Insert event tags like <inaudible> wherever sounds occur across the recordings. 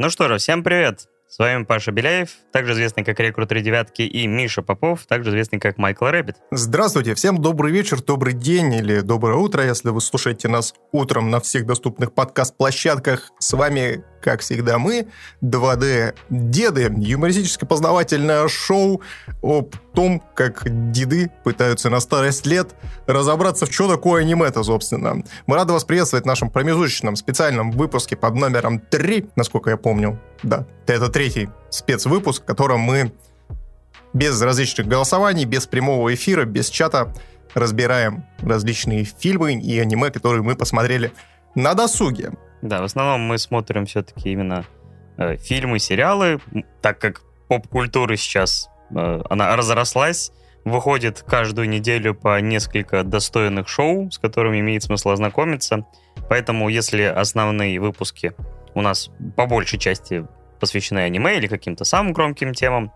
Ну что же, всем привет! С вами Паша Беляев, также известный как Рекрут Три Девятки, и Миша Попов, также известный как Майкл Рэббит. Здравствуйте, всем добрый вечер, добрый день или доброе утро, если вы слушаете нас утром на всех доступных подкаст-площадках. С вами, как всегда, мы, 2D-деды, юмористически-познавательное шоу об том, как деды пытаются на старость лет разобраться, в что такое аниме-то, собственно. Мы рады вас приветствовать в нашем промежуточном специальном выпуске под номером 3, насколько я помню. Да, это третий спецвыпуск, в котором мы без различных голосований, без прямого эфира, без чата разбираем различные фильмы и аниме, которые мы посмотрели на досуге. Да, в основном мы смотрим все-таки именно э, фильмы, сериалы, так как поп-культура сейчас, э, она разрослась, выходит каждую неделю по несколько достойных шоу, с которыми имеет смысл ознакомиться. Поэтому, если основные выпуски у нас по большей части посвящены аниме или каким-то самым громким темам,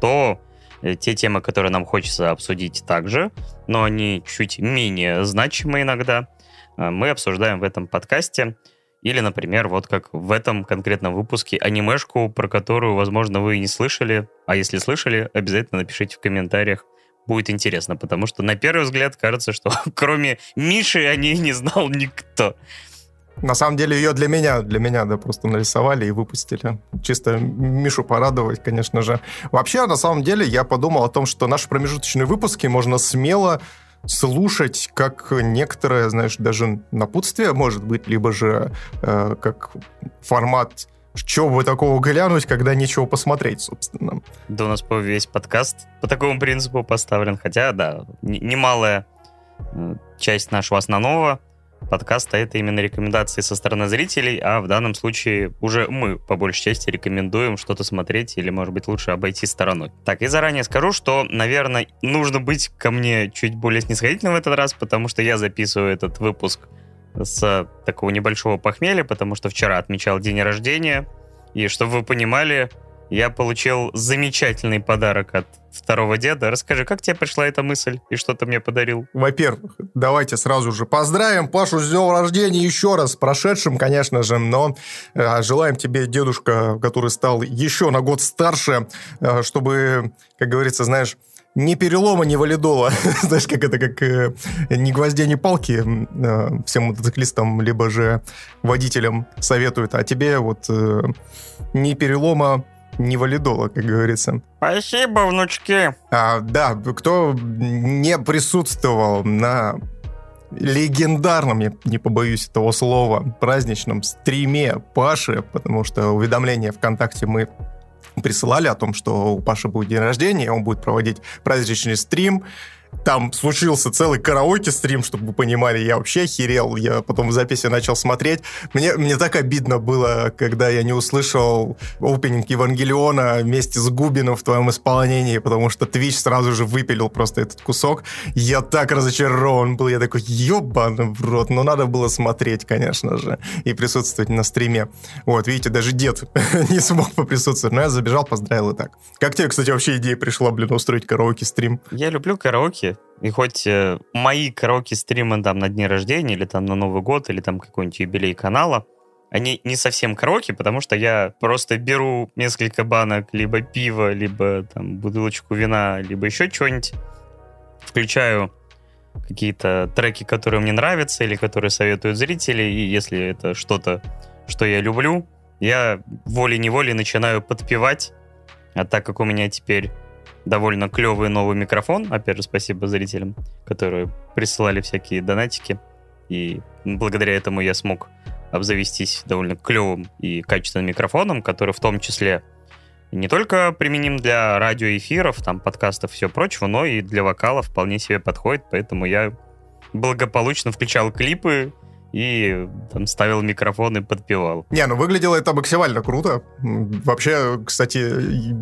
то э, те темы, которые нам хочется обсудить также, но они чуть менее значимы иногда, э, мы обсуждаем в этом подкасте. Или, например, вот как в этом конкретном выпуске анимешку, про которую, возможно, вы не слышали, а если слышали, обязательно напишите в комментариях, будет интересно, потому что на первый взгляд кажется, что <laughs> кроме Миши о ней не знал никто. На самом деле ее для меня, для меня, да, просто нарисовали и выпустили. Чисто Мишу порадовать, конечно же. Вообще, на самом деле, я подумал о том, что наши промежуточные выпуски можно смело слушать как некоторое, знаешь, даже напутствие, может быть, либо же э, как формат что бы такого глянуть, когда нечего посмотреть, собственно. Да у нас по весь подкаст по такому принципу поставлен. Хотя, да, немалая э, часть нашего основного подкаста это именно рекомендации со стороны зрителей, а в данном случае уже мы по большей части рекомендуем что-то смотреть или, может быть, лучше обойти стороной. Так, и заранее скажу, что, наверное, нужно быть ко мне чуть более снисходительным в этот раз, потому что я записываю этот выпуск с такого небольшого похмелья, потому что вчера отмечал день рождения, и чтобы вы понимали, я получил замечательный подарок от второго деда. Расскажи, как тебе пришла эта мысль и что ты мне подарил? Во-первых, давайте сразу же поздравим Пашу с днем рождения еще раз, прошедшим, конечно же, но э, желаем тебе, дедушка, который стал еще на год старше, э, чтобы, как говорится, знаешь, ни перелома, ни валидола. <laughs> Знаешь, как это, как э, ни гвоздя, ни палки э, всем мотоциклистам, либо же водителям советуют, а тебе вот э, ни перелома, не валидола, как говорится. Спасибо, внучки. А, да, кто не присутствовал на легендарном, я не побоюсь этого слова, праздничном стриме Паши, потому что уведомления ВКонтакте мы присылали о том, что у Паши будет день рождения, он будет проводить праздничный стрим, там случился целый караоке-стрим, чтобы вы понимали, я вообще охерел. Я потом в записи начал смотреть. Мне, мне так обидно было, когда я не услышал опенинг Евангелиона вместе с Губином в твоем исполнении, потому что Twitch сразу же выпилил просто этот кусок. Я так разочарован был. Я такой, ебаный в рот. Но надо было смотреть, конечно же, и присутствовать на стриме. Вот, видите, даже дед <laughs> не смог поприсутствовать. Но я забежал, поздравил и так. Как тебе, кстати, вообще идея пришла, блин, устроить караоке-стрим? Я люблю караоке караоке, и хоть э, мои караоке-стримы там на дне рождения, или там на Новый год, или там какой-нибудь юбилей канала, они не совсем караоке, потому что я просто беру несколько банок либо пива, либо там бутылочку вина, либо еще что-нибудь, включаю какие-то треки, которые мне нравятся или которые советуют зрители, и если это что-то, что я люблю, я волей-неволей начинаю подпевать, а так как у меня теперь довольно клевый новый микрофон. Опять же, спасибо зрителям, которые присылали всякие донатики. И благодаря этому я смог обзавестись довольно клевым и качественным микрофоном, который в том числе не только применим для радиоэфиров, там, подкастов и все прочего, но и для вокала вполне себе подходит, поэтому я благополучно включал клипы и там ставил микрофон и подпевал. Не, ну выглядело это максимально круто. Вообще, кстати,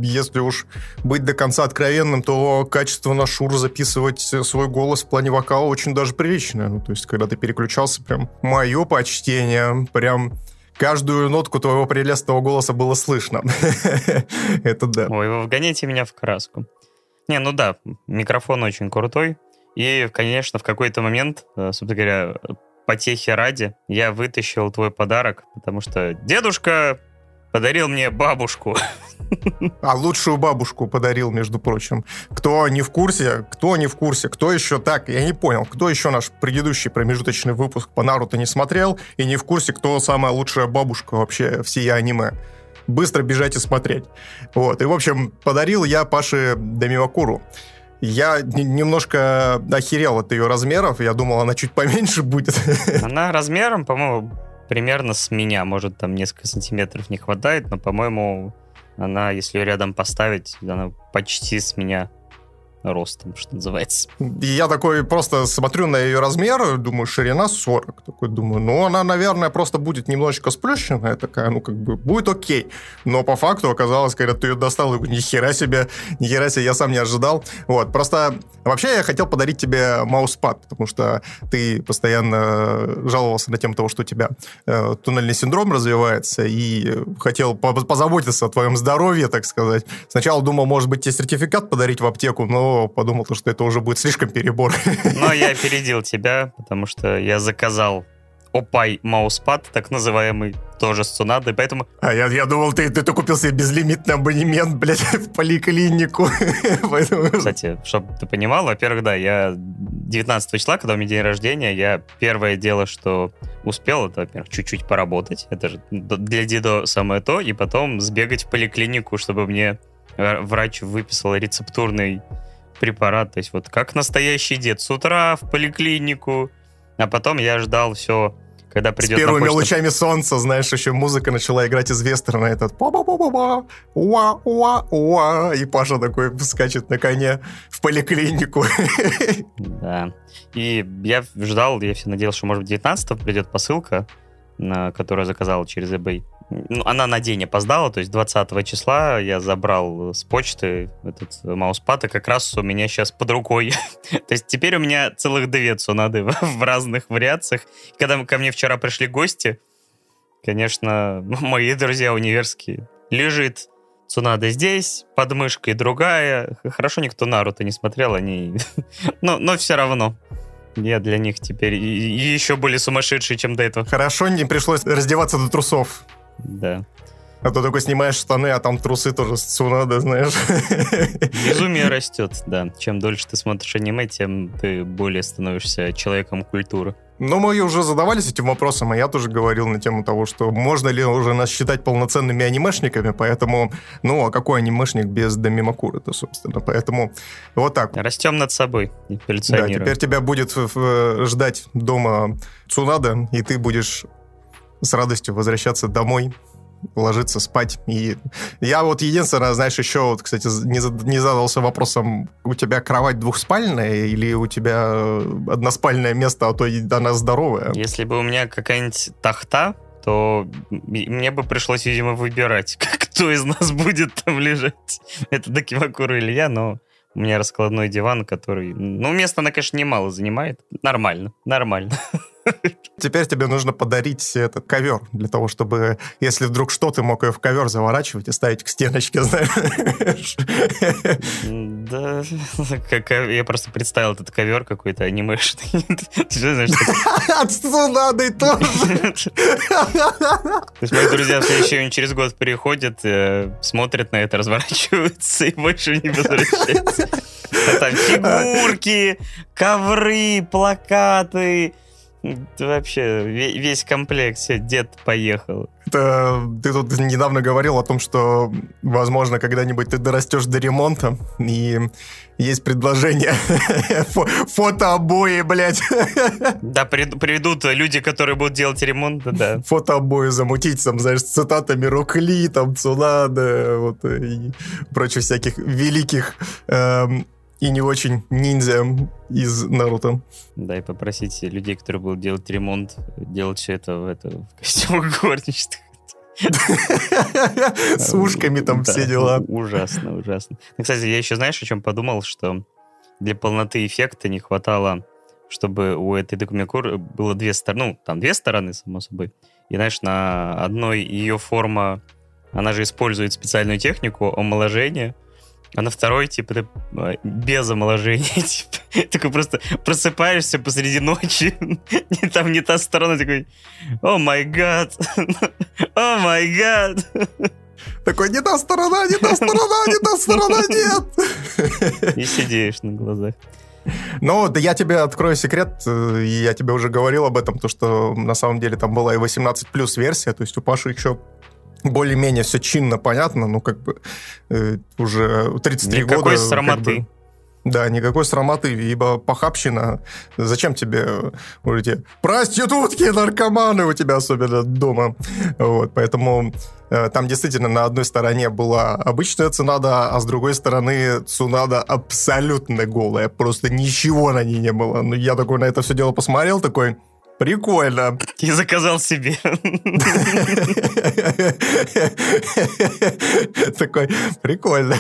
если уж быть до конца откровенным, то качество на Шур записывать свой голос в плане вокала очень даже приличное. Ну, то есть, когда ты переключался, прям мое почтение, прям каждую нотку твоего прелестного голоса было слышно. <laughs> Это да. Ой, вы вгоняете меня в краску. Не, ну да, микрофон очень крутой. И, конечно, в какой-то момент, э, собственно говоря, потехи ради я вытащил твой подарок, потому что дедушка подарил мне бабушку. <laughs> А лучшую бабушку подарил, между прочим. Кто не в курсе, кто не в курсе, кто еще так, я не понял, кто еще наш предыдущий промежуточный выпуск по Наруто не смотрел и не в курсе, кто самая лучшая бабушка вообще всей аниме. Быстро бежать и смотреть. Вот. И, в общем, подарил я Паше Дамивакуру. Я немножко охерел от ее размеров. Я думал, она чуть поменьше будет. <laughs> Она размером, по-моему, примерно с меня. Может, там несколько сантиметров не хватает, но, по-моему, она, если ее рядом поставить, она почти с меня ростом, что называется. Я такой просто смотрю на ее размер, думаю, ширина 40. Такой думаю, ну, она, наверное, просто будет немножечко сплющенная такая, ну, как бы, будет окей. Но по факту оказалось, когда ты ее достал, ни хера себе, ни хера себе, я сам не ожидал. Вот, просто вообще я хотел подарить тебе мауспад, потому что ты постоянно жаловался на тем того, что у тебя э, туннельный синдром развивается, и хотел позаботиться о твоем здоровье, так сказать. Сначала думал, может быть, тебе сертификат подарить в аптеку, но подумал, что это уже будет слишком перебор. Но я опередил тебя, потому что я заказал Опай Мауспад, так называемый, тоже с Цунадой, поэтому... А я, я думал, ты, ты, ты купил себе безлимитный абонемент, блядь, <laughs> в поликлинику. <laughs> поэтому... Кстати, чтобы ты понимал, во-первых, да, я 19 числа, когда у меня день рождения, я первое дело, что успел, это, во-первых, чуть-чуть поработать, это же для дедо самое то, и потом сбегать в поликлинику, чтобы мне врач выписал рецептурный препарат. То есть вот как настоящий дед. С утра в поликлинику, а потом я ждал все, когда придет С первыми лучами солнца, знаешь, еще музыка начала играть из вестерна, этот па па па па па уа уа уа и Паша такой скачет на коне в поликлинику. Да. И я ждал, я все надеялся, что, может, 19 придет посылка, на которую я заказал через eBay. Ну, она на день опоздала, то есть 20 числа я забрал с почты этот мауспад, и как раз у меня сейчас под рукой. <laughs> то есть теперь у меня целых две цунады <laughs> в разных вариациях. Когда ко мне вчера пришли гости, конечно, <laughs> мои друзья универские, лежит Цунада здесь, под мышкой другая. Хорошо, никто Наруто не смотрел, они... но, но все равно. Я для них теперь и, и еще более сумасшедший, чем до этого. Хорошо, не пришлось раздеваться до трусов. Да. А то только снимаешь штаны, а там трусы тоже с цунада, знаешь. Безумие растет, да. Чем дольше ты смотришь аниме, тем ты более становишься человеком культуры. Но мы уже задавались этим вопросом, а я тоже говорил на тему того, что можно ли уже нас считать полноценными анимешниками, поэтому, ну, а какой анимешник без Дамимакуры-то, собственно, поэтому вот так. Растем над собой, Да, теперь тебя будет ждать дома Цунада, и ты будешь с радостью возвращаться домой, ложиться спать. И я вот единственное, знаешь, еще вот, кстати, не, задался вопросом, у тебя кровать двухспальная или у тебя односпальное место, а то она здоровая? Если бы у меня какая-нибудь тахта, то мне бы пришлось, видимо, выбирать, <laughs> кто из нас будет там лежать. Это Дакимакура или я, но у меня раскладной диван, который... Ну, места она, конечно, немало занимает. Нормально, нормально. <laughs> Теперь тебе нужно подарить этот ковер для того, чтобы, если вдруг что, ты мог ее в ковер заворачивать и ставить к стеночке, <laughs> знаешь. Да, как, я просто представил этот ковер какой-то анимешный. <laughs> <laughs> От надо тоже. То есть мои друзья еще через год приходят, э, смотрят на это, разворачиваются и больше не возвращаются. Там фигурки, ковры, плакаты, Вообще, весь комплект, дед поехал. Это, ты тут недавно говорил о том, что, возможно, когда-нибудь ты дорастешь до ремонта, и есть предложение <laughs> фотообои, блядь. Да, приведут люди, которые будут делать ремонт, да. Фотообои замутить, там, знаешь, с цитатами Рокли, там, Цунада, вот, и прочих всяких великих эм, и не очень ниндзя из Наруто. Да, и попросить людей, которые будут делать ремонт, делать все это в, это, в костюмах горничных. <laughs> С ушками там все дела. Ужасно, ужасно. Ну, кстати, я еще, знаешь, о чем подумал, что для полноты эффекта не хватало, чтобы у этой Докумекур было две стороны, ну, там две стороны, само собой. И, знаешь, на одной ее форма, она же использует специальную технику омоложения, А на второй, типа, ты э, без омоложения, <laughs> типа, такой просто просыпаешься посреди ночи, <laughs> там не та сторона, такой, о май гад, <laughs> о май гад. Такой, не та сторона, не та сторона, не та сторона, нет. И сидишь на глазах. Ну, да я тебе открою секрет, э, я тебе уже говорил об этом, то, что на самом деле там была и 18 плюс версия, то есть у Паши еще более-менее все чинно понятно, ну, как бы э, уже 33 Никакой года... срамоты. Как бы, да, никакой срамоты, ибо похабщина. Зачем тебе вот эти проститутки, наркоманы у тебя особенно дома? Вот, поэтому э, там действительно на одной стороне была обычная цунада, а с другой стороны цунада абсолютно голая. Просто ничего на ней не было. Ну, я такой на это все дело посмотрел, такой... Прикольно. <laughs> И заказал себе. <laughs> Такой, прикольно.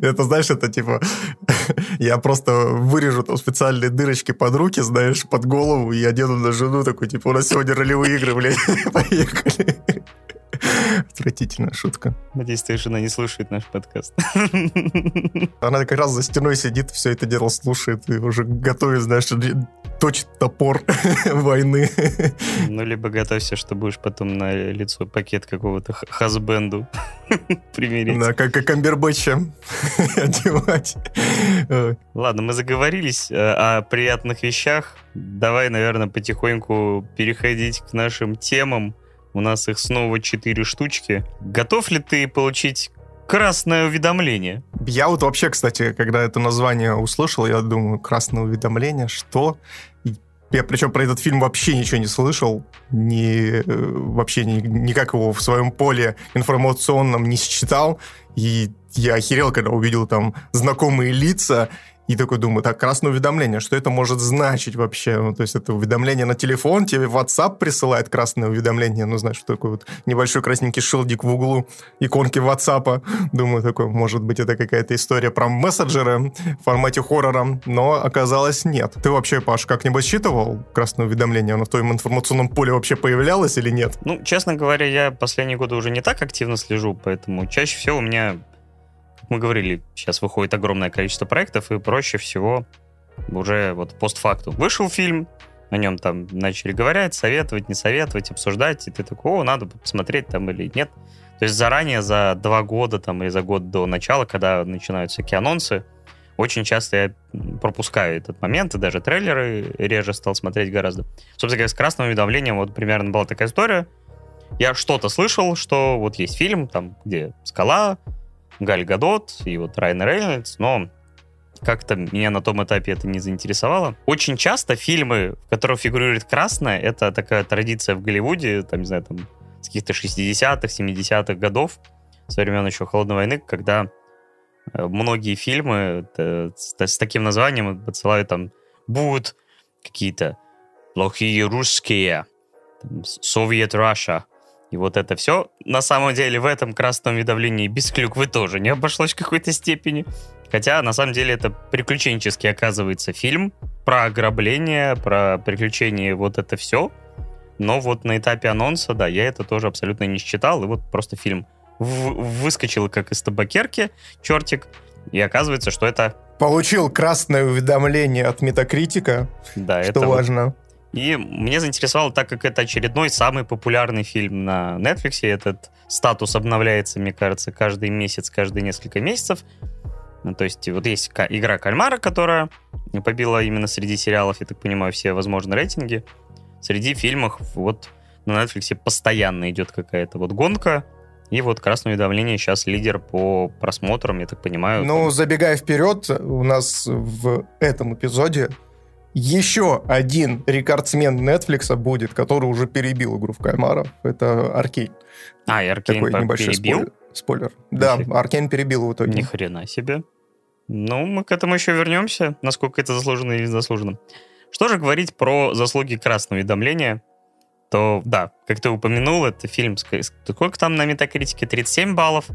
Это, знаешь, это типа... <laughs> Я просто вырежу там специальные дырочки под руки, знаешь, под голову, и одену на жену такой, типа, у нас сегодня ролевые игры, блядь, поехали. <laughs> Отвратительная шутка. Надеюсь, твоя жена не слушает наш подкаст. <laughs> Она как раз за стеной сидит, все это дело слушает и уже готовит, знаешь, точит топор <laughs> войны. Ну, либо готовься, что будешь потом на лицо пакет какого-то хазбенду примерить. Да, как и камбербэтча одевать. Ладно, мы заговорились э, о приятных вещах. Давай, наверное, потихоньку переходить к нашим темам. У нас их снова четыре штучки. Готов ли ты получить красное уведомление? Я вот вообще, кстати, когда это название услышал, я думаю, красное уведомление, что? Я причем про этот фильм вообще ничего не слышал, ни, э, вообще ни, никак его в своем поле информационном не считал. И я охерел, когда увидел там знакомые лица, и такой думаю, так, красное уведомление, что это может значить вообще? Ну, то есть это уведомление на телефон, тебе WhatsApp присылает красное уведомление, ну, знаешь, такой вот небольшой красненький шилдик в углу иконки WhatsApp. Думаю, такой, может быть, это какая-то история про мессенджеры в формате хоррора, но оказалось нет. Ты вообще, Паш, как-нибудь считывал красное уведомление? Оно в твоем информационном поле вообще появлялось или нет? Ну, честно говоря, я последние годы уже не так активно слежу, поэтому чаще всего у меня мы говорили, сейчас выходит огромное количество проектов, и проще всего уже вот постфакту. Вышел фильм, о нем там начали говорить, советовать, не советовать, обсуждать, и ты такой, о, надо посмотреть там или нет. То есть заранее, за два года там или за год до начала, когда начинаются всякие анонсы, очень часто я пропускаю этот момент, и даже трейлеры реже стал смотреть гораздо. Собственно говоря, с красным уведомлением вот примерно была такая история. Я что-то слышал, что вот есть фильм, там, где скала, Галь Гадот и вот Райан Рейнольдс, но как-то меня на том этапе это не заинтересовало. Очень часто фильмы, в которых фигурирует красное, это такая традиция в Голливуде, там, не знаю, там, с каких-то 60-х, 70-х годов, со времен еще Холодной войны, когда э, многие фильмы э, с, таким названием подсылают там будут какие-то плохие русские, Совет Раша, и вот это все, на самом деле, в этом красном уведомлении без клюквы тоже не обошлось в какой-то степени. Хотя, на самом деле, это приключенческий, оказывается, фильм про ограбление, про приключения, вот это все. Но вот на этапе анонса, да, я это тоже абсолютно не считал. И вот просто фильм выскочил как из табакерки, чертик, и оказывается, что это... Получил красное уведомление от Метакритика, да, что это важно. Вот и мне заинтересовало, так как это очередной самый популярный фильм на Netflix, этот статус обновляется, мне кажется, каждый месяц, каждые несколько месяцев. Ну, то есть вот есть игра Кальмара, которая побила именно среди сериалов, я так понимаю, все возможные рейтинги. Среди фильмов вот на Netflix постоянно идет какая-то вот гонка, и вот «Красное уведомление» сейчас лидер по просмотрам, я так понимаю. Ну, там... забегая вперед, у нас в этом эпизоде еще один рекордсмен Netflix будет, который уже перебил игру в кальмара. Это Аркейн. А, и Аркейн Такой небольшой перебил? Спойлер. Да, Аркейн перебил в итоге. Ни хрена себе. Ну, мы к этому еще вернемся, насколько это заслуженно или заслуженно. Что же говорить про заслуги красного уведомления? То, да, как ты упомянул, это фильм, сколько там на метакритике? 37 баллов.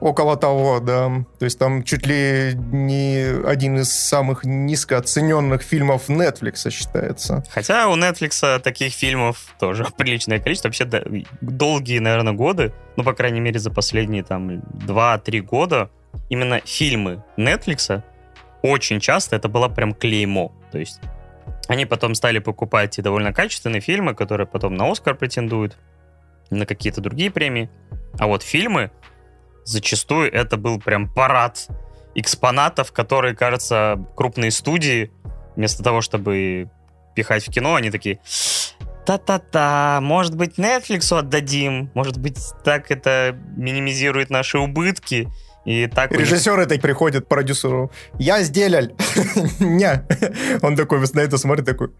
Около того, да. То есть там чуть ли не один из самых низкооцененных фильмов Netflix считается. Хотя у Netflix таких фильмов тоже <laughs> приличное количество. Вообще долгие, наверное, годы, ну, по крайней мере, за последние там 2-3 года именно фильмы Netflix очень часто это было прям клеймо. То есть они потом стали покупать и довольно качественные фильмы, которые потом на Оскар претендуют, на какие-то другие премии. А вот фильмы, зачастую это был прям парад экспонатов, которые, кажется, крупные студии, вместо того, чтобы пихать в кино, они такие, та-та-та, может быть, Netflix отдадим, может быть, так это минимизирует наши убытки, и так Режиссер это приходит продюсеру. Я сделал. <laughs> Не. Он такой на это смотрит, такой,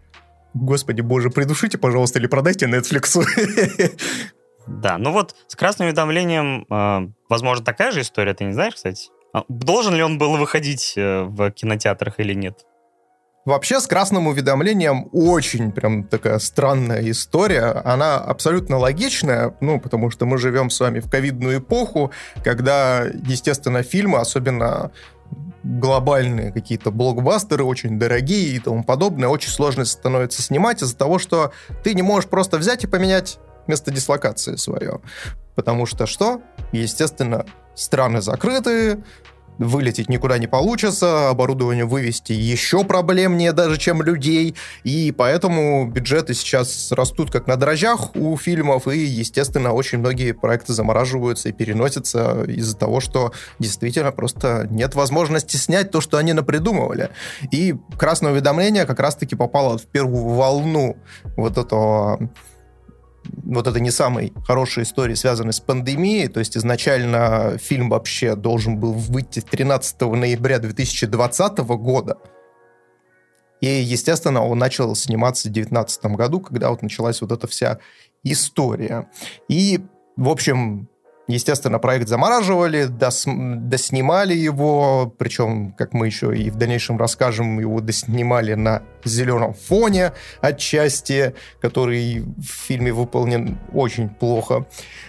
господи боже, придушите, пожалуйста, или продайте Netflix. <laughs> Да, ну вот с красным уведомлением, э, возможно, такая же история, ты не знаешь, кстати? А должен ли он был выходить э, в кинотеатрах или нет? Вообще с красным уведомлением очень прям такая странная история. Она абсолютно логичная, ну, потому что мы живем с вами в ковидную эпоху, когда, естественно, фильмы, особенно глобальные какие-то блокбастеры, очень дорогие и тому подобное, очень сложно становится снимать из-за того, что ты не можешь просто взять и поменять место дислокации свое. Потому что что? Естественно, страны закрыты, вылететь никуда не получится, оборудование вывести еще проблемнее даже, чем людей, и поэтому бюджеты сейчас растут как на дрожжах у фильмов, и, естественно, очень многие проекты замораживаются и переносятся из-за того, что действительно просто нет возможности снять то, что они напридумывали. И «Красное уведомление» как раз-таки попало в первую волну вот этого вот это не самой хорошей истории, связанной с пандемией. То есть изначально фильм вообще должен был выйти 13 ноября 2020 года. И, естественно, он начал сниматься в 2019 году, когда вот началась вот эта вся история. И, в общем, Естественно, проект замораживали, дос, доснимали его, причем, как мы еще и в дальнейшем расскажем, его доснимали на зеленом фоне отчасти, который в фильме выполнен очень плохо.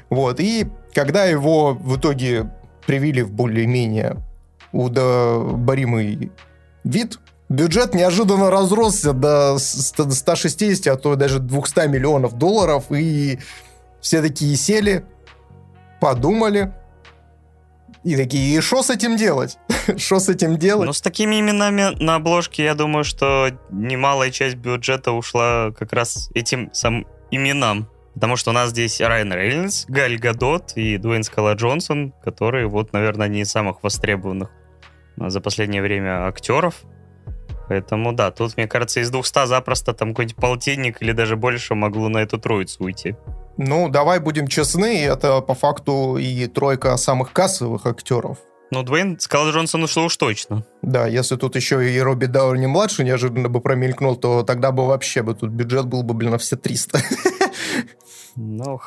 Вот. И когда его в итоге привили в более-менее удоборимый вид, бюджет неожиданно разросся до 160, а то даже 200 миллионов долларов, и все такие сели, подумали, и такие, и что с этим делать? <laughs> Что с этим делать? Ну, с такими именами на обложке, я думаю, что немалая часть бюджета ушла как раз этим самым именам. Потому что у нас здесь Райан Рейнольдс, Галь Гадот и Дуэйн Скала Джонсон, которые, вот, наверное, одни из самых востребованных за последнее время актеров. Поэтому, да, тут, мне кажется, из 200 запросто там какой-нибудь полтинник или даже больше могло на эту троицу уйти. Ну, давай будем честны, это по факту и тройка самых кассовых актеров. Ну, Дуэйн сказал Джонсон ушло уж точно. Да, если тут еще и Робби Дауни-младший неожиданно бы промелькнул, то тогда бы вообще бы тут бюджет был бы, блин, на все 300. <laughs> Ну,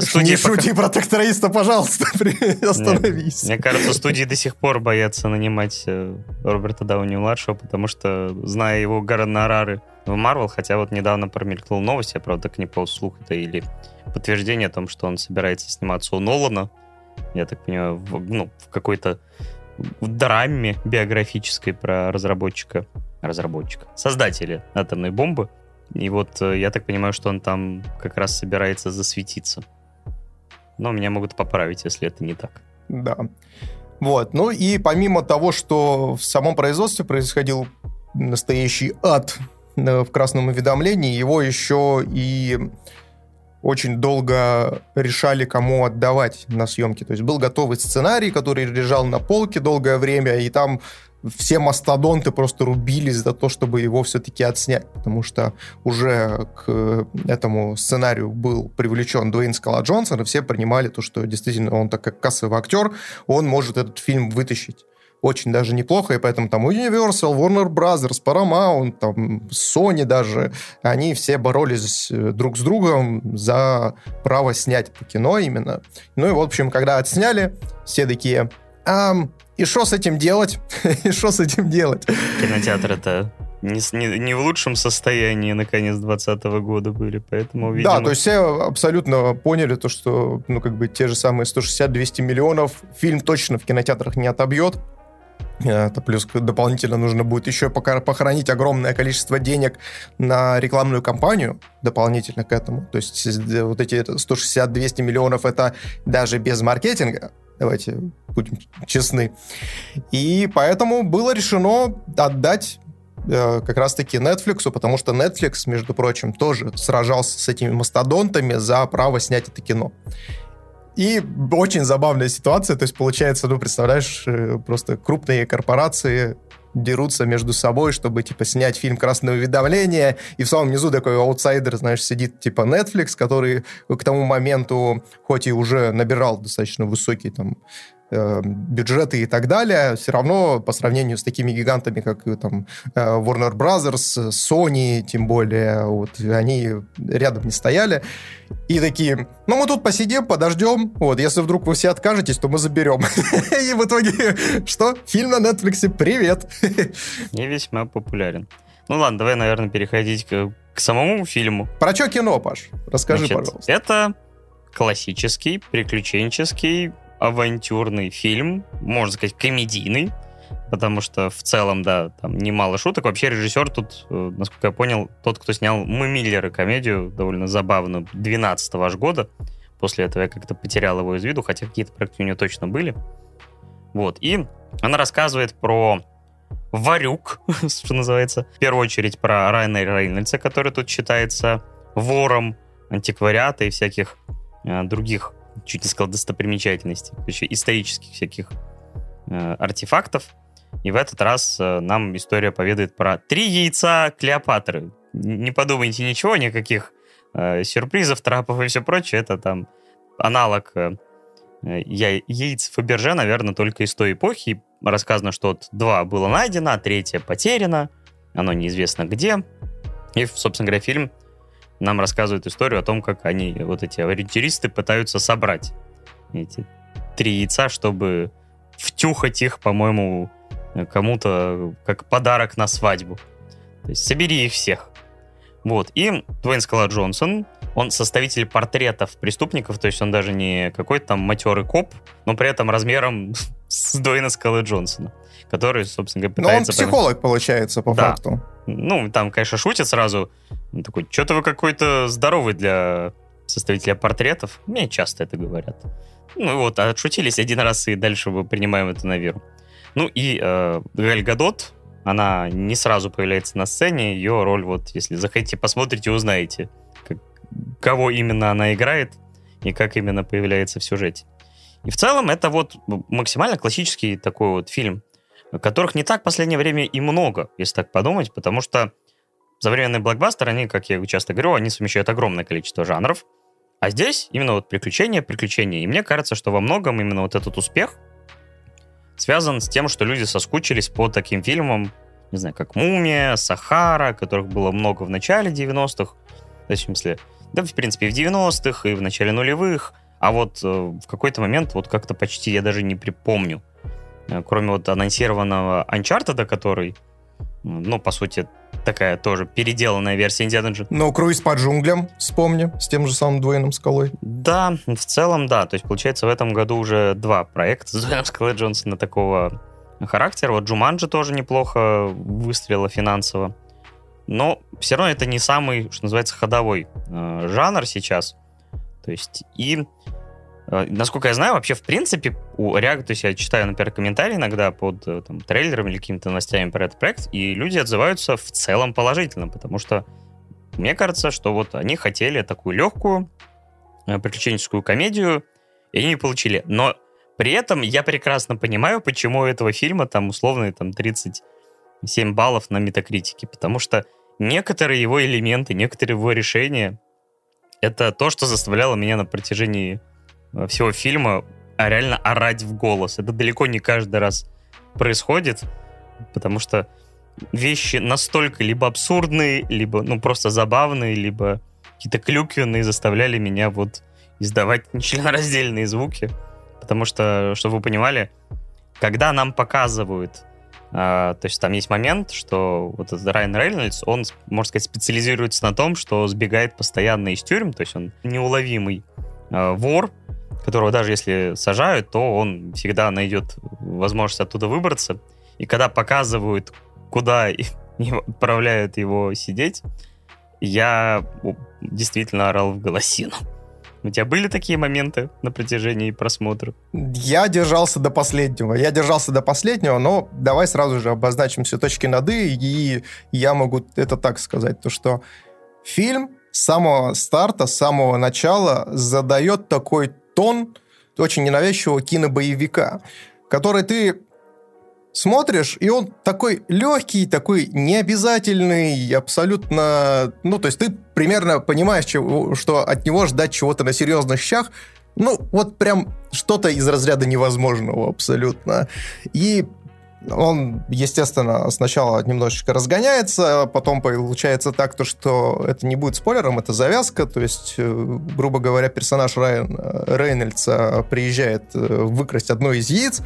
студии Не шути про тракториста, пожалуйста, <laughs> остановись. Мне кажется, студии до сих пор боятся нанимать э, Роберта Дауни-младшего, потому что, зная его гонорары в Марвел, хотя вот недавно промелькнула новость, я, правда, так не по слух это или подтверждение о том, что он собирается сниматься у Нолана, я так понимаю, в, ну, в какой-то в драме биографической про разработчика, разработчика, создателя атомной бомбы. И вот э, я так понимаю, что он там как раз собирается засветиться. Но меня могут поправить, если это не так. Да. Вот. Ну и помимо того, что в самом производстве происходил настоящий ад э, в красном уведомлении, его еще и очень долго решали, кому отдавать на съемки. То есть был готовый сценарий, который лежал на полке долгое время, и там все мастодонты просто рубились за то, чтобы его все-таки отснять, потому что уже к этому сценарию был привлечен Дуэйн Скала Джонсон, и все принимали то, что действительно он так как кассовый актер, он может этот фильм вытащить очень даже неплохо, и поэтому там Universal, Warner Brothers, Paramount, там Sony даже, они все боролись э, друг с другом за право снять кино именно. Ну и, в общем, когда отсняли, все такие, ам, и что с этим делать? <laughs> и что с этим делать? Кинотеатр это не, не, не в лучшем состоянии на конец 2020 года были, поэтому, видимо... Да, то есть все абсолютно поняли то, что, ну, как бы те же самые 160-200 миллионов фильм точно в кинотеатрах не отобьет. Это плюс дополнительно нужно будет еще пока похоронить огромное количество денег на рекламную кампанию дополнительно к этому. То есть вот эти 160-200 миллионов это даже без маркетинга. Давайте будем честны. И поэтому было решено отдать э, как раз-таки Netflix, потому что Netflix, между прочим, тоже сражался с этими мастодонтами за право снять это кино. И очень забавная ситуация, то есть получается, ну, представляешь, э, просто крупные корпорации дерутся между собой, чтобы, типа, снять фильм «Красное уведомление», и в самом низу такой аутсайдер, знаешь, сидит, типа, Netflix, который к тому моменту, хоть и уже набирал достаточно высокий, там, бюджеты и так далее, все равно по сравнению с такими гигантами, как э, там э, Warner Brothers, Sony, тем более, вот они рядом не стояли. И такие, ну мы тут посидим, подождем, вот, если вдруг вы все откажетесь, то мы заберем. <laughs> И в итоге, что? Фильм на Netflix, привет. <laughs> Не весьма популярен. Ну ладно, давай, наверное, переходить к, к самому фильму. Про что кино, Паш? Расскажи, Значит, пожалуйста. Это классический, приключенческий авантюрный фильм, можно сказать, комедийный, потому что в целом, да, там немало шуток. Вообще режиссер тут, э, насколько я понял, тот, кто снял «Мы Миллеры» комедию, довольно забавную, 12 аж года. После этого я как-то потерял его из виду, хотя какие-то проекты у него точно были. Вот, и она рассказывает про Варюк, <laughs> что называется. В первую очередь про Райана Рейнольдса, который тут считается вором антиквариата и всяких э, других чуть не сказал достопримечательностей, еще исторических всяких э, артефактов. И в этот раз э, нам история поведает про три яйца Клеопатры. Не подумайте ничего, никаких э, сюрпризов, трапов и все прочее. Это там аналог э, я, яиц Фаберже, наверное, только из той эпохи. Рассказано, что вот два было найдено, а третье потеряно. Оно неизвестно где. И, собственно говоря, фильм нам рассказывают историю о том, как они, вот эти авантюристы, пытаются собрать эти три яйца, чтобы втюхать их, по-моему, кому-то как подарок на свадьбу. То есть собери их всех. Вот. И Дуэйн Скала Джонсон, он составитель портретов преступников, то есть он даже не какой-то там матерый коп, но при этом размером <laughs> с Дуэйна Скалы Джонсона, который, собственно говоря, пытается... Но он психолог, получается, по да. факту. Ну, там, конечно, шутит сразу. Он такой, что-то вы какой-то здоровый для составителя портретов. Мне часто это говорят. Ну вот, отшутились один раз, и дальше мы принимаем это на веру. Ну и э, Галь Гадот, она не сразу появляется на сцене. Ее роль, вот, если захотите, посмотрите, узнаете, как, кого именно она играет и как именно появляется в сюжете. И в целом это вот максимально классический такой вот фильм которых не так в последнее время и много, если так подумать, потому что современные блокбастеры, они, как я часто говорю, они совмещают огромное количество жанров, а здесь именно вот приключения, приключения. И мне кажется, что во многом именно вот этот успех связан с тем, что люди соскучились по таким фильмам, не знаю, как «Мумия», «Сахара», которых было много в начале 90-х, в смысле, да, в принципе, в 90-х, и в начале нулевых, а вот э, в какой-то момент вот как-то почти я даже не припомню, кроме вот анонсированного Uncharted, который, ну, по сути, такая тоже переделанная версия Индиана Джонса. Ну, круиз по джунглям, вспомни, с тем же самым Дуэйном Скалой. Да, в целом, да. То есть, получается, в этом году уже два проекта с Дуэйном Скалой Джонсона такого характера. Вот Джуманджи тоже неплохо выстрелила финансово. Но все равно это не самый, что называется, ходовой э, жанр сейчас. То есть, и Э, насколько я знаю, вообще, в принципе, у React, то есть я читаю, например, комментарии иногда под э, там, трейлером или какими-то новостями про этот проект, и люди отзываются в целом положительно, потому что мне кажется, что вот они хотели такую легкую э, приключенческую комедию, и они не получили. Но при этом я прекрасно понимаю, почему у этого фильма там условные там 37 баллов на метакритике, потому что некоторые его элементы, некоторые его решения, это то, что заставляло меня на протяжении всего фильма а реально орать в голос. Это далеко не каждый раз происходит, потому что вещи настолько либо абсурдные, либо ну просто забавные, либо какие-то клюквенные заставляли меня вот издавать <laughs> нечленораздельные звуки. Потому что, чтобы вы понимали, когда нам показывают, э, то есть там есть момент, что вот этот Райан Рейнольдс, он, можно сказать, специализируется на том, что сбегает постоянно из тюрем, то есть он неуловимый э, вор, которого даже если сажают, то он всегда найдет возможность оттуда выбраться. И когда показывают, куда <laughs> отправляют его сидеть, я действительно орал в голосину. У тебя были такие моменты на протяжении просмотра? Я держался до последнего. Я держался до последнего, но давай сразу же обозначим все точки над «и», и я могу это так сказать, то что фильм с самого старта, с самого начала задает такой тон очень ненавязчивого кинобоевика, который ты смотришь, и он такой легкий, такой необязательный, абсолютно... Ну, то есть ты примерно понимаешь, чего, что от него ждать чего-то на серьезных щах, ну, вот прям что-то из разряда невозможного абсолютно. И он, естественно, сначала немножечко разгоняется, потом получается так, то, что это не будет спойлером, это завязка, то есть, э, грубо говоря, персонаж Райан Рейнольдса приезжает э, выкрасть одно из яиц,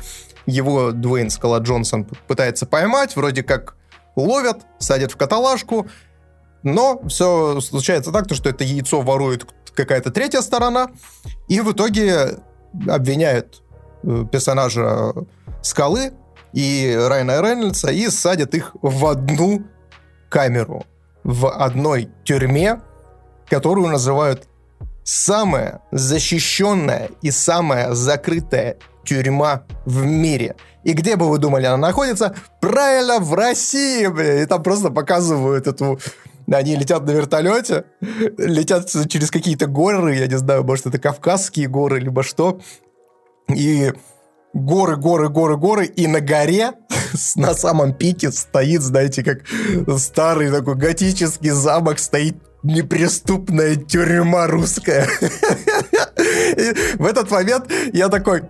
его Дуэйн Скала Джонсон пытается поймать, вроде как ловят, садят в каталажку, но все случается так, то, что это яйцо ворует какая-то третья сторона, и в итоге обвиняют э, персонажа Скалы и Райана Рейнольдса и садят их в одну камеру, в одной тюрьме, которую называют самая защищенная и самая закрытая тюрьма в мире. И где бы вы думали, она находится? Правильно, в России, бля. И там просто показывают эту... Они летят на вертолете, летят через какие-то горы, я не знаю, может, это Кавказские горы, либо что. И горы, горы, горы, горы, и на горе <laughs> на самом пике стоит, знаете, как старый такой готический замок стоит неприступная тюрьма русская. <laughs> В этот момент я такой,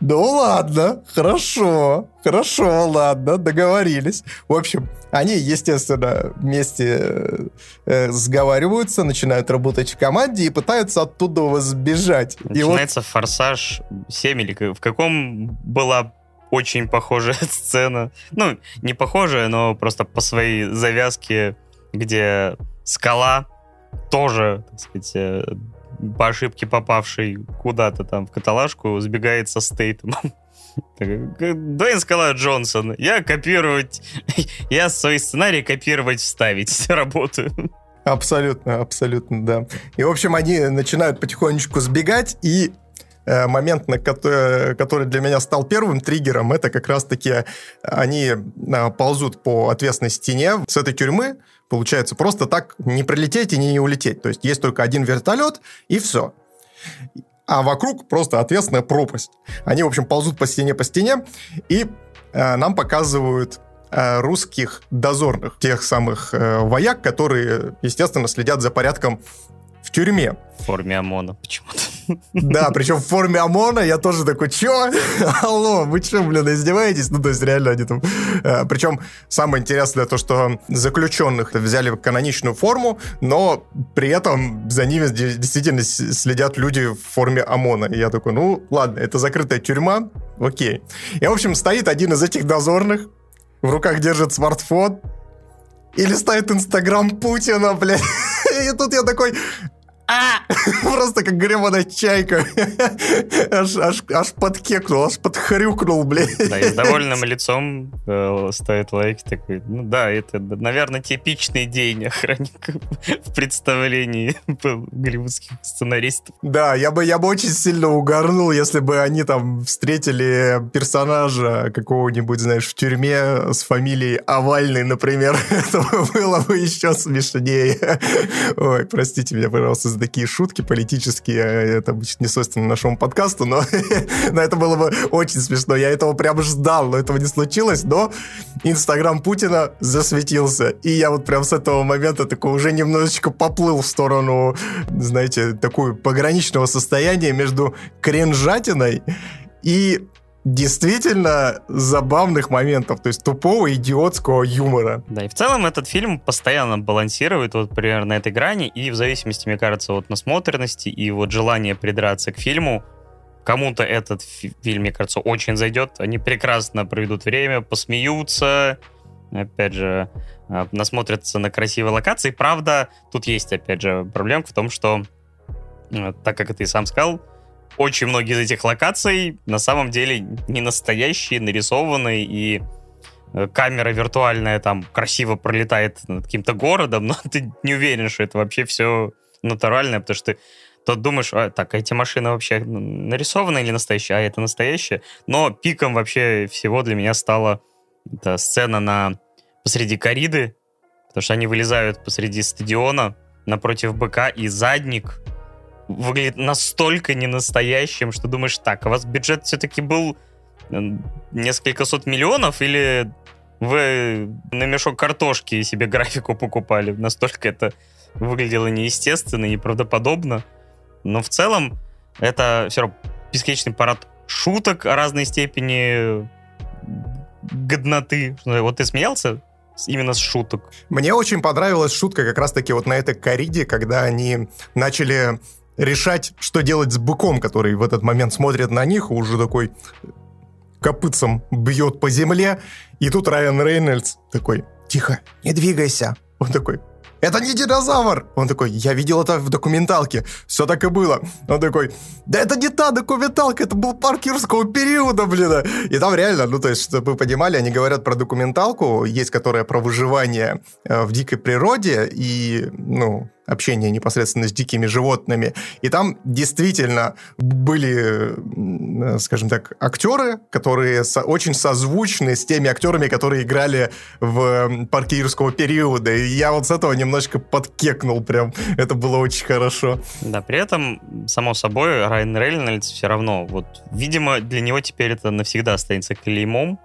ну ладно, хорошо, хорошо, ладно, договорились. В общем, они, естественно, вместе э, сговариваются, начинают работать в команде и пытаются оттуда сбежать. Начинается вот... «Форсаж 7» или в каком была очень похожая <laughs> сцена. Ну, не похожая, но просто по своей завязке, где скала тоже, так сказать, э, по ошибке попавший куда-то там в каталажку, сбегает со Стейтемом. <laughs> Дуэйн Скала Джонсон. Я копировать... <laughs> Я свой сценарий копировать, вставить. <laughs> Работаю. Абсолютно, абсолютно, да. И, в общем, они начинают потихонечку сбегать, и э, момент, на который, который для меня стал первым триггером, это как раз-таки они э, ползут по отвесной стене с этой тюрьмы, получается, просто так не прилететь и не улететь. То есть есть только один вертолет, и все. А вокруг просто ответственная пропасть. Они, в общем, ползут по стене, по стене, и э, нам показывают э, русских дозорных, тех самых э, вояк, которые, естественно, следят за порядком в тюрьме. В форме ОМОНа почему-то. Да, <laughs> причем в форме ОМОНа я тоже такой, чё? <laughs> Алло, вы чё, блин, издеваетесь? Ну, то есть реально они там... Э, причем самое интересное то, что заключенных взяли каноничную форму, но при этом за ними действительно следят люди в форме ОМОНа. И я такой, ну, ладно, это закрытая тюрьма, окей. И, в общем, стоит один из этих дозорных, в руках держит смартфон, или ставит Инстаграм Путина, блядь. <laughs> И тут я такой! <laughs> Просто как гребаная чайка. <laughs> аж, аж, аж подкекнул, аж подхрюкнул, блядь. Да, и с довольным лицом э, ставит лайк такой. Ну да, это, наверное, типичный день охранника <laughs> в представлении голливудских сценаристов. Да, я бы, я бы очень сильно угорнул, если бы они там встретили персонажа какого-нибудь, знаешь, в тюрьме с фамилией Овальный, например. это было бы еще смешнее. Ой, простите меня, пожалуйста, такие шутки политические, э, это обычно не свойственно нашему подкасту, но, <laughs> но это было бы очень смешно. Я этого прям ждал, но этого не случилось, но Инстаграм Путина засветился. И я вот прям с этого момента такой уже немножечко поплыл в сторону, знаете, такую пограничного состояния между кринжатиной и действительно забавных моментов, то есть тупого идиотского юмора. Да, и в целом этот фильм постоянно балансирует вот примерно на этой грани, и в зависимости, мне кажется, от насмотренности и вот желания придраться к фильму, кому-то этот фильм, мне кажется, очень зайдет, они прекрасно проведут время, посмеются, опять же, а, насмотрятся на красивые локации. Правда, тут есть, опять же, проблемка в том, что, э, так как ты сам сказал, очень многие из этих локаций на самом деле не настоящие, нарисованные, и э, камера виртуальная там красиво пролетает над каким-то городом, <laughs> но ты не уверен, что это вообще все натуральное, потому что то думаешь, а, так, эти машины вообще нарисованы или настоящие? А это настоящее. Но пиком вообще всего для меня стала эта сцена на посреди кориды, потому что они вылезают посреди стадиона напротив БК, и задник выглядит настолько ненастоящим, что думаешь, так, а у вас бюджет все-таки был несколько сот миллионов, или вы на мешок картошки себе графику покупали? Настолько это выглядело неестественно, неправдоподобно. Но в целом это все равно бесконечный парад шуток о разной степени годноты. Вот ты смеялся именно с шуток? Мне очень понравилась шутка как раз-таки вот на этой кориде, когда они начали решать, что делать с быком, который в этот момент смотрит на них, уже такой копытцем бьет по земле, и тут Райан Рейнольдс такой, тихо, не двигайся. Он такой, это не динозавр! Он такой, я видел это в документалке, все так и было. Он такой, да это не та документалка, это был парк юрского периода, блин. И там реально, ну то есть, чтобы вы понимали, они говорят про документалку, есть которая про выживание э, в дикой природе, и, ну, общение непосредственно с дикими животными. И там действительно были, скажем так, актеры, которые со очень созвучны с теми актерами, которые играли в парке юрского периода. И я вот с этого немножко подкекнул прям. Это было очень хорошо. Да, при этом, само собой, Райан Рейнольдс все равно, вот, видимо, для него теперь это навсегда останется клеймом,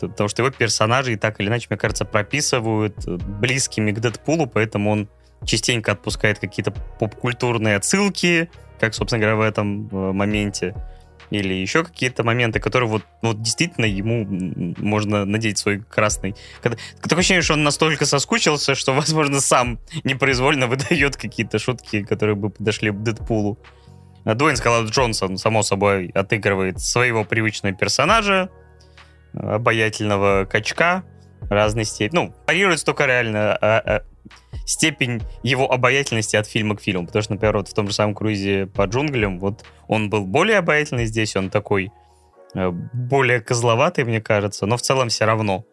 потому что его персонажи и так или иначе, мне кажется, прописывают близкими к Дэдпулу, поэтому он частенько отпускает какие-то поп-культурные отсылки, как, собственно говоря, в этом э, моменте. Или еще какие-то моменты, которые вот, вот действительно ему можно надеть свой красный. Когда, такое ощущение, что он настолько соскучился, что, <laughs> возможно, сам непроизвольно выдает какие-то шутки, которые бы подошли к Дэдпулу. А Дуэйн Скалат Джонсон, само собой, отыгрывает своего привычного персонажа, обаятельного качка разной степени. Ну, парируется только реально а, а, степень его обаятельности от фильма к фильму. Потому что, например, вот в том же самом круизе по джунглям, вот он был более обаятельный здесь, он такой э, более козловатый, мне кажется, но в целом все равно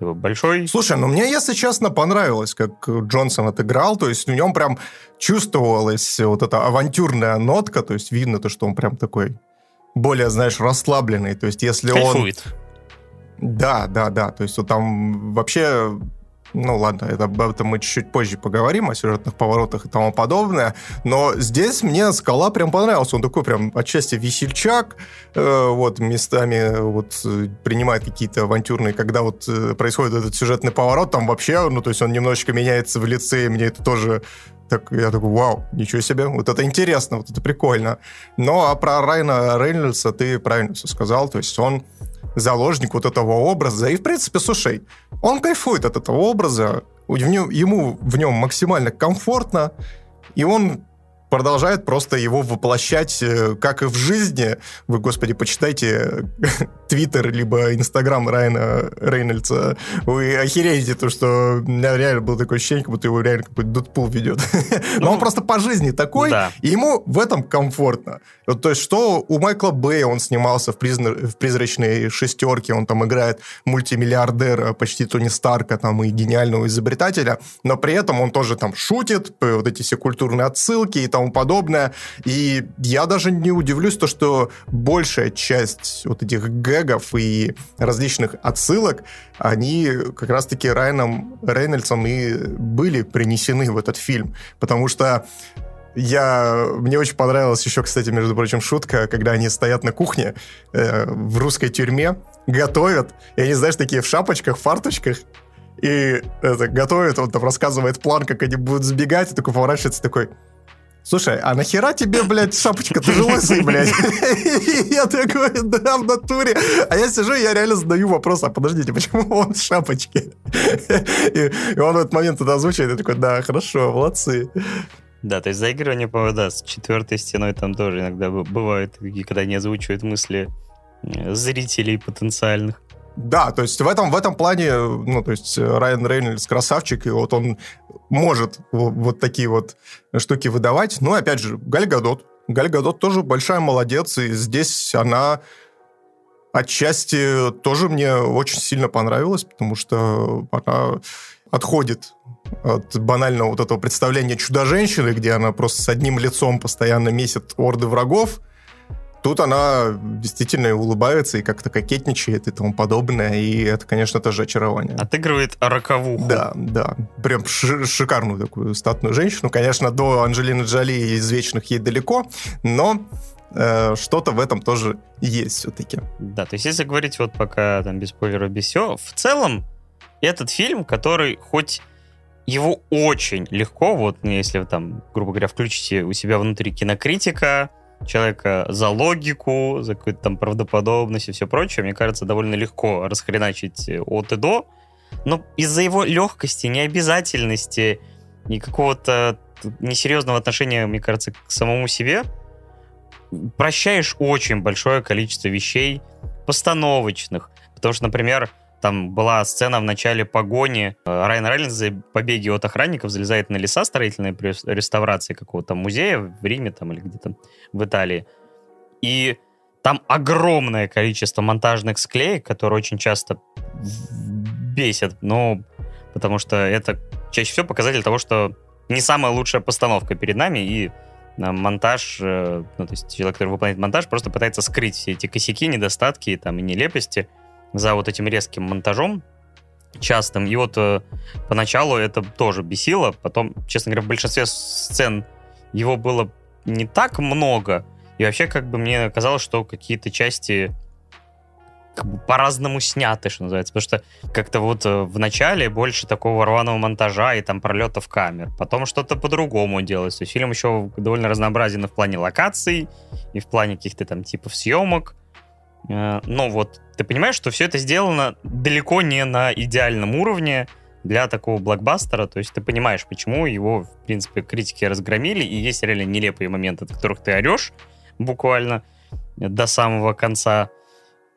большой. Слушай, ну мне, если честно, понравилось, как Джонсон отыграл, то есть в нем прям чувствовалась вот эта авантюрная нотка, то есть видно то, что он прям такой более, знаешь, расслабленный, то есть если Кайфует. он... Да, да, да, то есть вот там вообще ну ладно, это, об этом мы чуть-чуть позже поговорим, о сюжетных поворотах и тому подобное. Но здесь мне скала прям понравился. Он такой прям отчасти весельчак, э, вот местами вот принимает какие-то авантюрные, когда вот э, происходит этот сюжетный поворот, там вообще, ну то есть он немножечко меняется в лице, и мне это тоже так я такой, вау, ничего себе, вот это интересно, вот это прикольно. Ну, а про Райна Рейнольдса ты правильно все сказал, то есть он заложник вот этого образа. И, в принципе, слушай, он кайфует от этого образа, ему в нем максимально комфортно, и он продолжает просто его воплощать, э, как и в жизни. Вы, господи, почитайте <laughs> Твиттер либо Инстаграм Райана Рейнольдса. Вы охереете, то, что у меня реально было такое ощущение, как будто его реально какой-то Дэдпул ведет. <laughs> Но он ну, просто по жизни такой, и ему в этом комфортно. Вот, то есть, что у Майкла Бэя он снимался в, в «Призрачной шестерке», он там играет мультимиллиардера, почти Тони Старка, там, и гениального изобретателя, но при этом он тоже там шутит, вот эти все культурные отсылки и тому подобное. И я даже не удивлюсь, то, что большая часть вот этих гэгов и различных отсылок, они как раз-таки Райаном Рейнольдсом и были принесены в этот фильм. Потому что я... Мне очень понравилась еще, кстати, между прочим, шутка, когда они стоят на кухне э, в русской тюрьме, готовят, и они, знаешь, такие в шапочках, фарточках, и это, готовят, он там рассказывает план, как они будут сбегать, и такой поворачивается такой, Слушай, а нахера тебе, блядь, шапочка? Ты же лысый, блядь. <laughs> Я такой, да, в натуре. А я сижу, я реально задаю вопрос, а подождите, почему он в шапочке? И он в этот момент это озвучивает, и такой, да, хорошо, молодцы. Да, то есть заигрывание, по да, с четвертой стеной там тоже иногда бывает, когда не озвучивают мысли зрителей потенциальных. Да, то есть в этом, в этом плане, ну, то есть Райан Рейнольдс красавчик, и вот он может вот, вот такие вот штуки выдавать. Но, опять же, Галь Гадот. Галь Гадот тоже большая молодец, и здесь она отчасти тоже мне очень сильно понравилась, потому что она отходит от банального вот этого представления чудо-женщины, где она просто с одним лицом постоянно месит орды врагов, Тут она действительно улыбается и как-то кокетничает и тому подобное, и это, конечно, тоже очарование. Отыгрывает роковуху. Да, да. Прям шикарную такую статную женщину. Конечно, до Анджелины Джоли из «Вечных» ей далеко, но э, что-то в этом тоже есть все-таки. Да, то есть если говорить вот пока там без спойлеров, без всего, в целом этот фильм, который хоть его очень легко, вот если вы там, грубо говоря, включите у себя внутри кинокритика, человека за логику, за какую-то там правдоподобность и все прочее, мне кажется, довольно легко расхреначить от и до. Но из-за его легкости, необязательности и какого-то несерьезного отношения, мне кажется, к самому себе, прощаешь очень большое количество вещей постановочных. Потому что, например, там была сцена в начале погони. Э, Райан Рейнольдс за побеги от охранников залезает на леса строительные при реставрации какого-то музея в Риме там или где-то в Италии. И там огромное количество монтажных склеек, которые очень часто бесят, но потому что это чаще всего показатель того, что не самая лучшая постановка перед нами, и э, монтаж, э, ну, то есть человек, который выполняет монтаж, просто пытается скрыть все эти косяки, недостатки там, и нелепости, за вот этим резким монтажом частым. И вот э, поначалу это тоже бесило. Потом, честно говоря, в большинстве сцен его было не так много. И вообще, как бы мне казалось, что какие-то части как бы по-разному сняты, что называется. Потому что как-то вот э, в начале больше такого рваного монтажа и там пролетов камер. Потом что-то по-другому делается. Фильм еще довольно разнообразен в плане локаций, и в плане каких-то там типов съемок. Э, но вот ты понимаешь, что все это сделано далеко не на идеальном уровне для такого блокбастера, то есть ты понимаешь, почему его, в принципе, критики разгромили, и есть реально нелепые моменты, от которых ты орешь буквально до самого конца.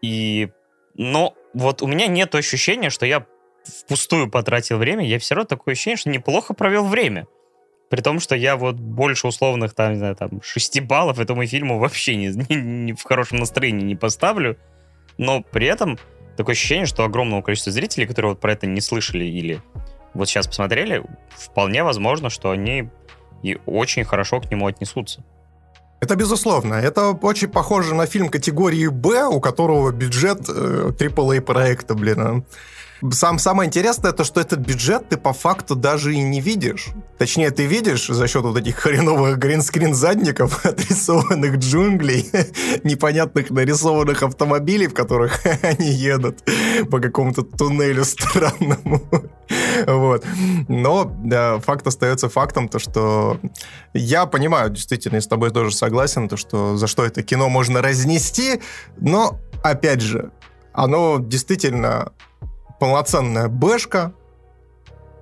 И... Но вот у меня нет ощущения, что я впустую потратил время, я все равно такое ощущение, что неплохо провел время. При том, что я вот больше условных, там, не знаю, там, 6 баллов этому фильму вообще не, <laughs> не, не в хорошем настроении не поставлю. Но при этом такое ощущение, что огромного количества зрителей, которые вот про это не слышали или вот сейчас посмотрели, вполне возможно, что они и очень хорошо к нему отнесутся. Это безусловно. Это очень похоже на фильм категории «Б», у которого бюджет э, AAA проекта, блин. Сам, самое интересное, то, что этот бюджет ты по факту даже и не видишь. Точнее, ты видишь за счет вот этих хреновых гринскрин задников, <laughs> отрисованных джунглей, <laughs> непонятных нарисованных автомобилей, в которых <laughs> они едут по какому-то туннелю странному. Вот. Но да, факт остается фактом, то, что я понимаю, действительно, и с тобой тоже согласен, то, что за что это кино можно разнести, но, опять же, оно действительно полноценная бэшка,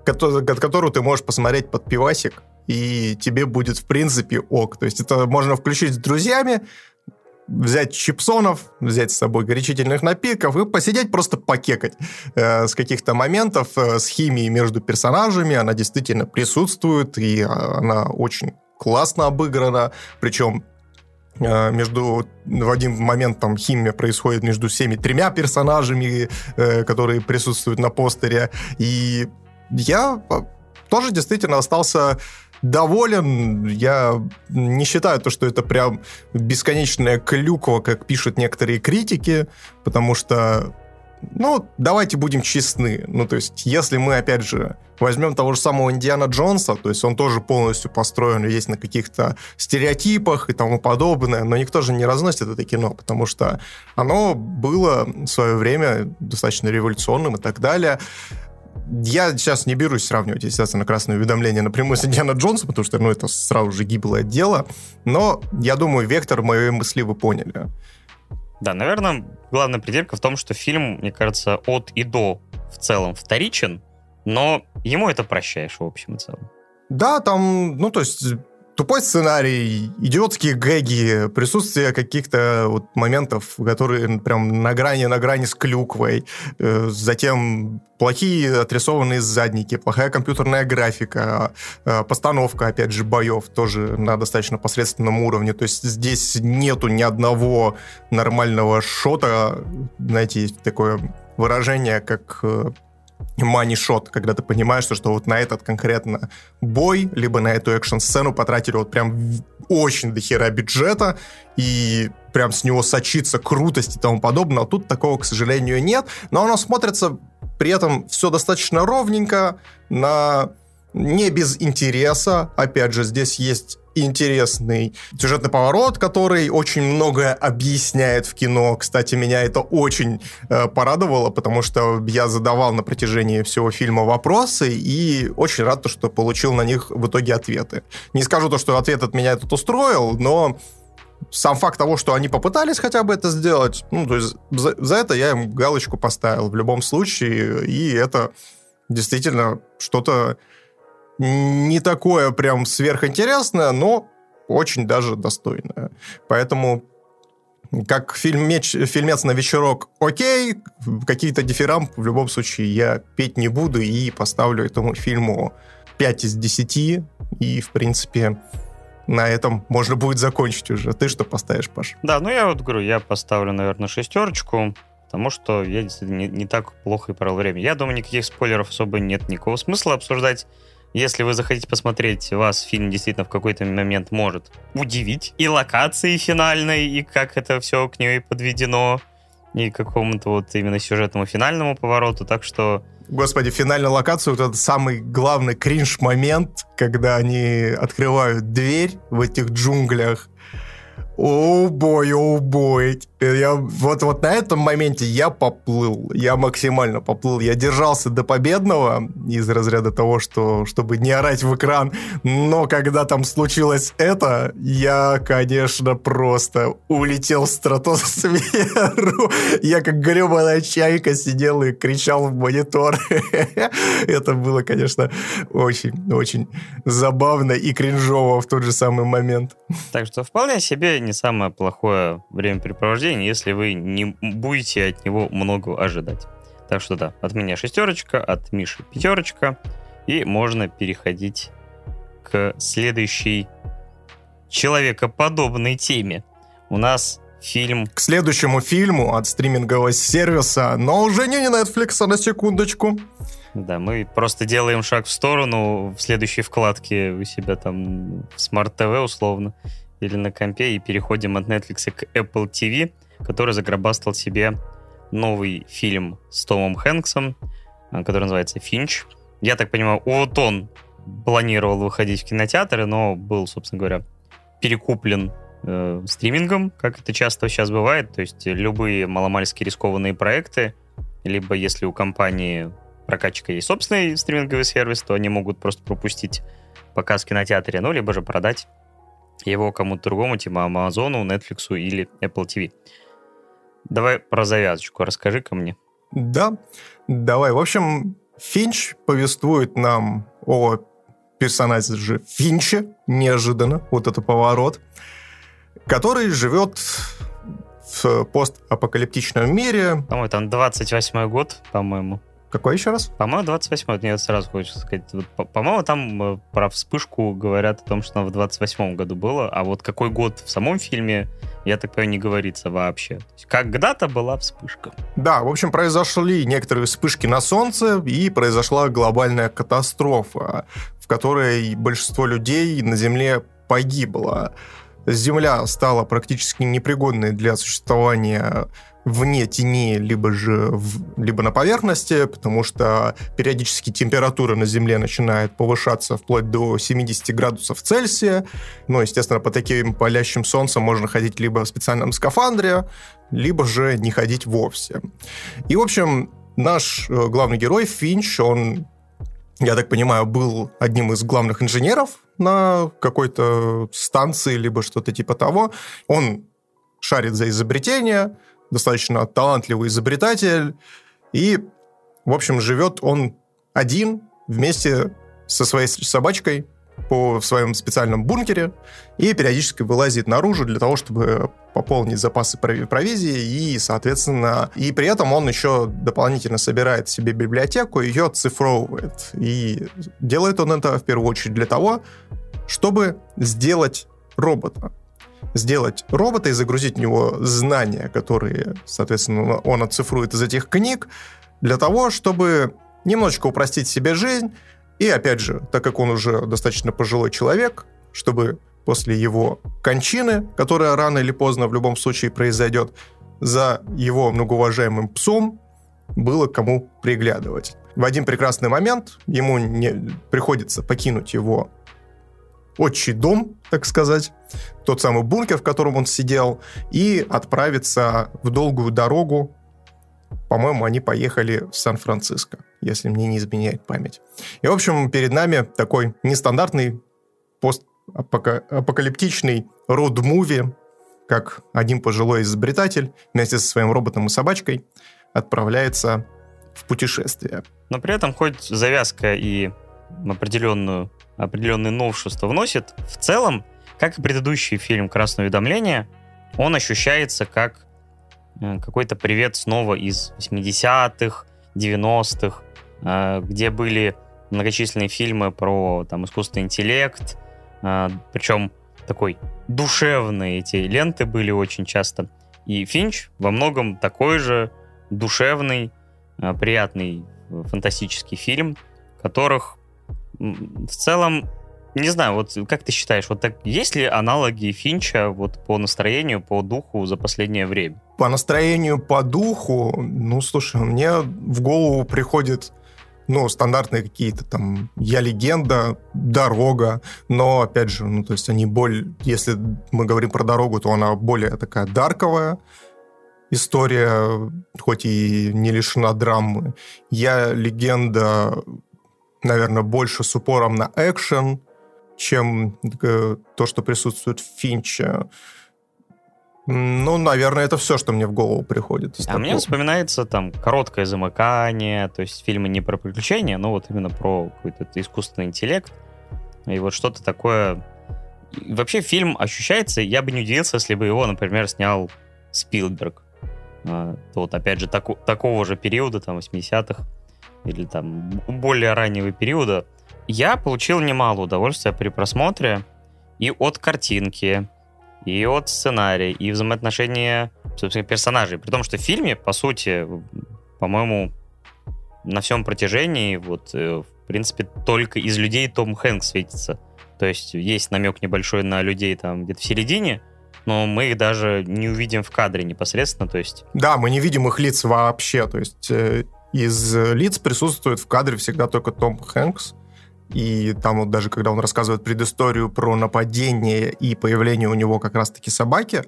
которую ты можешь посмотреть под пивасик, и тебе будет, в принципе, ок. То есть это можно включить с друзьями, взять чипсонов, взять с собой горячительных напитков и посидеть просто покекать э, с каких-то моментов, э, с химией между персонажами. Она действительно присутствует, и э, она очень классно обыграна. Причем между в один момент там химия происходит между всеми тремя персонажами, э, которые присутствуют на постере. И я тоже действительно остался доволен. Я не считаю то, что это прям бесконечная клюква, как пишут некоторые критики, потому что ну, давайте будем честны. Ну, то есть, если мы, опять же, возьмем того же самого Индиана Джонса, то есть он тоже полностью построен есть на каких-то стереотипах и тому подобное, но никто же не разносит это кино, потому что оно было в свое время достаточно революционным и так далее. Я сейчас не берусь сравнивать, естественно, красное уведомление напрямую с Индиана Джонсом, потому что, ну, это сразу же гиблое дело, но я думаю, вектор моей мысли вы поняли. Да, наверное, главная пределька в том, что фильм, мне кажется, от и до в целом вторичен, но ему это прощаешь в общем и целом. Да, там, ну, то есть тупой сценарий, идиотские гэги, присутствие каких-то вот моментов, которые прям на грани, на грани с клюквой, э, затем плохие отрисованные задники, плохая компьютерная графика, э, постановка, опять же, боев тоже на достаточно посредственном уровне. То есть здесь нету ни одного нормального шота, знаете, есть такое выражение, как money-шот, когда ты понимаешь, что, что вот на этот конкретно бой, либо на эту экшн-сцену потратили вот прям очень дохера бюджета, и прям с него сочится крутость и тому подобное. А тут такого, к сожалению, нет. Но оно смотрится при этом все достаточно ровненько, на не без интереса. Опять же, здесь есть интересный сюжетный поворот, который очень многое объясняет в кино. Кстати, меня это очень э, порадовало, потому что я задавал на протяжении всего фильма вопросы и очень рад, что получил на них в итоге ответы. Не скажу то, что ответ от меня этот устроил, но сам факт того, что они попытались хотя бы это сделать, ну, то есть за, за это я им галочку поставил в любом случае, и это действительно что-то не такое прям сверхинтересное, но очень даже достойное. Поэтому как фильм меч, фильмец на вечерок, окей, какие-то дифирамп в любом случае я петь не буду и поставлю этому фильму 5 из 10. И, в принципе, на этом можно будет закончить уже. Ты что поставишь, Паш? Да, ну я вот говорю, я поставлю, наверное, шестерочку, потому что я не, не так плохо и провел время. Я думаю, никаких спойлеров особо нет никакого смысла обсуждать. Если вы захотите посмотреть, вас фильм действительно в какой-то момент может удивить. И локации финальной, и как это все к ней подведено, и какому-то вот именно сюжетному финальному повороту. Так что Господи, финальная локация, вот этот самый главный кринж-момент, когда они открывают дверь в этих джунглях, о бой, о бой. Я, вот, вот на этом моменте я поплыл. Я максимально поплыл. Я держался до победного из разряда того, что чтобы не орать в экран. Но когда там случилось это, я, конечно, просто улетел в стратосферу. <laughs> Я как гребаная чайка сидел и кричал в монитор. <laughs> Это было, конечно, очень-очень забавно и кринжово в тот же самый момент. Так что вполне себе не самое плохое времяпрепровождение, если вы не будете от него много ожидать. Так что да, от меня шестерочка, от Миши пятерочка, и можно переходить к следующей человекоподобной теме. У нас фильм... К следующему фильму от стримингового сервиса, но уже не Netflix, а на секундочку. Да, мы просто делаем шаг в сторону в следующей вкладке у себя там в Smart TV условно или на компе и переходим от Netflix к Apple TV, который загробастал себе новый фильм с Томом Хэнксом, э, который называется «Финч». Я так понимаю, вот он планировал выходить в кинотеатры, но был, собственно говоря, перекуплен э, стримингом, как это часто сейчас бывает. То есть любые маломальски рискованные проекты, либо если у компании прокатчика есть собственный стриминговый сервис, то они могут просто пропустить показ в кинотеатре, ну, либо же продать его кому-то другому, типа Амазону, Netflix или Apple TV. Давай про завязочку расскажи-ка мне. Да, давай. В общем, Финч повествует нам о персонаже же Финче, неожиданно, вот это поворот, который живет в постапокалиптичном мире. По-моему, там 28 год, по-моему. Какой еще раз? По-моему, 28 Мне сразу хочется сказать. Вот, по-моему, там э, про вспышку говорят о том, что она в 28 году было, а вот какой год в самом фильме, я так понимаю, не говорится вообще. То есть, когда-то была вспышка. Да, в общем, произошли некоторые вспышки на Солнце, и произошла глобальная катастрофа, в которой большинство людей на Земле погибло. Земля стала практически непригодной для существования вне тени, либо же в, либо на поверхности, потому что периодически температура на Земле начинает повышаться вплоть до 70 градусов Цельсия. Ну, естественно, по таким палящим солнцем можно ходить либо в специальном скафандре, либо же не ходить вовсе. И, в общем, наш э, главный герой Финч, он, я так понимаю, был одним из главных инженеров на какой-то станции, либо что-то типа того. Он шарит за изобретение, достаточно талантливый изобретатель, и, в общем, живет он один вместе со своей собачкой по в своем специальном бункере и периодически вылазит наружу для того, чтобы пополнить запасы провизии и, соответственно, и при этом он еще дополнительно собирает себе библиотеку, ее цифровывает. И делает он это в первую очередь для того, чтобы сделать робота сделать робота и загрузить в него знания, которые, соответственно, он оцифрует из этих книг, для того, чтобы немножечко упростить себе жизнь, и опять же, так как он уже достаточно пожилой человек, чтобы после его кончины, которая рано или поздно в любом случае произойдет, за его многоуважаемым псом было кому приглядывать. В один прекрасный момент ему не приходится покинуть его отчий дом, так сказать, тот самый бункер, в котором он сидел, и отправиться в долгую дорогу. По-моему, они поехали в Сан-Франциско, если мне не изменяет память. И, в общем, перед нами такой нестандартный постапокалиптичный род-муви, как один пожилой изобретатель вместе со своим роботом и собачкой отправляется в путешествие. Но при этом хоть завязка и определенную, определенные новшества вносит, в целом, как и предыдущий фильм «Красное уведомление», он ощущается как э, какой-то привет снова из 80-х, 90-х, э, где были многочисленные фильмы про там, искусственный интеллект, э, причем такой душевные эти ленты были очень часто. И Финч во многом такой же душевный, приятный фантастический фильм, которых в целом, не знаю, вот как ты считаешь, вот так, есть ли аналоги Финча вот по настроению, по духу за последнее время? По настроению, по духу, ну, слушай, мне в голову приходит ну, стандартные какие-то там «Я легенда», «Дорога», но, опять же, ну, то есть они более... Если мы говорим про «Дорогу», то она более такая дарковая, история, хоть и не лишена драмы. «Я легенда», наверное, больше с упором на экшен, чем э, то, что присутствует в Финче. Ну, наверное, это все, что мне в голову приходит. А мне вспоминается там короткое замыкание, то есть фильмы не про приключения, но вот именно про какой-то искусственный интеллект. И вот что-то такое... вообще фильм ощущается, я бы не удивился, если бы его, например, снял Спилберг. А, вот, опять же, таку, такого же периода, там, 80-х, или там более раннего периода, я получил немало удовольствия при просмотре и от картинки, и от сценария, и взаимоотношения, собственно, персонажей. При том, что в фильме, по сути, по-моему, на всем протяжении, вот, э, в принципе, только из людей Том Хэнкс светится. То есть есть намек небольшой на людей там где-то в середине, но мы их даже не увидим в кадре непосредственно, то есть... Да, мы не видим их лиц вообще, то есть э, из лиц присутствует в кадре всегда только Том Хэнкс, и там вот даже когда он рассказывает предысторию про нападение и появление у него как раз-таки собаки,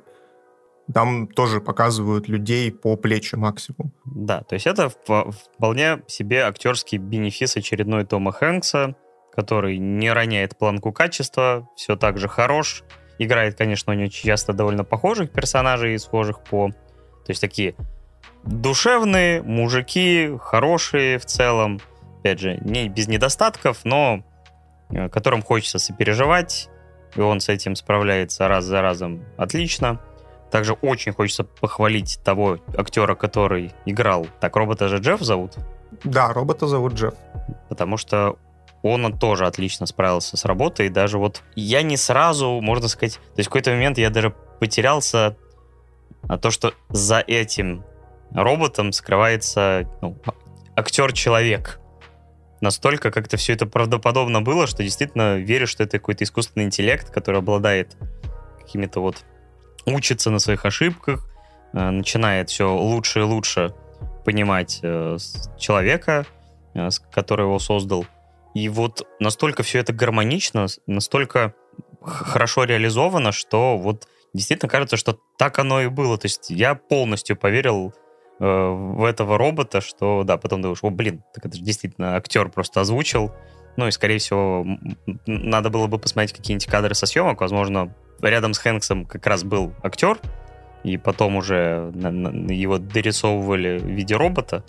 там тоже показывают людей по плечи максимум. Да, то есть это вполне себе актерский бенефис очередной Тома Хэнкса, который не роняет планку качества, все так же хорош, Играет, конечно, у него часто довольно похожих персонажей, схожих по... То есть такие душевные мужики, хорошие в целом. Опять же, не без недостатков, но э, которым хочется сопереживать, и он с этим справляется раз за разом отлично. Также очень хочется похвалить того актера, который играл. Так, робота же Джефф зовут? Да, робота зовут Джефф. Потому что он тоже отлично справился с работой. Даже вот я не сразу, можно сказать, то есть в какой-то момент я даже потерялся а то, что за этим роботом скрывается ну, актер-человек. Настолько как-то все это правдоподобно было, что действительно верю, что это какой-то искусственный интеллект, который обладает какими-то вот... учится на своих ошибках, э, начинает все лучше и лучше понимать э, человека, э, который его создал. И вот настолько все это гармонично, настолько хорошо реализовано, что вот действительно кажется, что так оно и было. То есть я полностью поверил в этого робота, что да, потом думаешь, о, блин, так это же действительно актер просто озвучил. Ну и, скорее всего, надо было бы посмотреть какие-нибудь кадры со съемок. Возможно, рядом с Хэнксом как раз был актер, и потом уже его дорисовывали в виде робота.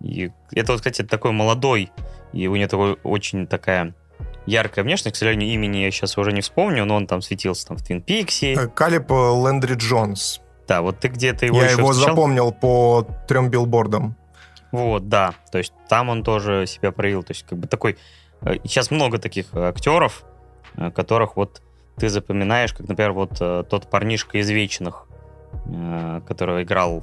И это вот, кстати, такой молодой и у него такой, очень такая яркая внешность. К сожалению, имени я сейчас уже не вспомню, но он там светился там в Твин Пикси. Э, Калип Лендри Джонс. Да, вот ты где-то его Я его встречал? запомнил по трем билбордам. Вот, да. То есть там он тоже себя проявил. То есть как бы такой... Э, сейчас много таких актеров, э, которых вот ты запоминаешь, как, например, вот тот парнишка из «Вечных», который играл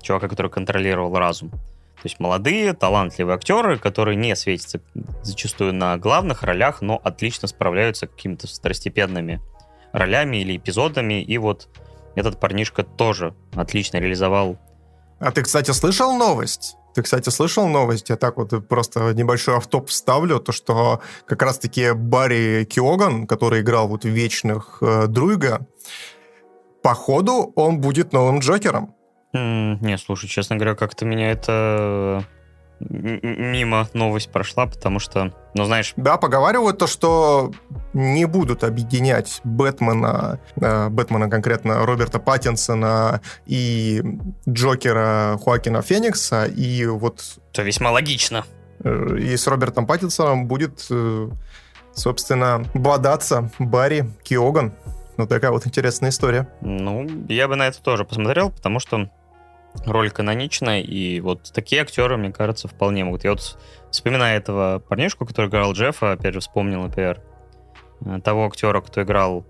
чувака, который контролировал разум. То есть молодые, талантливые актеры, которые не светятся зачастую на главных ролях, но отлично справляются какими-то второстепенными ролями или эпизодами. И вот этот парнишка тоже отлично реализовал. А ты, кстати, слышал новость? Ты, кстати, слышал новость? Я так вот просто небольшой автоп вставлю, то что как раз-таки Барри Киоган, который играл вот в «Вечных» э, Друйга, походу он будет новым Джокером. Mm, не, слушай, честно говоря, как-то меня это мимо новость прошла, потому что, ну, знаешь... Да, поговаривают то, что не будут объединять Бэтмена, э, Бэтмена конкретно Роберта Паттинсона и Джокера Хуакина Феникса, и вот... Это весьма логично. Э, и с Робертом Паттинсоном будет, э, собственно, бодаться Барри Киоган. Ну, такая вот интересная история. Ну, я бы на это тоже посмотрел, потому что роль каноничная, и вот такие актеры, мне кажется, вполне могут. Я вот вспоминаю этого парнишку, который играл Джеффа, опять же, вспомнил, например, э, того актера, кто играл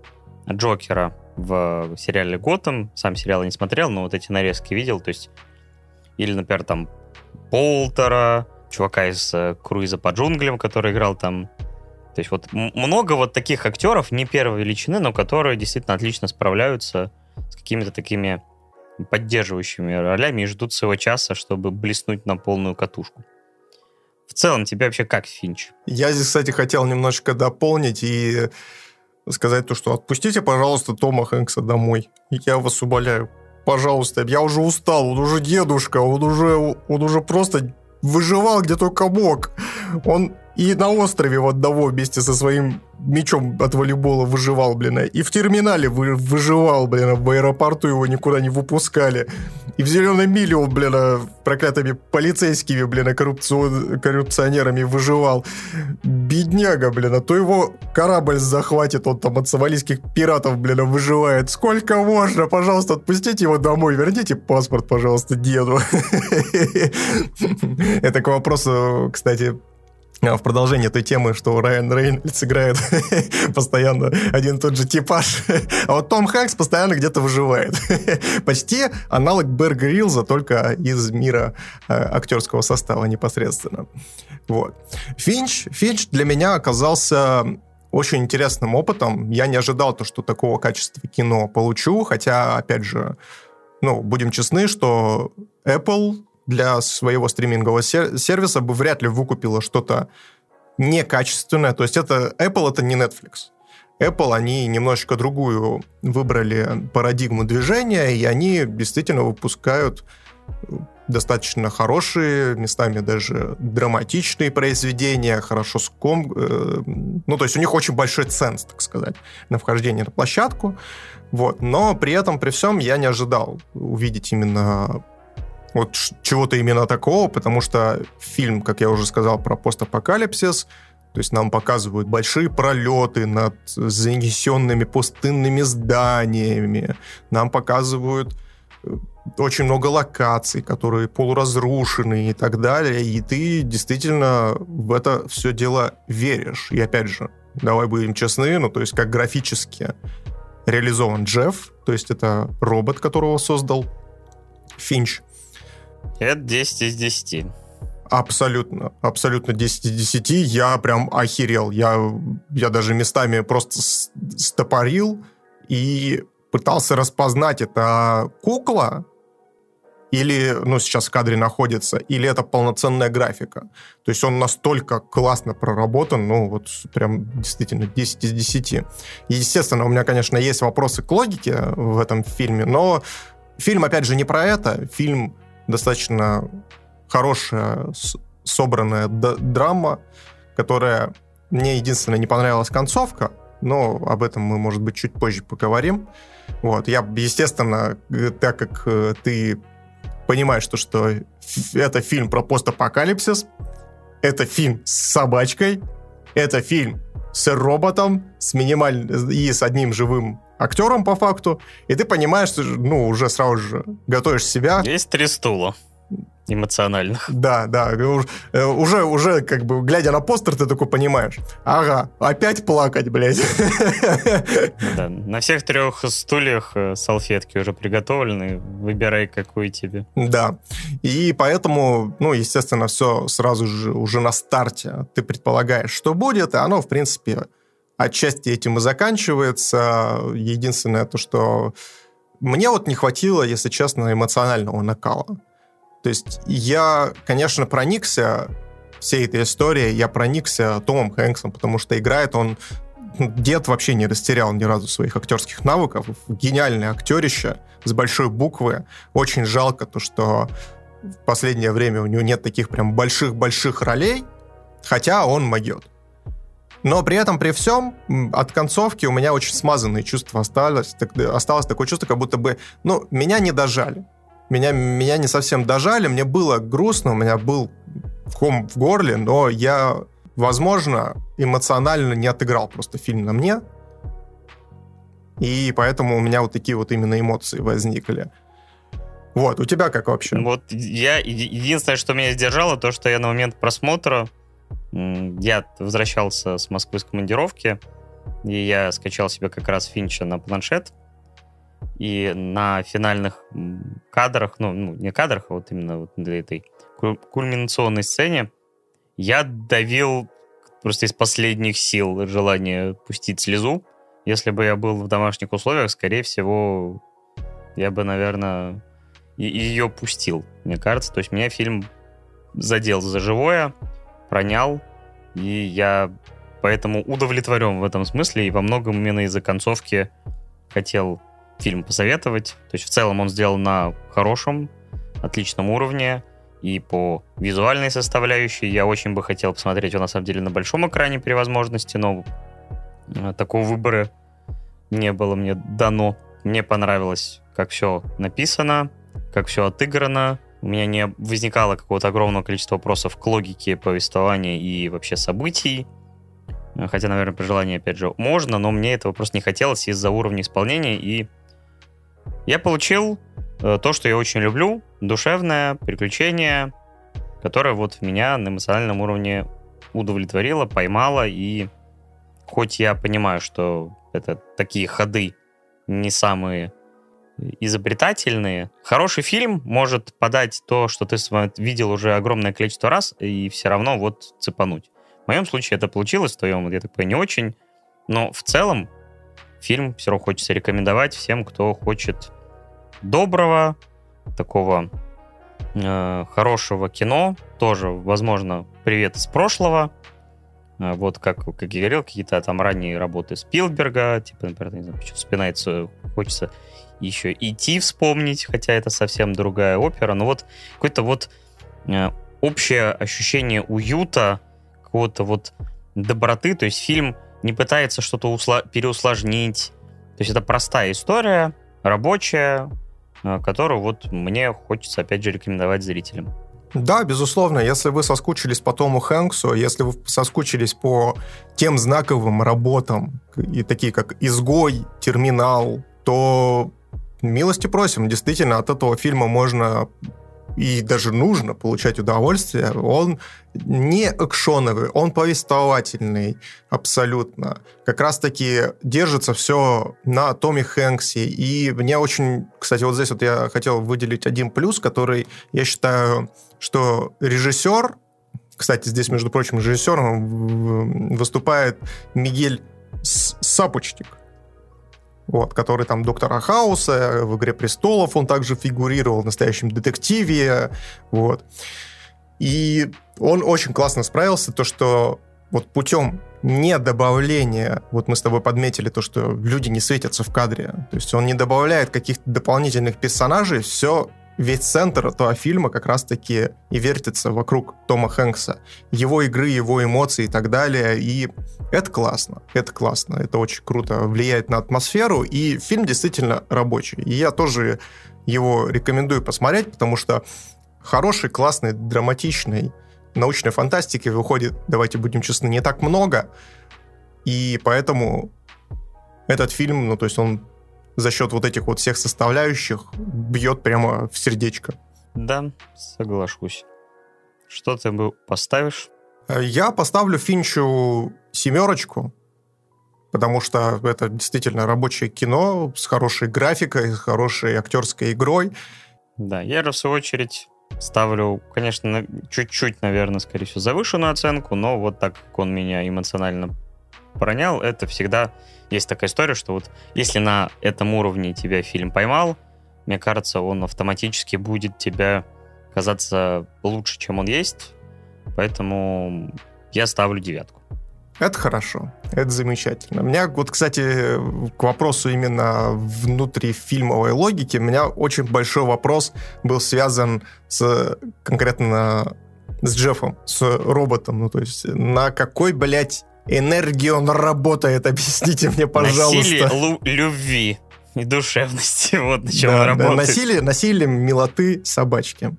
Джокера в сериале «Готэм». Сам сериал не смотрел, но вот эти нарезки видел, то есть... Или, например, там Полтера, чувака из э, «Круиза по джунглям», который играл там... То есть вот много вот таких актеров, не первой величины, но которые действительно отлично справляются с какими-то такими поддерживающими ролями и ждут своего часа, чтобы блеснуть на полную катушку. В целом, тебе вообще как Финч? Я здесь, кстати, хотел немножечко дополнить и сказать то, что отпустите, пожалуйста, Тома Хэнкса домой. Я вас умоляю. Пожалуйста, я уже устал, он уже дедушка, он уже, он уже просто выживал где только мог. Он и на острове вот одного вместе со своим мечом от волейбола выживал, блин. И в терминале вы, выживал, блин. В аэропорту его никуда не выпускали. И в зеленой миле он, блин, проклятыми полицейскими, блин, коррупцион... коррупционерами выживал. Бедняга, блин. А то его корабль захватит, он там от сомалийских пиратов, блин, выживает. Сколько можно? Пожалуйста, отпустите его домой. Верните паспорт, пожалуйста, деду. <laughs> Это к вопросу, кстати, а, в продолжение той темы, что Райан Рейнольдс играет <laughs> постоянно один и тот же типаж, <laughs> а вот Том Хэнкс постоянно где-то выживает. <laughs> Почти аналог Бэр Грилза, только из мира э, актерского состава непосредственно. Вот. Финч, Финч для меня оказался очень интересным опытом. Я не ожидал то, что такого качества кино получу, хотя, опять же, ну, будем честны, что Apple для своего стримингового сервиса бы вряд ли выкупила что-то некачественное. То есть это Apple это не Netflix. Apple, они немножечко другую выбрали парадигму движения, и они действительно выпускают достаточно хорошие, местами даже драматичные произведения, хорошо ском... Э, ну, то есть у них очень большой ценз, так сказать, на вхождение на площадку. Вот. Но при этом, при всем, я не ожидал увидеть именно вот чего-то именно такого, потому что фильм, как я уже сказал, про постапокалипсис, то есть нам показывают большие пролеты над занесенными пустынными зданиями, нам показывают э, очень много локаций, которые полуразрушены и так далее, и ты действительно в это все дело веришь. И опять же, давай будем честны, ну то есть как графически реализован Джефф, то есть это робот, которого создал Финч, это 10 из 10. Абсолютно, абсолютно 10 из 10. Я прям охерел. Я, я даже местами просто стопорил и пытался распознать, это кукла или, ну, сейчас в кадре находится, или это полноценная графика. То есть он настолько классно проработан, ну, вот прям действительно 10 из 10. И, естественно, у меня, конечно, есть вопросы к логике в этом фильме, но фильм, опять же, не про это. Фильм достаточно хорошая, собранная драма, которая мне единственное не понравилась концовка, но об этом мы, может быть, чуть позже поговорим. Вот. Я, естественно, так как э, ты понимаешь, что, что это фильм про постапокалипсис, это фильм с собачкой, это фильм с роботом, с минимальным и с одним живым актером по факту, и ты понимаешь, что ну, уже сразу же готовишь себя. Есть три стула. эмоциональных. Да, да. Э, уже, уже, как бы, глядя на постер, ты такой понимаешь. Ага, опять плакать, блядь. Да, на всех трех стульях э, салфетки уже приготовлены. Выбирай, какую тебе. Да. И поэтому, ну, естественно, все сразу же уже на старте ты предполагаешь, что будет, и оно, в принципе, отчасти этим и заканчивается. Единственное то, что мне вот не хватило, если честно, эмоционального накала. То есть я, конечно, проникся всей этой историей, я проникся Томом Хэнксом, потому что играет он... Дед вообще не растерял ни разу своих актерских навыков. Гениальное актерище с большой буквы. Очень жалко то, что в последнее время у него нет таких прям больших-больших ролей, хотя он могет. Но при этом, при всем, от концовки у меня очень смазанные чувства осталось. Так, осталось такое чувство, как будто бы, ну, меня не дожали меня, меня не совсем дожали, мне было грустно, у меня был ком в горле, но я, возможно, эмоционально не отыграл просто фильм на мне, и поэтому у меня вот такие вот именно эмоции возникли. Вот, у тебя как вообще? Вот я, единственное, что меня сдержало, то, что я на момент просмотра, я возвращался с Москвы с командировки, и я скачал себе как раз Финча на планшет, и на финальных кадрах, ну, ну не кадрах, а вот именно вот на этой кульминационной сцене я давил просто из последних сил желание пустить слезу. Если бы я был в домашних условиях, скорее всего, я бы, наверное, ее пустил, мне кажется. То есть меня фильм задел за живое, пронял, и я поэтому удовлетворен в этом смысле, и во многом именно из-за концовки хотел фильм посоветовать. То есть в целом он сделан на хорошем, отличном уровне. И по визуальной составляющей я очень бы хотел посмотреть его на самом деле на большом экране при возможности, но э, такого выбора не было мне дано. Мне понравилось, как все написано, как все отыграно. У меня не возникало какого-то огромного количества вопросов к логике повествования и вообще событий. Хотя, наверное, при желании, опять же, можно, но мне этого просто не хотелось из-за уровня исполнения и я получил э, то, что я очень люблю, душевное приключение, которое вот меня на эмоциональном уровне удовлетворило, поймало, и хоть я понимаю, что это такие ходы не самые изобретательные. Хороший фильм может подать то, что ты видел уже огромное количество раз, и все равно вот цепануть. В моем случае это получилось, в твоем, я так понимаю, не очень. Но в целом фильм все равно хочется рекомендовать всем, кто хочет доброго, такого э, хорошего кино. Тоже, возможно, привет из прошлого. Э, вот как, как я говорил, какие-то там ранние работы Спилберга, типа, например, не знаю, почему вспоминается, хочется еще идти вспомнить, хотя это совсем другая опера. Но вот какое-то вот э, общее ощущение уюта, какого-то вот доброты, то есть фильм не пытается что-то усла- переусложнить. То есть это простая история, рабочая, э, которую вот мне хочется, опять же, рекомендовать зрителям. Да, безусловно, если вы соскучились по Тому Хэнксу, если вы соскучились по тем знаковым работам, и такие как «Изгой», «Терминал», то милости просим. Действительно, от этого фильма можно и даже нужно получать удовольствие, он не экшоновый, он повествовательный абсолютно. Как раз-таки держится все на Томе Хэнксе. И мне очень... Кстати, вот здесь вот я хотел выделить один плюс, который я считаю, что режиссер, кстати, здесь, между прочим, режиссером выступает Мигель Сапочник вот, который там доктора Хауса, в «Игре престолов» он также фигурировал, в настоящем детективе, вот. И он очень классно справился, то, что вот путем не добавления, вот мы с тобой подметили то, что люди не светятся в кадре, то есть он не добавляет каких-то дополнительных персонажей, все весь центр этого фильма как раз-таки и вертится вокруг Тома Хэнкса. Его игры, его эмоции и так далее. И это классно. Это классно. Это очень круто влияет на атмосферу. И фильм действительно рабочий. И я тоже его рекомендую посмотреть, потому что хороший, классный, драматичный научной фантастики выходит, давайте будем честны, не так много. И поэтому этот фильм, ну, то есть он за счет вот этих вот всех составляющих бьет прямо в сердечко. Да, соглашусь. Что ты поставишь? Э, я поставлю Финчу семерочку, потому что это действительно рабочее кино с хорошей графикой, с хорошей актерской игрой. Да, я, в свою очередь, ставлю, конечно, чуть-чуть, наверное, скорее всего, завышенную оценку, но вот так как он меня эмоционально пронял, это всегда есть такая история, что вот если на этом уровне тебя фильм поймал, мне кажется, он автоматически будет тебя казаться лучше, чем он есть. Поэтому я ставлю девятку. Это хорошо, это замечательно. У меня вот, кстати, к вопросу именно внутрифильмовой логики, у меня очень большой вопрос был связан с конкретно с Джеффом, с роботом. Ну, то есть на какой, блядь, энергии он работает? <laughs> Объясните мне, пожалуйста. Насилие любви и душевности. <laughs> Вот на чем да, он работает. Да, насилие, насилие милоты собачки.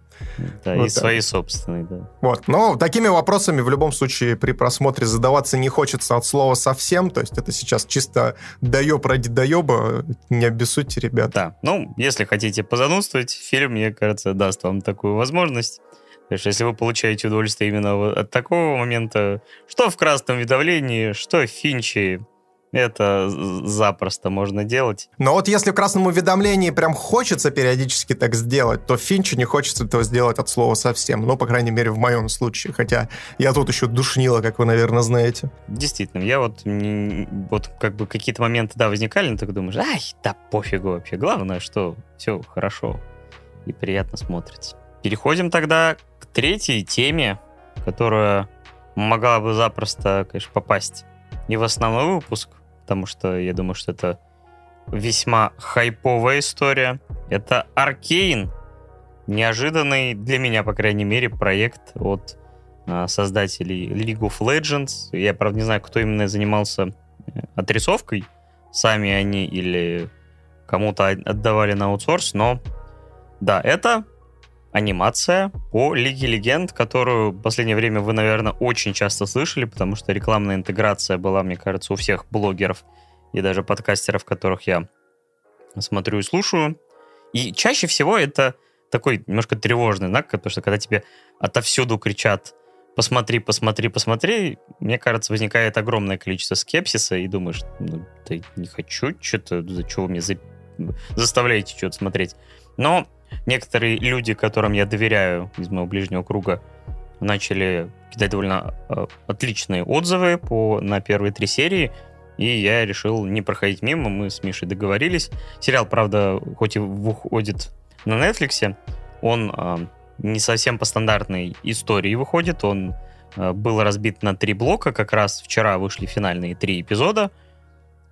Да, вот и так. свои собственные, да. Вот, но такими вопросами в любом случае при просмотре задаваться не хочется от слова совсем, то есть это сейчас чисто доеб ради доеба, не обессудьте, ребята. Да, ну, если хотите позанудствовать, фильм, мне кажется, даст вам такую возможность. Конечно, если вы получаете удовольствие именно от такого момента, что в красном видовлении, что в Финчи, это запросто можно делать. Но вот если в красном уведомлении прям хочется периодически так сделать, то Финчу не хочется этого сделать от слова совсем. Ну, по крайней мере, в моем случае. Хотя я тут еще душнила, как вы, наверное, знаете. Действительно, я вот, вот как бы какие-то моменты, да, возникали, но ты думаешь, ай, да пофигу вообще. Главное, что все хорошо и приятно смотрится. Переходим тогда третьей теме, которая могла бы запросто, конечно, попасть не в основной выпуск, потому что я думаю, что это весьма хайповая история. Это Аркейн. Неожиданный для меня, по крайней мере, проект от а, создателей League of Legends. Я, правда, не знаю, кто именно занимался э, отрисовкой, сами они или кому-то отдавали на аутсорс, но да, это анимация по Лиге Легенд, которую в последнее время вы, наверное, очень часто слышали, потому что рекламная интеграция была, мне кажется, у всех блогеров и даже подкастеров, которых я смотрю и слушаю. И чаще всего это такой немножко тревожный знак, потому что когда тебе отовсюду кричат посмотри, посмотри, посмотри, мне кажется, возникает огромное количество скепсиса, и думаешь, ну, да не хочу, что-то, за чего вы мне за... заставляете что-то смотреть. Но некоторые люди, которым я доверяю из моего ближнего круга, начали кидать довольно э, отличные отзывы по, на первые три серии, и я решил не проходить мимо, мы с Мишей договорились. Сериал, правда, хоть и выходит на Netflix, он э, не совсем по стандартной истории выходит, он э, был разбит на три блока, как раз вчера вышли финальные три эпизода,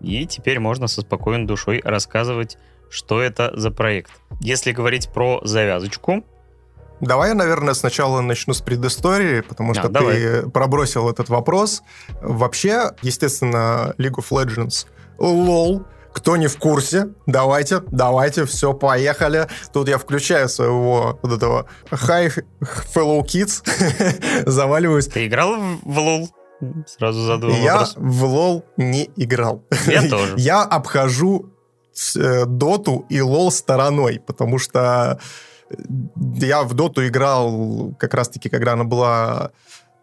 и теперь можно со спокойной душой рассказывать что это за проект. Если говорить про завязочку, Давай я, наверное, сначала начну с предыстории, потому что а, ты давай. пробросил этот вопрос. Вообще, естественно, League of Legends, лол, кто не в курсе, давайте, давайте, все, поехали. Тут я включаю своего вот этого Hi Fellow Kids, <laughs> заваливаюсь. Ты играл в лол? Сразу задумал Я вопрос. в лол не играл. Я тоже. Я обхожу доту и лол стороной, потому что я в доту играл как раз-таки, когда она была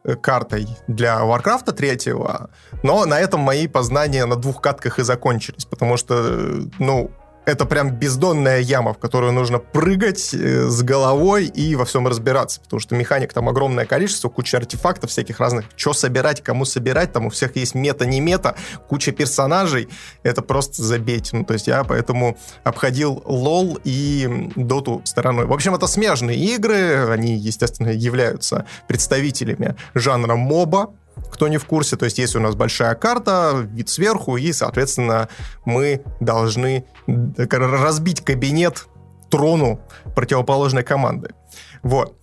э, картой для Варкрафта третьего, но на этом мои познания на двух катках и закончились, потому что, э, ну, это прям бездонная яма, в которую нужно прыгать э, с головой и во всем разбираться, потому что механик там огромное количество, куча артефактов всяких разных, что собирать, кому собирать, там у всех есть мета, не мета, куча персонажей, это просто забейте. Ну, то есть я поэтому обходил лол и доту стороной. В общем, это смежные игры, они, естественно, являются представителями жанра моба, кто не в курсе, то есть есть у нас большая карта, вид сверху, и, соответственно, мы должны разбить кабинет трону противоположной команды. Вот.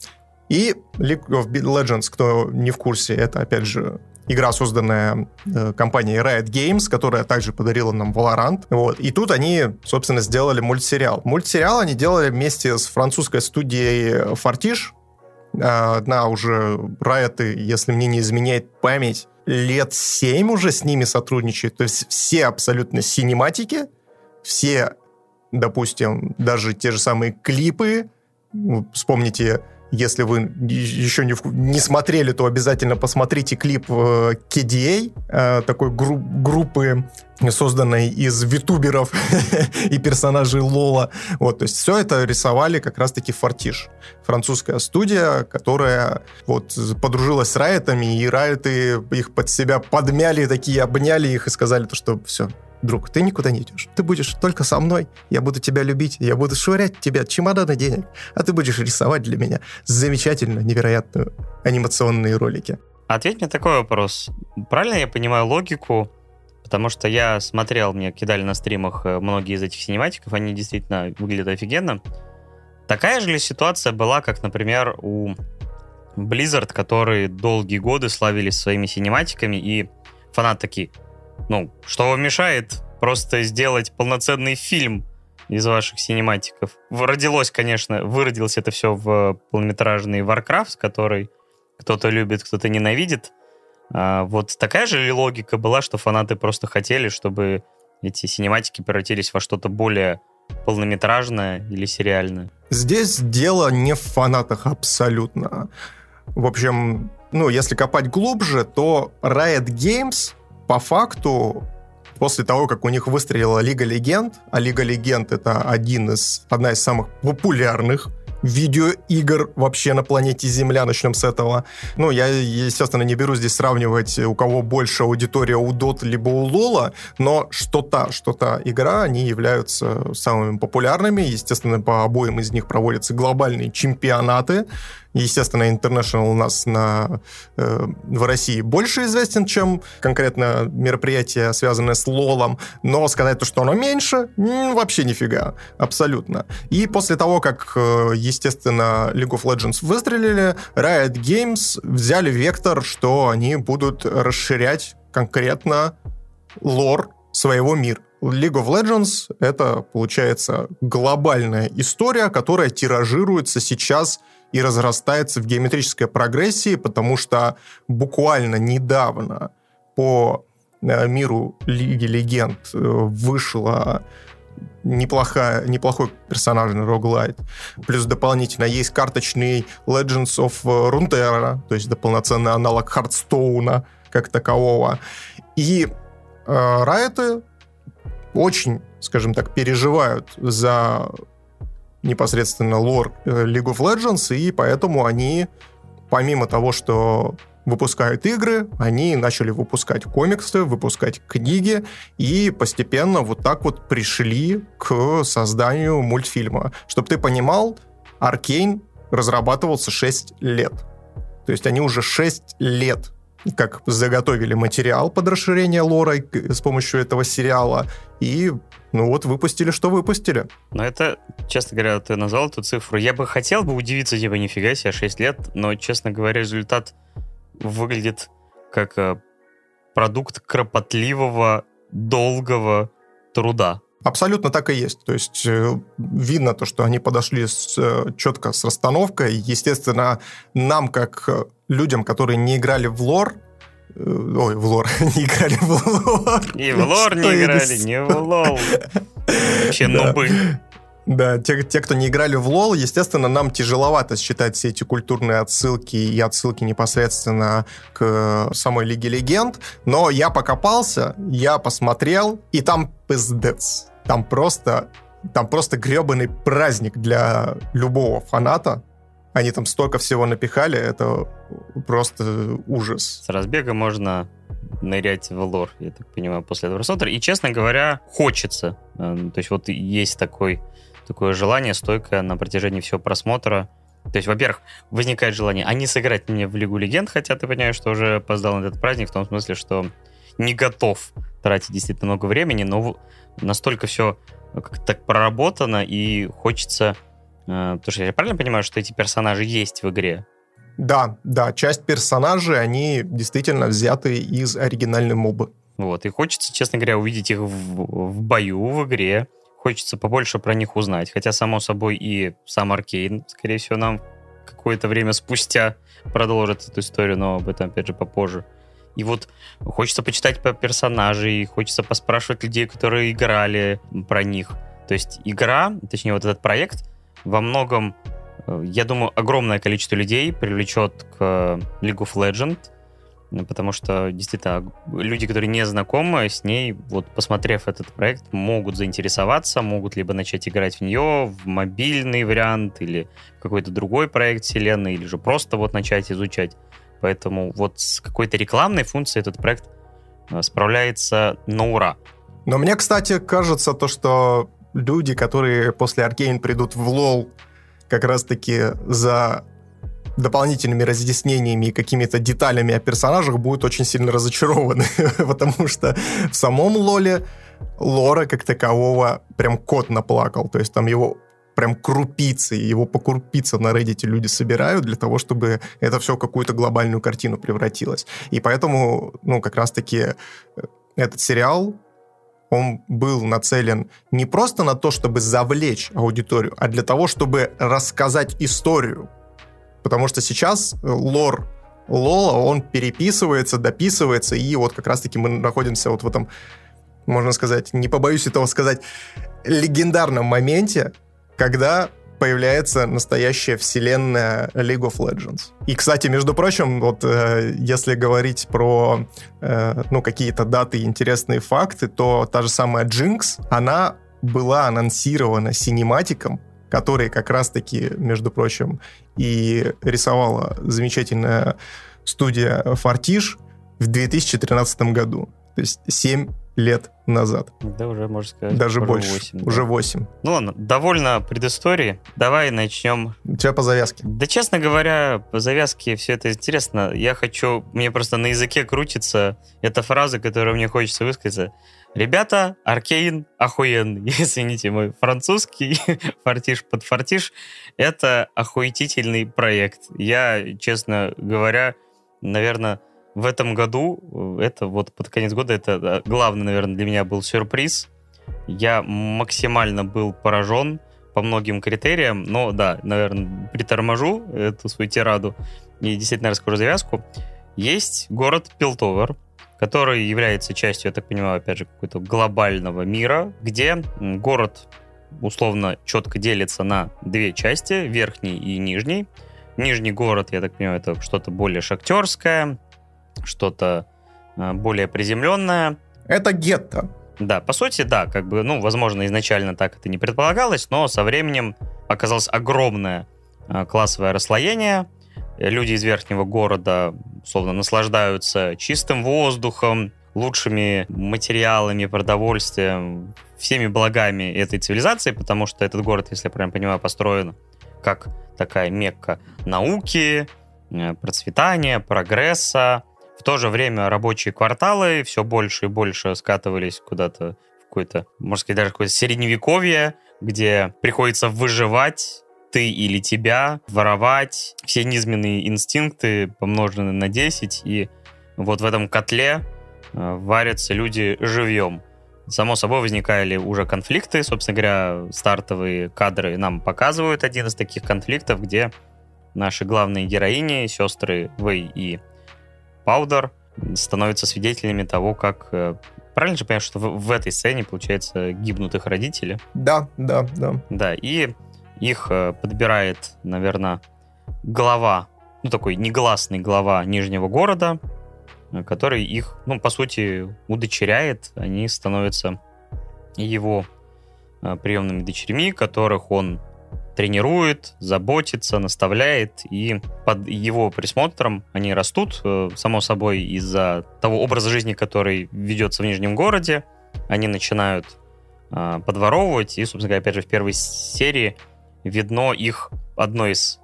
И League of Legends, кто не в курсе, это, опять же, игра, созданная э, компанией Riot Games, которая также подарила нам Valorant. Вот. И тут они, собственно, сделали мультсериал. Мультсериал они делали вместе с французской студией Fortiche, Одна уже Riot, если мне не изменяет память, лет 7 уже с ними сотрудничает. То есть все абсолютно синематики, все, допустим, даже те же самые клипы, вспомните если вы еще не, не смотрели, то обязательно посмотрите клип э, KDA, э, такой гру- группы, созданной из витуберов <laughs> и персонажей Лола. Вот, то есть все это рисовали как раз-таки Фортиш, французская студия, которая вот подружилась с Райтами, и Райты их под себя подмяли, такие обняли их и сказали, то, что все, друг, ты никуда не идешь. Ты будешь только со мной, я буду тебя любить, я буду швырять тебя чемоданы денег, а ты будешь рисовать для меня замечательно, невероятную анимационные ролики. Ответь мне такой вопрос. Правильно я понимаю логику? Потому что я смотрел, мне кидали на стримах э, многие из этих синематиков, они действительно выглядят офигенно. Такая же ли ситуация была, как, например, у Blizzard, которые долгие годы славились своими синематиками, и фанаты такие, ну, что вам мешает просто сделать полноценный фильм из ваших синематиков? Родилось, конечно, выродилось это все в полнометражный Warcraft, который кто-то любит, кто-то ненавидит. А вот такая же ли логика была, что фанаты просто хотели, чтобы эти синематики превратились во что-то более полнометражное или сериальное? Здесь дело не в фанатах абсолютно. В общем, ну, если копать глубже, то Riot Games по факту после того, как у них выстрелила Лига Легенд, а Лига Легенд это один из, одна из самых популярных видеоигр вообще на планете Земля, начнем с этого. Ну, я, естественно, не беру здесь сравнивать, у кого больше аудитория у Dota либо у Лола, но что та, что та игра, они являются самыми популярными. Естественно, по обоим из них проводятся глобальные чемпионаты. Естественно, International у нас на, э, в России больше известен, чем конкретно мероприятие, связанное с Лолом, но сказать то, что оно меньше, вообще нифига, абсолютно. И после того, как, э, естественно, League of Legends выстрелили, Riot Games взяли вектор, что они будут расширять конкретно лор своего мира. League of Legends — это, получается, глобальная история, которая тиражируется сейчас и разрастается в геометрической прогрессии, потому что буквально недавно по э, миру Лиги Легенд э, вышла неплохая, неплохой персонажный роглайт. Плюс дополнительно есть карточный Legends of Runeterra, то есть дополноценный аналог Хардстоуна как такового. И э, Райты очень, скажем так, переживают за непосредственно лор э, League of Legends, и поэтому они, помимо того, что выпускают игры, они начали выпускать комиксы, выпускать книги, и постепенно вот так вот пришли к созданию мультфильма. Чтобы ты понимал, Аркейн разрабатывался 6 лет. То есть они уже 6 лет как заготовили материал под расширение лора с помощью этого сериала, и ну вот выпустили, что выпустили. Но это, честно говоря, ты назвал эту цифру. Я бы хотел бы удивиться, типа, нифига себе, 6 лет, но, честно говоря, результат выглядит как э, продукт кропотливого, долгого труда. Абсолютно так и есть. То есть э, видно то, что они подошли с, э, четко с расстановкой. Естественно, нам, как э, людям, которые не играли в лор, Ой, в лор. <laughs> не играли в лор. И в лор не играли, не в лол. Вообще нубы. Да, те, те, кто не играли в лол, естественно, нам тяжеловато считать все эти культурные отсылки и отсылки непосредственно к самой Лиге Легенд, но я покопался, я посмотрел, и там пиздец. Там просто, там просто гребаный праздник для любого фаната, они там столько всего напихали, это просто ужас. С разбега можно нырять в лор, я так понимаю, после этого просмотра. И, честно говоря, хочется. Э, то есть вот есть такой, такое желание стойкое на протяжении всего просмотра. То есть, во-первых, возникает желание, а сыграть мне в Лигу Легенд, хотя ты понимаешь, что уже опоздал на этот праздник, в том смысле, что не готов тратить действительно много времени, но настолько все как-то так проработано, и хочется Э, потому что я правильно понимаю, что эти персонажи есть в игре? Да, да, часть персонажей, они действительно взяты из оригинальной мобы. Вот, и хочется, честно говоря, увидеть их в, в бою, в игре. Хочется побольше про них узнать. Хотя, само собой, и сам Аркейн, скорее всего, нам какое-то время спустя <laughs> продолжит эту историю, но об этом, опять же, попозже. И вот хочется почитать по персонажей, хочется поспрашивать людей, которые играли про них. То есть игра, точнее, вот этот проект, во многом э, я думаю, огромное количество людей привлечет к League of Legends, потому что действительно люди, которые не знакомы с ней, вот посмотрев этот проект, могут заинтересоваться, могут либо начать играть в нее, в мобильный вариант или какой-то другой проект вселенной, или же просто вот начать изучать. Поэтому вот с какой-то рекламной функцией этот проект э, справляется на ура. Но мне, кстати, кажется то, что люди, которые после Аркейн придут в лол как раз-таки за дополнительными разъяснениями и какими-то деталями о персонажах будут очень сильно разочарованы, <laughs> потому что в самом лоле лора как такового прям кот наплакал, то есть там его прям крупицы, его по крупицам на Reddit люди собирают для того, чтобы это все в какую-то глобальную картину превратилось. И поэтому, ну, как раз-таки э, этот сериал, он был нацелен не просто на то, чтобы завлечь аудиторию, а для того, чтобы рассказать историю Потому что сейчас э, лор Лола, он переписывается, дописывается, и вот как раз-таки мы находимся вот в этом, можно сказать, не побоюсь этого сказать, легендарном моменте, когда появляется настоящая вселенная League of Legends. И, кстати, между прочим, вот э, если говорить про э, ну, какие-то даты и интересные факты, то та же самая Jinx, она была анонсирована синематиком который как раз-таки, между прочим, и рисовала замечательная студия «Фортиш» в 2013 году. То есть 7 лет назад. Да, уже, можно сказать, Даже больше. 8, да. Уже 8. Ну ладно, довольно предыстории. Давай начнем. У тебя по завязке. Да, честно говоря, по завязке все это интересно. Я хочу... Мне просто на языке крутится эта фраза, которую мне хочется высказать. Ребята, Аркейн охуенный. <laughs> Извините, мой французский <laughs> фортиш под фортиш. Это охуетительный проект. Я, честно говоря, наверное, в этом году, это вот под конец года, это главный, наверное, для меня был сюрприз. Я максимально был поражен по многим критериям, но да, наверное, приторможу эту свою тираду и действительно расскажу завязку. Есть город Пилтовер, который является частью, я так понимаю, опять же, какого-то глобального мира, где город условно четко делится на две части, верхний и нижний. Нижний город, я так понимаю, это что-то более шахтерское, что-то э, более приземленное. Это гетто. Да, по сути, да, как бы, ну, возможно, изначально так это не предполагалось, но со временем оказалось огромное э, классовое расслоение, люди из верхнего города, условно, наслаждаются чистым воздухом, лучшими материалами, продовольствием, всеми благами этой цивилизации, потому что этот город, если я правильно понимаю, построен как такая мекка науки, э, процветания, прогресса. То же время рабочие кварталы все больше и больше скатывались куда-то в какое-то, можно сказать, даже какое-то средневековье, где приходится выживать ты или тебя, воровать, все низменные инстинкты помножены на 10, и вот в этом котле э, варятся люди живьем. Само собой возникали уже конфликты, собственно говоря, стартовые кадры нам показывают один из таких конфликтов, где наши главные героини, сестры Вэй и Паудер, становятся свидетелями того, как э, Правильно же понимаю, что в, в этой сцене, получается, гибнут их родители? Да, да, да. Да, и их э, подбирает, наверное, глава, ну, такой негласный глава Нижнего города, э, который их, ну, по сути, удочеряет. Они становятся его приемными дочерьми, которых он тренирует, заботится, наставляет, и под его присмотром они растут, само собой, из-за того образа жизни, который ведется в Нижнем городе, они начинают подворовывать, и, собственно говоря, опять же, в первой серии видно их одно из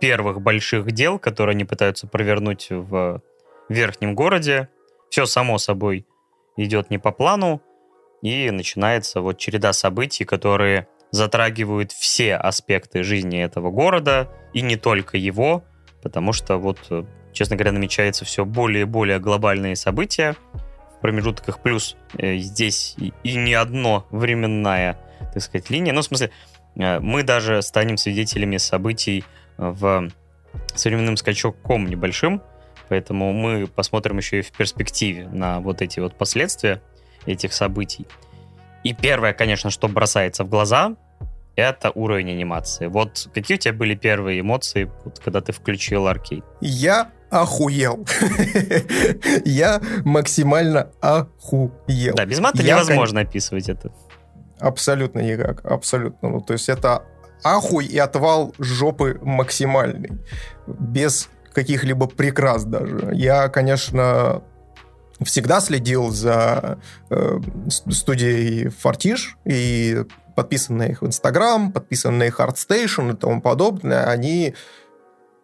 первых больших дел, которые они пытаются провернуть в верхнем городе. Все само собой идет не по плану, и начинается вот череда событий, которые затрагивают все аспекты жизни этого города, и не только его, потому что вот, честно говоря, намечается все более и более глобальные события в промежутках, плюс э, здесь и, и не одно временная, так сказать, линия. Ну, в смысле, Э, мы даже станем свидетелями событий в современным скачком небольшим, поэтому мы посмотрим еще и в перспективе на вот эти вот последствия этих событий. И первое, конечно, что бросается в глаза, это уровень анимации. Вот какие у тебя были первые эмоции, вот, когда ты включил аркейд? Я охуел. <laughs> Я максимально охуел. Да, без мата невозможно описывать это. Абсолютно никак, абсолютно. Ну, то есть это ахуй и отвал жопы максимальный. Без каких-либо прикрас даже. Я, конечно, всегда следил за э, студией Фортиш и подписан на их Инстаграм, подписан на их ArtStation и тому подобное. Они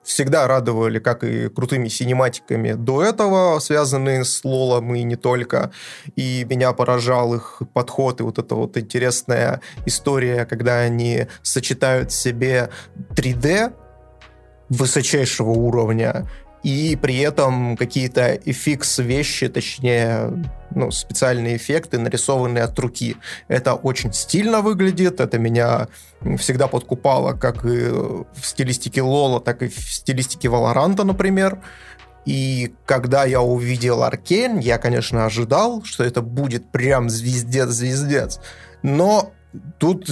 всегда радовали, как и крутыми синематиками до этого, связанные с Лолом и не только. И меня поражал их подход и вот эта вот интересная история, когда они сочетают в себе 3D высочайшего уровня и при этом какие-то FX вещи, точнее, ну, специальные эффекты, нарисованные от руки. Это очень стильно выглядит, это меня всегда подкупало как и в стилистике Лола, так и в стилистике Валоранта, например. И когда я увидел Аркейн, я, конечно, ожидал, что это будет прям звездец-звездец. Но тут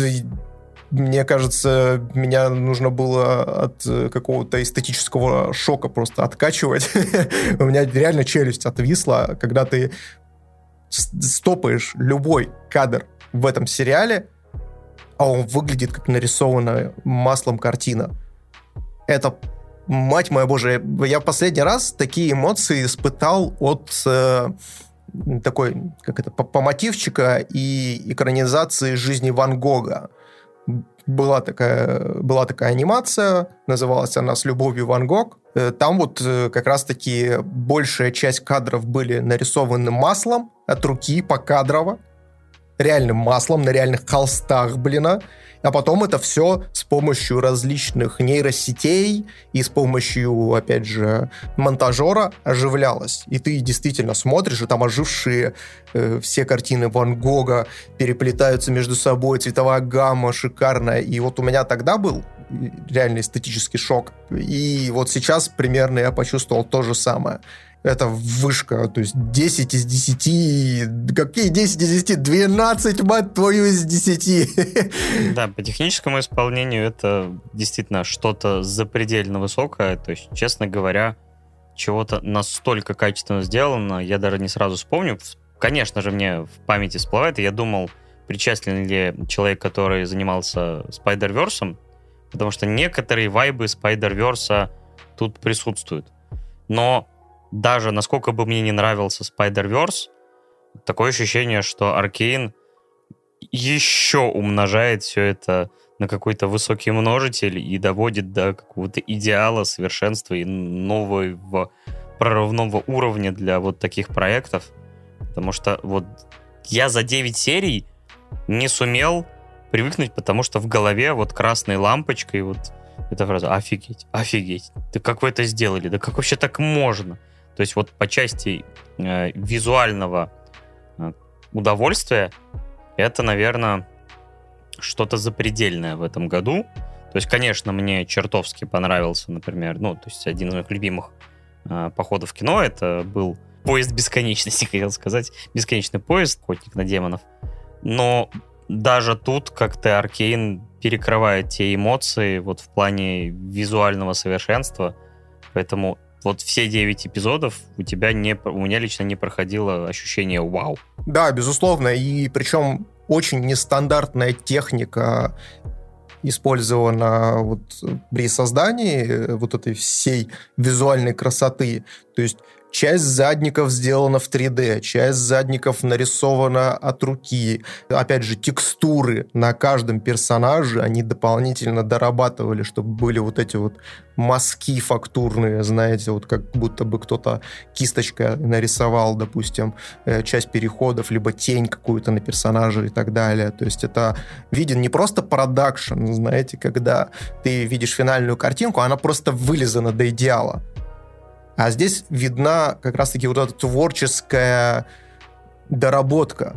мне кажется, меня нужно было от э, какого-то эстетического шока просто откачивать. <laughs> У меня реально челюсть отвисла, когда ты стопаешь любой кадр в этом сериале, а он выглядит как нарисованная маслом картина. Это, мать моя божья, я последний раз такие эмоции испытал от э, такой, как это, по, по мотивчика и экранизации жизни Ван Гога была такая, была такая анимация, называлась она «С любовью Ван Гог». Э, там вот э, как раз-таки большая часть кадров были нарисованы маслом от руки по кадрово, реальным маслом на реальных холстах, блин, а потом это все с помощью различных нейросетей и с помощью, опять же, монтажера оживлялось. И ты действительно смотришь, и там ожившие э, все картины Ван Гога переплетаются между собой, цветовая гамма шикарная. И вот у меня тогда был реальный эстетический шок. И вот сейчас примерно я почувствовал то же самое это вышка, то есть 10 из 10, какие 10 из 10? 12, мать твою, из 10. <laughs> Да, по техническому исполнению это действительно что-то запредельно высокое, то есть, честно говоря, чего-то настолько качественно сделано, я даже не сразу вспомню. Конечно же, мне в памяти всплывает, и я думал, причастен ли человек, который занимался Spider-Verse, потому что некоторые вайбы Spider-Verse тут присутствуют. Но даже насколько бы мне не нравился Spider-Verse, такое ощущение, что Аркейн еще умножает все это на какой-то высокий множитель и доводит до какого-то идеала, совершенства и нового прорывного уровня для вот таких проектов. Потому что вот я за 9 серий не сумел привыкнуть, потому что в голове вот красной лампочкой вот эта фраза «Офигеть, офигеть, да как вы это сделали, да как вообще так можно?» То есть вот по части э, визуального э, удовольствия это, наверное, что-то запредельное в этом году. То есть, конечно, мне чертовски понравился, например, ну, то есть один из моих любимых э, походов в кино, это был поезд бесконечности, <laughs> хотел сказать, бесконечный поезд, охотник на демонов. Но даже тут как-то Аркейн перекрывает те эмоции вот в плане визуального совершенства, поэтому вот все 9 эпизодов у тебя не, у меня лично не проходило ощущение вау. Да, безусловно, и причем очень нестандартная техника использована вот при создании вот этой всей визуальной красоты. То есть Часть задников сделана в 3D, часть задников нарисована от руки. Опять же, текстуры на каждом персонаже они дополнительно дорабатывали, чтобы были вот эти вот мазки фактурные, знаете, вот как будто бы кто-то кисточкой нарисовал, допустим, э, часть переходов, либо тень какую-то на персонаже и так далее. То есть это виден не просто продакшн, знаете, когда ты видишь финальную картинку, она просто вылизана до идеала. А здесь видна как раз-таки вот эта творческая доработка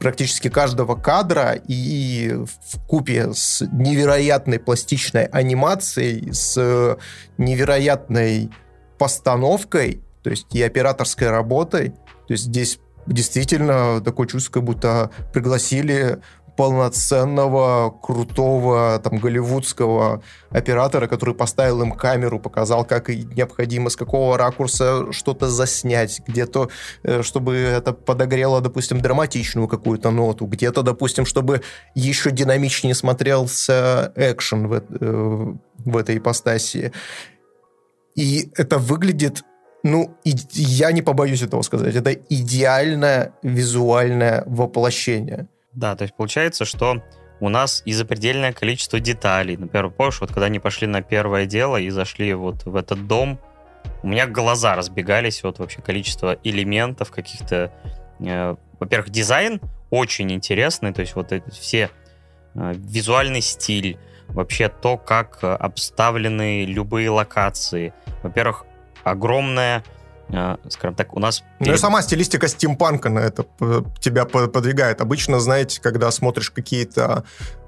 практически каждого кадра и в купе с невероятной пластичной анимацией, с невероятной постановкой, то есть и операторской работой. То есть здесь действительно такое чувство, как будто пригласили полноценного, крутого, там, голливудского оператора, который поставил им камеру, показал, как необходимо, с какого ракурса что-то заснять, где-то, э, чтобы это подогрело, допустим, драматичную какую-то ноту, где-то, допустим, чтобы еще динамичнее смотрелся экшен в, э, в этой ипостаси. И это выглядит ну, и, я не побоюсь этого сказать. Это идеальное визуальное воплощение. Да, то есть получается, что у нас и запредельное количество деталей. Например, помнишь, вот когда они пошли на первое дело и зашли вот в этот дом, у меня глаза разбегались, вот вообще количество элементов каких-то. Э, во-первых, дизайн очень интересный, то есть вот эти все э, визуальный стиль, вообще то, как обставлены любые локации. Во-первых, огромная э, скажем так, у нас... Ну и сама стилистика стимпанка на это тебя подвигает. Обычно, знаете, когда смотришь какие-то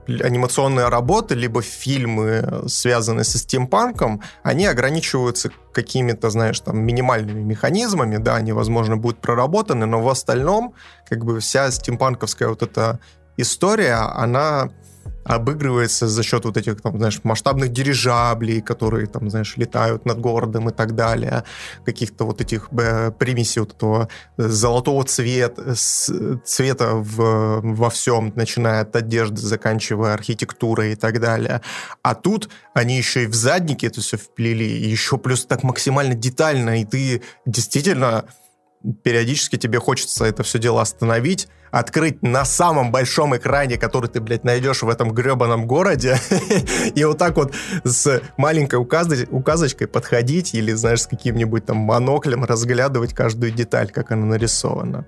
анимационные работы, либо фильмы, связанные со стимпанком, они ограничиваются какими-то, знаешь, там, минимальными механизмами, да, они, возможно, будут проработаны, но в остальном, как бы, вся стимпанковская вот эта история, она обыгрывается за счет вот этих, там, знаешь, масштабных дирижаблей, которые, там, знаешь, летают над городом и так далее, каких-то вот этих э, примесей вот этого золотого цвета, цвета в, во всем, начиная от одежды, заканчивая архитектурой и так далее. А тут они еще и в заднике это все вплели, еще плюс так максимально детально, и ты действительно периодически тебе хочется это все дело остановить, открыть на самом большом экране, который ты, блядь, найдешь в этом гребаном городе, <laughs> и вот так вот с маленькой указочкой подходить или, знаешь, с каким-нибудь там моноклем разглядывать каждую деталь, как она нарисована.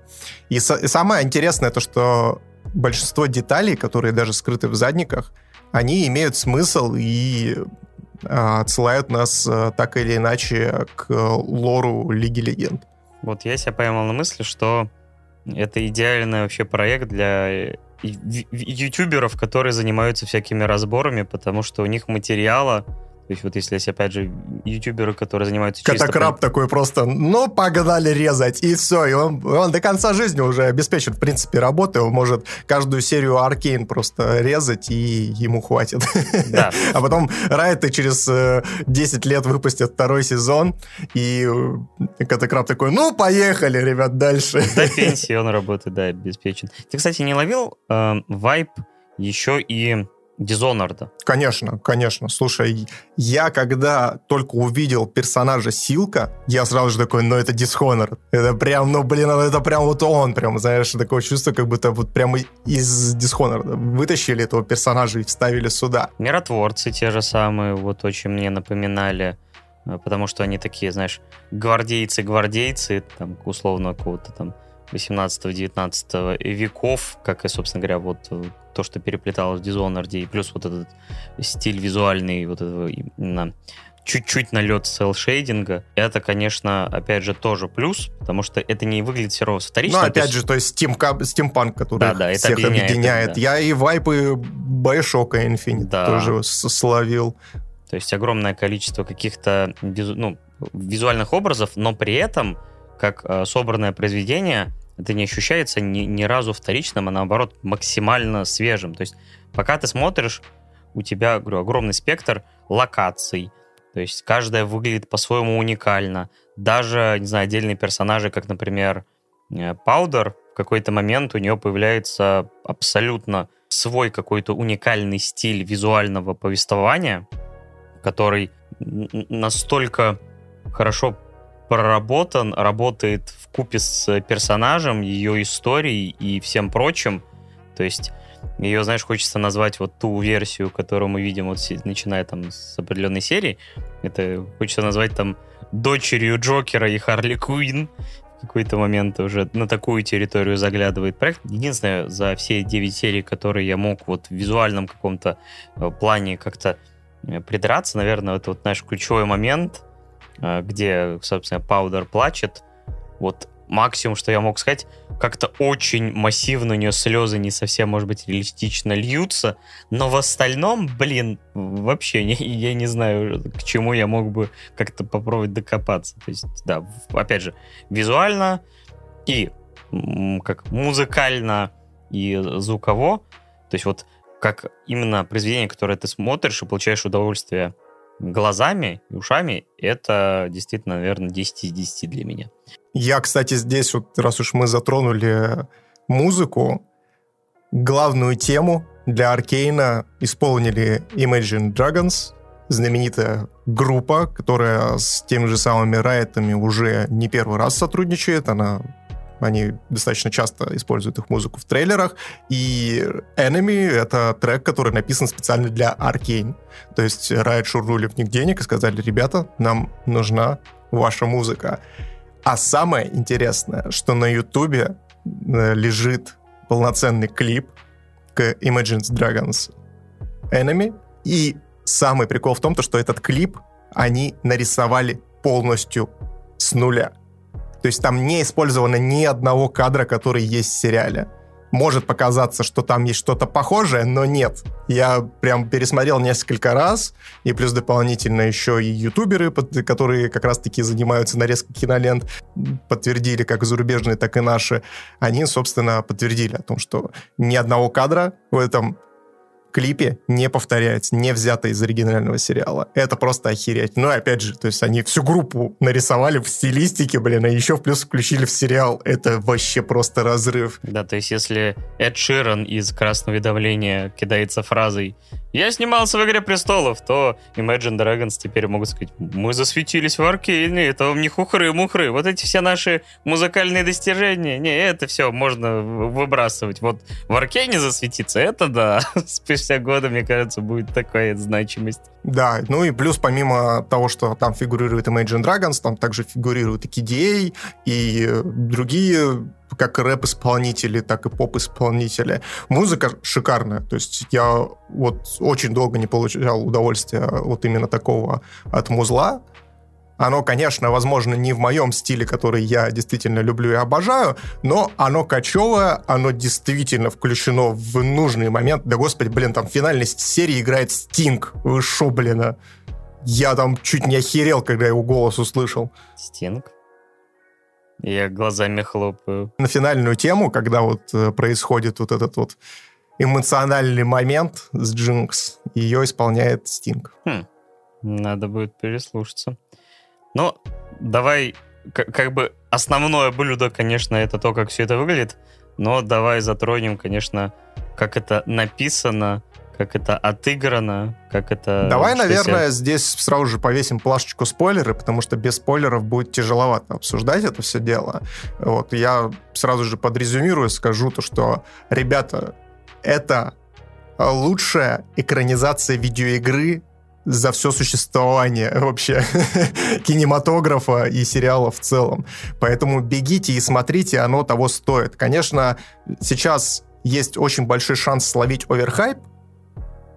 И, и самое интересное то, что большинство деталей, которые даже скрыты в задниках, они имеют смысл и а, отсылают нас а, так или иначе к лору Лиги Легенд. Вот я себя поймал на мысли, что это идеальный вообще проект для ютуберов, которые занимаются всякими разборами, потому что у них материала то есть вот если есть, опять же, ютуберы, которые занимаются Катакраб чисто... такой просто, ну, погнали резать, и все. И он, он до конца жизни уже обеспечен, в принципе, работы. Он может каждую серию Аркейн просто резать, и ему хватит. Да. <laughs> А потом Райты через 10 э, лет выпустят второй сезон, и э, Катакраб такой, ну, поехали, ребят, дальше. До пенсии он работает, да, обеспечен. Ты, кстати, не ловил э, вайп еще и Дизонорда. Конечно, конечно. Слушай, я когда только увидел персонажа Силка, я сразу же такой, ну это Dishonored. Это прям, ну блин, это прям вот он, прям, знаешь, такое чувство, как будто вот прямо из Dishonored вытащили этого персонажа и вставили сюда. Миротворцы те же самые, вот очень мне напоминали э, потому что они такие, знаешь, гвардейцы-гвардейцы, там, условно, какого-то там 18-19 веков, как и, собственно говоря, вот э, то, что переплеталось в Dishonored, и плюс вот этот стиль визуальный, вот этого именно чуть-чуть налет селшейдинга, это, конечно, опять же, тоже плюс, потому что это не выглядит все равно вторично. Ну, опять есть... же, то есть стимка, стимпанк, который да, да, всех объединяет. объединяет. Да. Я и вайпы Bioshock Infinite да. тоже словил. То есть огромное количество каких-то ну, визуальных образов, но при этом, как э, собранное произведение, это не ощущается ни, ни разу вторичным, а наоборот максимально свежим. То есть пока ты смотришь, у тебя, говорю, огромный спектр локаций, то есть каждая выглядит по-своему уникально. Даже, не знаю, отдельные персонажи, как, например, Паудер, в какой-то момент у нее появляется абсолютно свой какой-то уникальный стиль визуального повествования, который настолько хорошо проработан, работает в купе с персонажем, ее историей и всем прочим. То есть ее, знаешь, хочется назвать вот ту версию, которую мы видим, вот начиная там с определенной серии. Это хочется назвать там дочерью Джокера и Харли Куин. В какой-то момент уже на такую территорию заглядывает проект. Единственное, за все 9 серий, которые я мог вот в визуальном каком-то э, плане как-то э, придраться, наверное, это вот наш ключевой момент, где, собственно, Паудер плачет. Вот максимум, что я мог сказать, как-то очень массивно у нее слезы не совсем, может быть, реалистично льются, но в остальном, блин, вообще <laughs> не, я не знаю, к чему я мог бы как-то попробовать докопаться. То есть, да, опять же, визуально и как музыкально и звуково То есть вот как именно произведение, которое ты смотришь и получаешь удовольствие глазами и ушами, это действительно, наверное, 10 из 10 для меня. Я, кстати, здесь вот, раз уж мы затронули музыку, главную тему для Аркейна исполнили Imagine Dragons, знаменитая группа, которая с теми же самыми Райтами уже не первый раз сотрудничает. Она они достаточно часто используют их музыку в трейлерах. И Enemy — это трек, который написан специально для Arkane. То есть Riot шурнули в них денег и сказали, ребята, нам нужна ваша музыка. А самое интересное, что на Ютубе лежит полноценный клип к Imagine Dragons Enemy. И самый прикол в том, что этот клип они нарисовали полностью с нуля. То есть там не использовано ни одного кадра, который есть в сериале. Может показаться, что там есть что-то похожее, но нет. Я прям пересмотрел несколько раз, и плюс дополнительно еще и ютуберы, которые как раз-таки занимаются нарезкой кинолент, подтвердили, как зарубежные, так и наши. Они, собственно, подтвердили о том, что ни одного кадра в этом клипе не повторяется, не взято из оригинального сериала. Это просто охереть. Ну опять же, то есть они всю группу нарисовали в стилистике, блин, а еще в плюс включили в сериал. Это вообще просто разрыв. Да, то есть если Эд Ширан из «Красного уведомления» кидается фразой «Я снимался в «Игре престолов», то Imagine Dragons теперь могут сказать «Мы засветились в Аркейне, это вам не хухры-мухры, вот эти все наши музыкальные достижения, не, это все можно выбрасывать. Вот в Аркейне засветиться, это да, <laughs> спустя годы, мне кажется, будет такая значимость. Да, ну и плюс помимо того, что там фигурирует Imagine Dragons, там также фигурируют и KDA, и другие как рэп-исполнители, так и поп-исполнители. Музыка шикарная. То есть я вот очень долго не получал удовольствия вот именно такого от музла. Оно, конечно, возможно, не в моем стиле, который я действительно люблю и обожаю, но оно кочевое, оно действительно включено в нужный момент. Да, господи, блин, там в финальной серии играет Стинг. Вы шо, блин, а? Я там чуть не охерел, когда его голос услышал. Стинг? Я глазами хлопаю. На финальную тему, когда вот э, происходит вот этот вот эмоциональный момент с Джинкс, ее исполняет Стинг. Хм. Надо будет переслушаться. Ну, давай, как бы основное блюдо, конечно, это то, как все это выглядит, но давай затронем, конечно, как это написано, как это отыграно, как это... Давай, наверное, себя... здесь сразу же повесим плашечку спойлеры, потому что без спойлеров будет тяжеловато обсуждать это все дело. Вот, я сразу же подрезюмирую, скажу то, что, ребята, это лучшая экранизация видеоигры за все существование вообще <laughs> кинематографа и сериалов в целом. Поэтому бегите и смотрите, оно того стоит. Конечно, сейчас есть очень большой шанс словить оверхайп,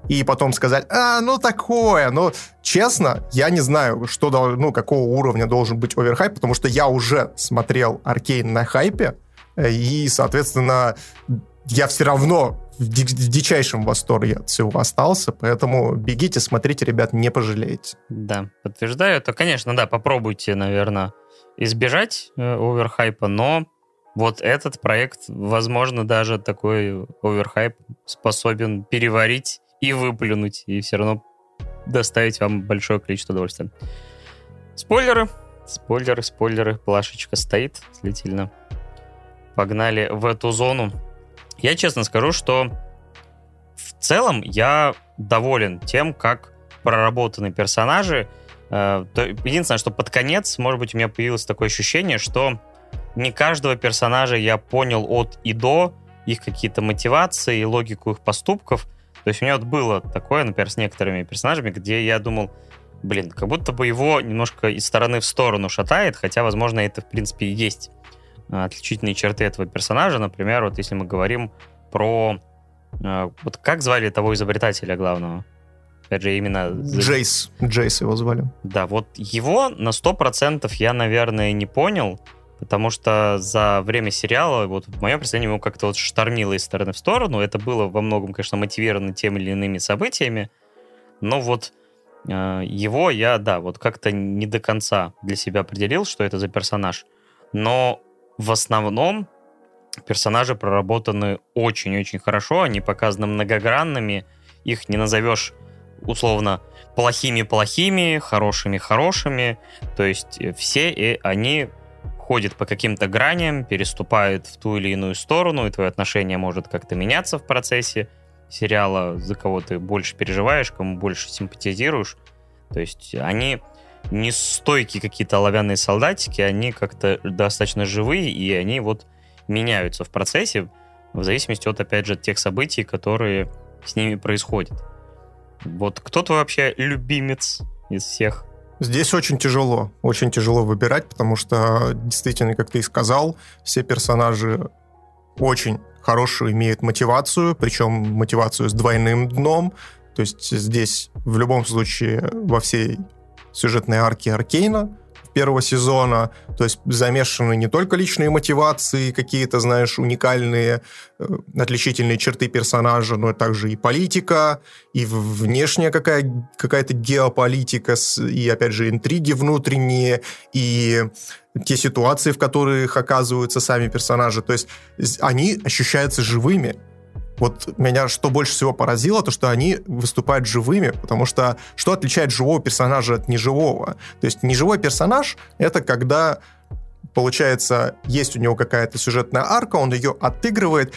и потом сказать, а, ну такое, но честно, я не знаю, что, ну, какого уровня должен быть оверхайп, потому что я уже смотрел Аркейн на хайпе, э, и, соответственно, я все равно в, дичайшем восторге от всего остался, поэтому бегите, смотрите, ребят, не пожалеете. Да, подтверждаю. То, конечно, да, попробуйте, наверное, избежать э, оверхайпа, но вот этот проект, возможно, даже такой оверхайп способен переварить и выплюнуть, и все равно доставить вам большое количество удовольствия. Спойлеры, спойлеры, спойлеры, плашечка стоит длительно. Погнали в эту зону. Я честно скажу, что в целом я доволен тем, как проработаны персонажи. Э, единственное, что под конец, может быть, у меня появилось такое ощущение, что не каждого персонажа я понял от и до, их какие-то мотивации и логику их поступков. То есть у меня вот было такое, например, с некоторыми персонажами, где я думал, блин, как будто бы его немножко из стороны в сторону шатает, хотя, возможно, это, в принципе, и есть отличительные черты этого персонажа. Например, вот если мы говорим про... Э, вот как звали того изобретателя главного? Опять же, именно... Джейс. Джейс его звали. Да, вот его на 100% я, наверное, не понял, потому что за время сериала, вот в моем представлении, его как-то вот штормило из стороны в сторону. Это было во многом, конечно, мотивировано теми или иными событиями, но вот э, его я, да, вот как-то не до конца для себя определил, что это за персонаж. Но в основном персонажи проработаны очень-очень хорошо, они показаны многогранными, их не назовешь условно плохими-плохими, хорошими-хорошими, то есть э, все и они ходят по каким-то граням, переступают в ту или иную сторону, и твое отношение может как-то меняться в процессе сериала, за кого ты больше переживаешь, кому больше симпатизируешь. То есть они не стойкие какие-то оловянные солдатики, они как-то достаточно живые, и они вот меняются в процессе, в зависимости от, опять же, тех событий, которые с ними происходят. Вот кто твой вообще любимец из всех? Здесь очень тяжело, очень тяжело выбирать, потому что, действительно, как ты и сказал, все персонажи очень хорошую имеют мотивацию, причем мотивацию с двойным дном. То есть здесь в любом случае во всей сюжетной арке Аркейна первого сезона. То есть замешаны не только личные мотивации, какие-то, знаешь, уникальные э, отличительные черты персонажа, но также и политика, и внешняя какая, какая-то геополитика, и, опять же, интриги внутренние, и те ситуации, в которых оказываются сами персонажи. То есть они ощущаются живыми. Вот меня что больше всего поразило, то что они выступают живыми, потому что что отличает живого персонажа от неживого? То есть неживой персонаж — это когда, получается, есть у него какая-то сюжетная арка, он ее отыгрывает,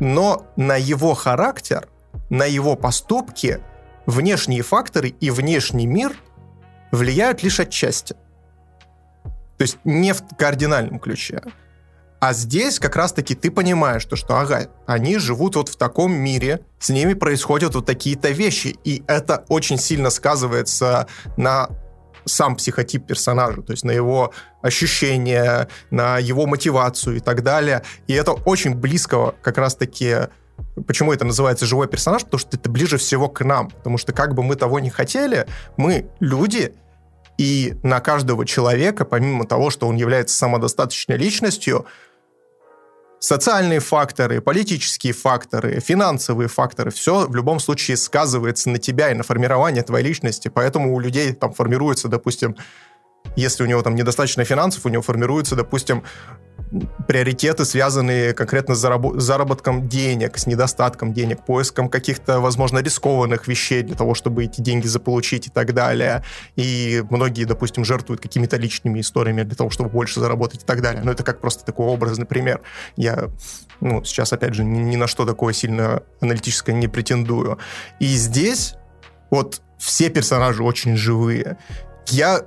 но на его характер, на его поступки внешние факторы и внешний мир влияют лишь отчасти. То есть не в кардинальном ключе. А здесь как раз-таки ты понимаешь, то, что, ага, они живут вот в таком мире, с ними происходят вот такие-то вещи, и это очень сильно сказывается на сам психотип персонажа, то есть на его ощущения, на его мотивацию и так далее. И это очень близко как раз-таки Почему это называется живой персонаж? Потому что это ближе всего к нам. Потому что как бы мы того не хотели, мы люди, и на каждого человека, помимо того, что он является самодостаточной личностью, социальные факторы, политические факторы, финансовые факторы, все в любом случае сказывается на тебя и на формирование твоей личности. Поэтому у людей там формируется, допустим, если у него там недостаточно финансов, у него формируется, допустим, приоритеты, связанные конкретно с зараб- заработком денег, с недостатком денег, поиском каких-то, возможно, рискованных вещей для того, чтобы эти деньги заполучить и так далее. И многие, допустим, жертвуют какими-то личными историями для того, чтобы больше заработать и так далее. Но это как просто такой образный пример. Я ну, сейчас, опять же, ни, ни на что такое сильно аналитическое не претендую. И здесь вот все персонажи очень живые. Я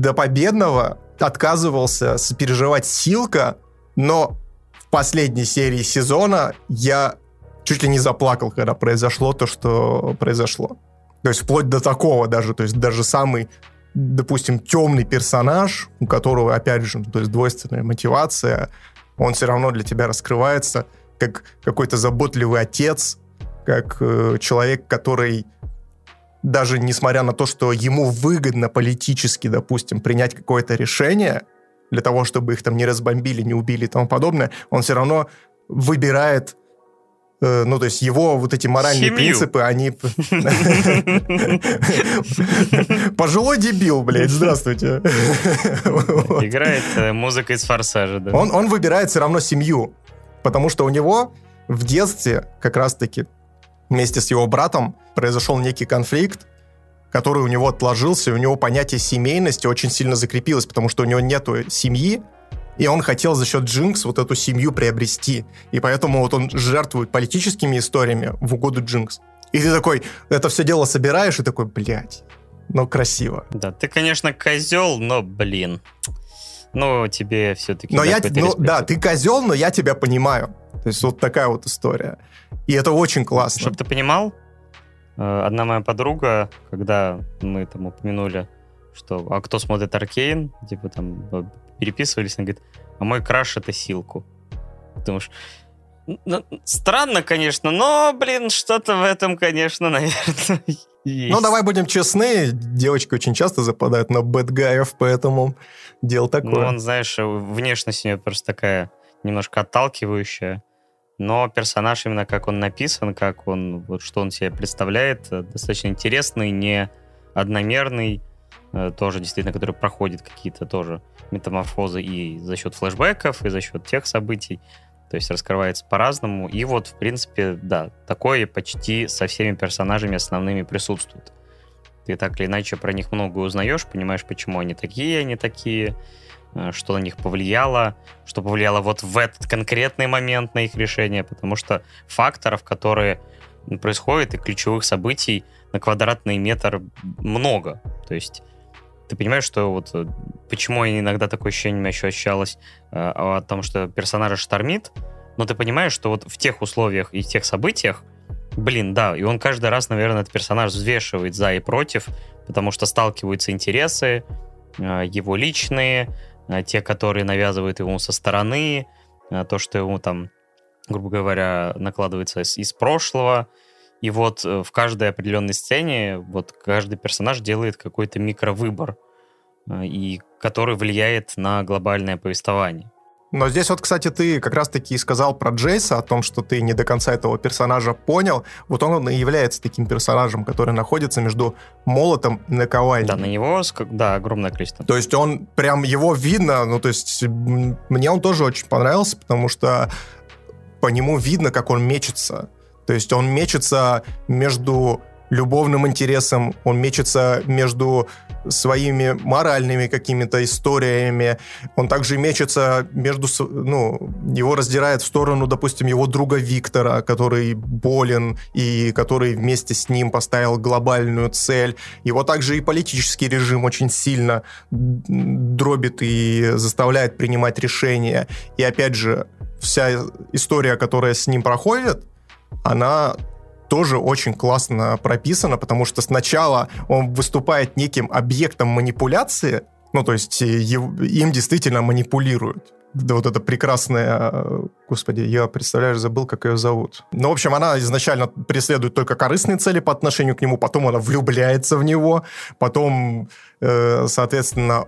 до победного отказывался сопереживать Силка, но в последней серии сезона я чуть ли не заплакал, когда произошло то, что произошло. То есть вплоть до такого даже, то есть даже самый, допустим, темный персонаж, у которого, опять же, то есть двойственная мотивация, он все равно для тебя раскрывается как какой-то заботливый отец, как э, человек, который даже несмотря на то, что ему выгодно политически, допустим, принять какое-то решение для того, чтобы их там не разбомбили, не убили и тому подобное, он все равно выбирает э, ну, то есть его вот эти моральные Семью. принципы, они... <laughs> Пожилой дебил, блядь, здравствуйте. Играет э, музыка из «Форсажа», да. Он, он выбирает все равно семью, потому что у него в детстве как раз-таки вместе с его братом произошел некий конфликт, который у него отложился, и у него понятие семейности очень сильно закрепилось, потому что у него нету семьи, и он хотел за счет Джинкс вот эту семью приобрести. И поэтому вот он жертвует политическими историями в угоду Джинкс. И ты такой, это все дело собираешь, и такой, блядь, ну красиво. Да, ты, конечно, козел, но, блин, ну, тебе все-таки... Но я, ну, да, ты козел, но я тебя понимаю. То есть вот такая вот история. И это очень классно. Чтобы ты понимал, одна моя подруга, когда мы там упомянули, что а кто смотрит Аркейн, типа там э, переписывались, она говорит, а мой краш это Силку. Думаешь, ну, странно, конечно, но, блин, что-то в этом, конечно, <laughs> наверное, есть. Ну, давай будем честны, девочки очень часто западают на бэтгаев, поэтому дело такое. Ну, он, знаешь, внешность у нее просто такая немножко отталкивающая, но персонаж именно как он написан, как он, вот что он себе представляет, э, достаточно интересный, не одномерный, э, тоже действительно, который проходит какие-то тоже метаморфозы и за счет флешбеков, и за счет тех событий. То есть раскрывается по-разному. И вот, в принципе, да, такое почти со всеми персонажами основными присутствует. Ты так или иначе про них много узнаешь, понимаешь, почему они такие, они такие, э, что на них повлияло, что повлияло вот в этот конкретный момент на их решение, потому что факторов, которые происходят, и ключевых событий на квадратный метр много. То есть ты понимаешь, что вот э, почему иногда такое ощущение у меня еще ощущалось э, о том, что персонажа штормит, но ты понимаешь, что вот в тех условиях и в тех событиях, блин, да, и он каждый раз, наверное, этот персонаж взвешивает за и против, потому что сталкиваются интересы, э, его личные, э, те, которые навязывают ему со стороны, э, то, что ему там, грубо говоря, накладывается из, из прошлого, и вот э, в каждой определенной сцене вот каждый персонаж делает какой-то микровыбор, э, и который влияет на глобальное повествование. Но здесь вот, кстати, ты как раз-таки сказал про Джейса, о том, что ты не до конца этого персонажа понял. Вот он и является таким персонажем, который находится между молотом и наковальней. Да, на него, да, огромное количество. То есть он, прям его видно, ну, то есть мне он тоже очень понравился, потому что по нему видно, как он мечется. То есть он мечется между любовным интересом, он мечется между своими моральными какими-то историями, он также мечется между, ну, его раздирает в сторону, допустим, его друга Виктора, который болен и который вместе с ним поставил глобальную цель. Его также и политический режим очень сильно дробит и заставляет принимать решения. И опять же, вся история, которая с ним проходит, она тоже очень классно прописана, потому что сначала он выступает неким объектом манипуляции, ну, то есть э, им действительно манипулируют вот эта прекрасная, господи, я, представляешь, забыл, как ее зовут. Ну, в общем, она изначально преследует только корыстные цели по отношению к нему, потом она влюбляется в него, потом, э, соответственно,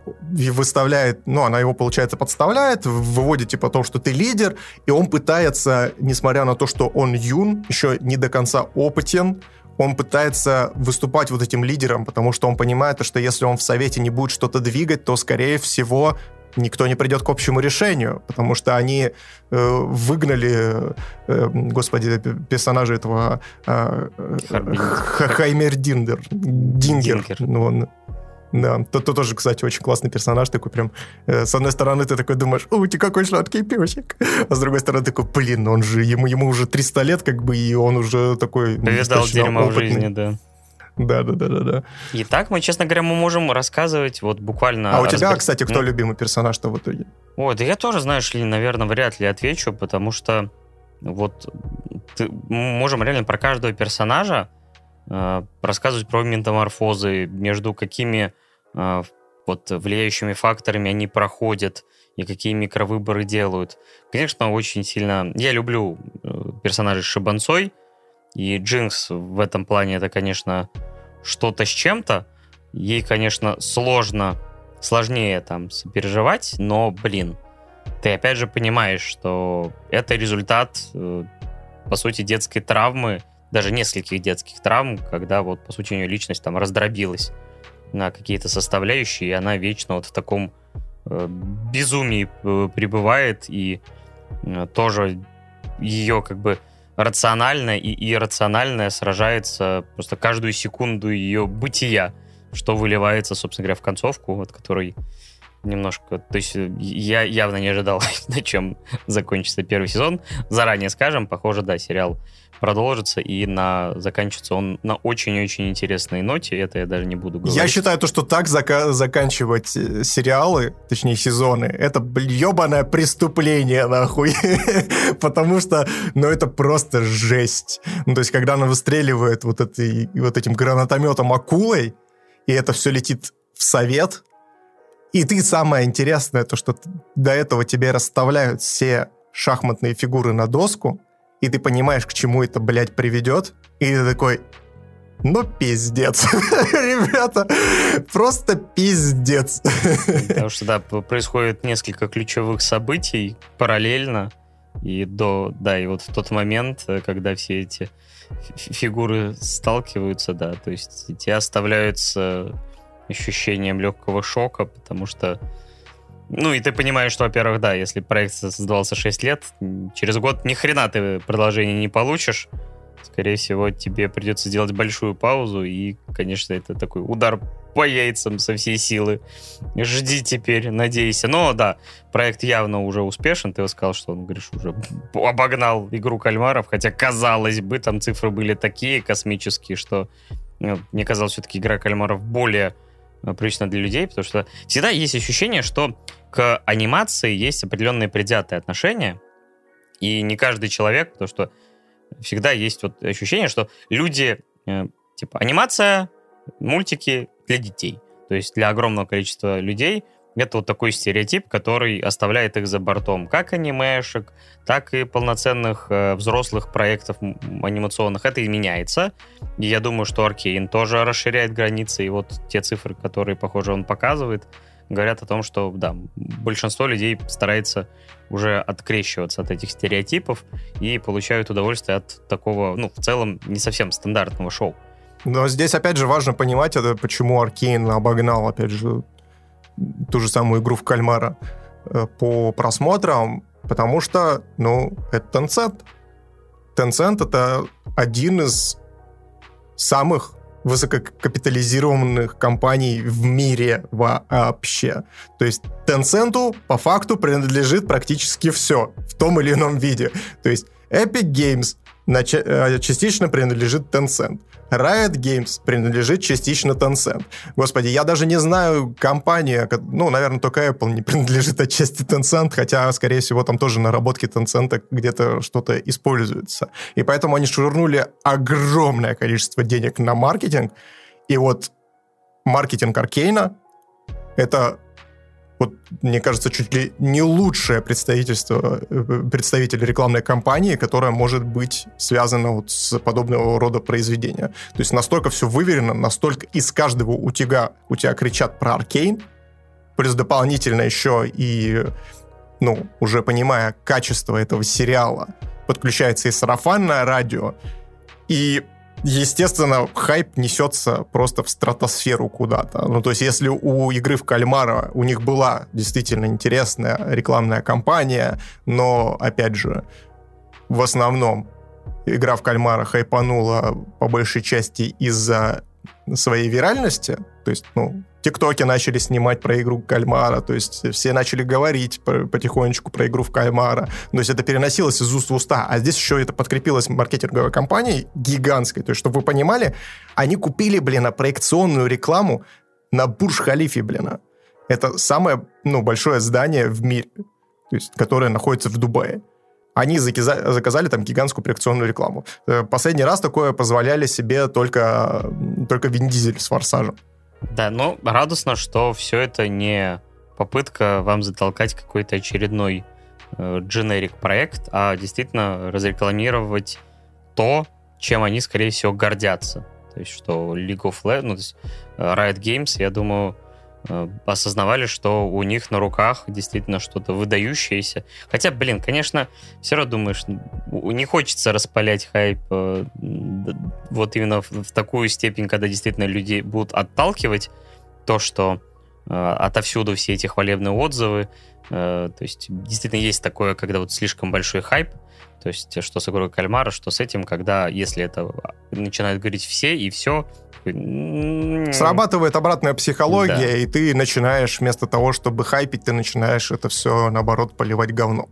выставляет, ну, она его, получается, подставляет, выводит, типа, то, что ты лидер, и он пытается, несмотря на то, что он юн, еще не до конца опытен, он пытается выступать вот этим лидером, потому что он понимает, что если он в совете не будет что-то двигать, то, скорее всего, никто не придет к общему решению, потому что они э, выгнали, э, господи, персонажа этого э, Хаймер Диндер. Дингер. Дингер. Ну, он, да, тот, тот тоже, кстати, очень классный персонаж, такой прям, э, с одной стороны, ты такой думаешь, у, ты какой сладкий песик, а с другой стороны, такой, блин, он же, ему, ему уже 300 лет, как бы, и он уже такой... Повидал дерьмо в жизни, да. Да, да, да, да, да. И так мы, честно говоря, мы можем рассказывать вот буквально. А у тебя, разбер... кстати, кто ну... любимый персонаж-то в итоге? Ой, да я тоже, знаешь ли, наверное, вряд ли отвечу, потому что вот ты, можем реально про каждого персонажа э, рассказывать про метаморфозы, между какими э, вот влияющими факторами они проходят и какие микровыборы делают. Конечно, очень сильно... Я люблю э, персонажей Шибанцой, и Джинкс в этом плане это, конечно, что-то с чем-то. Ей, конечно, сложно, сложнее там сопереживать, но, блин, ты опять же понимаешь, что это результат, э, по сути, детской травмы, даже нескольких детских травм, когда вот, по сути, у нее личность там раздробилась на какие-то составляющие, и она вечно вот в таком э, безумии э, пребывает, и тоже ее как бы рациональное и иррациональное сражается просто каждую секунду ее бытия, что выливается, собственно говоря, в концовку, вот которой немножко... То есть э, я явно не ожидал, <laughs> на чем закончится первый сезон. Заранее скажем, похоже, да, сериал продолжится, и на заканчивается он на очень-очень интересной ноте, это я даже не буду говорить. Я считаю, то, что так зака- заканчивать э, сериалы, точнее сезоны, это ебаное преступление, нахуй. <laughs> Потому что, ну, это просто жесть. Ну, то есть, когда она выстреливает вот, этой, вот этим гранатометом акулой, и это все летит в совет, и ты самое интересное, то, что до этого тебе расставляют все шахматные фигуры на доску, и ты понимаешь, к чему это, блядь, приведет, и ты такой, ну, пиздец. <laughs> Ребята, просто пиздец. Потому что, да, происходит несколько ключевых событий параллельно, и до, да, и вот в тот момент, когда все эти фигуры сталкиваются, да, то есть те оставляются ощущением легкого шока, потому что Ну, и ты понимаешь, что, во-первых, да, если проект создавался 6 лет, через год ни хрена ты продолжение не получишь. Скорее всего, тебе придется сделать большую паузу, и, конечно, это такой удар по яйцам со всей силы. Жди теперь, надейся. Но да, проект явно уже успешен. Ты сказал, что он, говоришь, уже обогнал игру кальмаров, хотя, казалось бы, там цифры были такие космические, что ну, мне казалось, все-таки игра кальмаров более э, привычна для людей, потому что всегда есть ощущение, что к анимации есть определенные предвзятые отношения, и не каждый человек, потому что всегда есть вот ощущение, что люди, э, типа, анимация, мультики для детей. То есть для огромного количества людей это вот такой стереотип, который оставляет их за бортом. Как анимешек, так и полноценных э, взрослых проектов анимационных. Это и меняется. И я думаю, что Аркейн тоже расширяет границы. И вот те цифры, которые, похоже, он показывает, говорят о том, что, да, большинство людей старается уже открещиваться от этих стереотипов и получают удовольствие от такого, ну, в целом, не совсем стандартного шоу. Но здесь, опять же, важно понимать, это почему Аркейн обогнал, опять же, ту же самую игру в кальмара э, по просмотрам, потому что, ну, это Tencent. Tencent — это один из самых высококапитализированных компаний в мире вообще. То есть Tencent по факту принадлежит практически все в том или ином виде. То есть Epic Games частично принадлежит Tencent. Riot Games принадлежит частично Tencent. Господи, я даже не знаю компания, ну, наверное, только Apple не <laughs> принадлежит отчасти Tencent, хотя, скорее всего, там тоже наработки Tencent где-то что-то используется. И поэтому они швырнули огромное количество денег на маркетинг, и вот маркетинг Аркейна — это вот, мне кажется, чуть ли не лучшее представительство, э, представитель рекламной кампании, которая может быть связана вот с подобного рода произведения. То есть настолько все выверено, настолько из каждого утяга у тебя кричат про Аркейн, плюс дополнительно еще и, ну, уже понимая качество этого сериала, подключается и сарафанное радио, и естественно, хайп несется просто в стратосферу куда-то. Ну, то есть, если у игры в кальмара у них была действительно интересная рекламная кампания, но, опять же, в основном игра в кальмара хайпанула по большей части из-за своей виральности, то есть, ну, ТикТоки начали снимать про игру кальмара, то есть все начали говорить потихонечку про игру в кальмара, то есть это переносилось из уст в уста, а здесь еще это подкрепилось маркетинговой компанией гигантской, то есть, чтобы вы понимали, они купили, блин, проекционную рекламу на Бурж-Халифе, блин. Это самое, ну, большое здание в мире, то есть, которое находится в Дубае они заказали, заказали там гигантскую проекционную рекламу. Э, последний раз такое позволяли себе только, только Вин Дизель с «Форсажем». Да, ну, радостно, что все это не попытка вам затолкать какой-то очередной э, generic проект, а действительно разрекламировать то, чем они, скорее всего, гордятся. То есть, что League of Legends, ну, то есть э, Riot Games, я думаю, э, осознавали, что у них на руках действительно что-то выдающееся. Хотя, блин, конечно, все равно думаешь, не хочется распалять хайп э, вот именно в, в такую степень, когда действительно людей будут отталкивать то, что э, отовсюду все эти хвалебные отзывы. Э, то есть действительно есть такое, когда вот слишком большой хайп, то есть что с игрой кальмара, что с этим, когда если это начинают говорить все и все, Срабатывает обратная психология, да. и ты начинаешь, вместо того, чтобы хайпить, ты начинаешь это все, наоборот, поливать говном.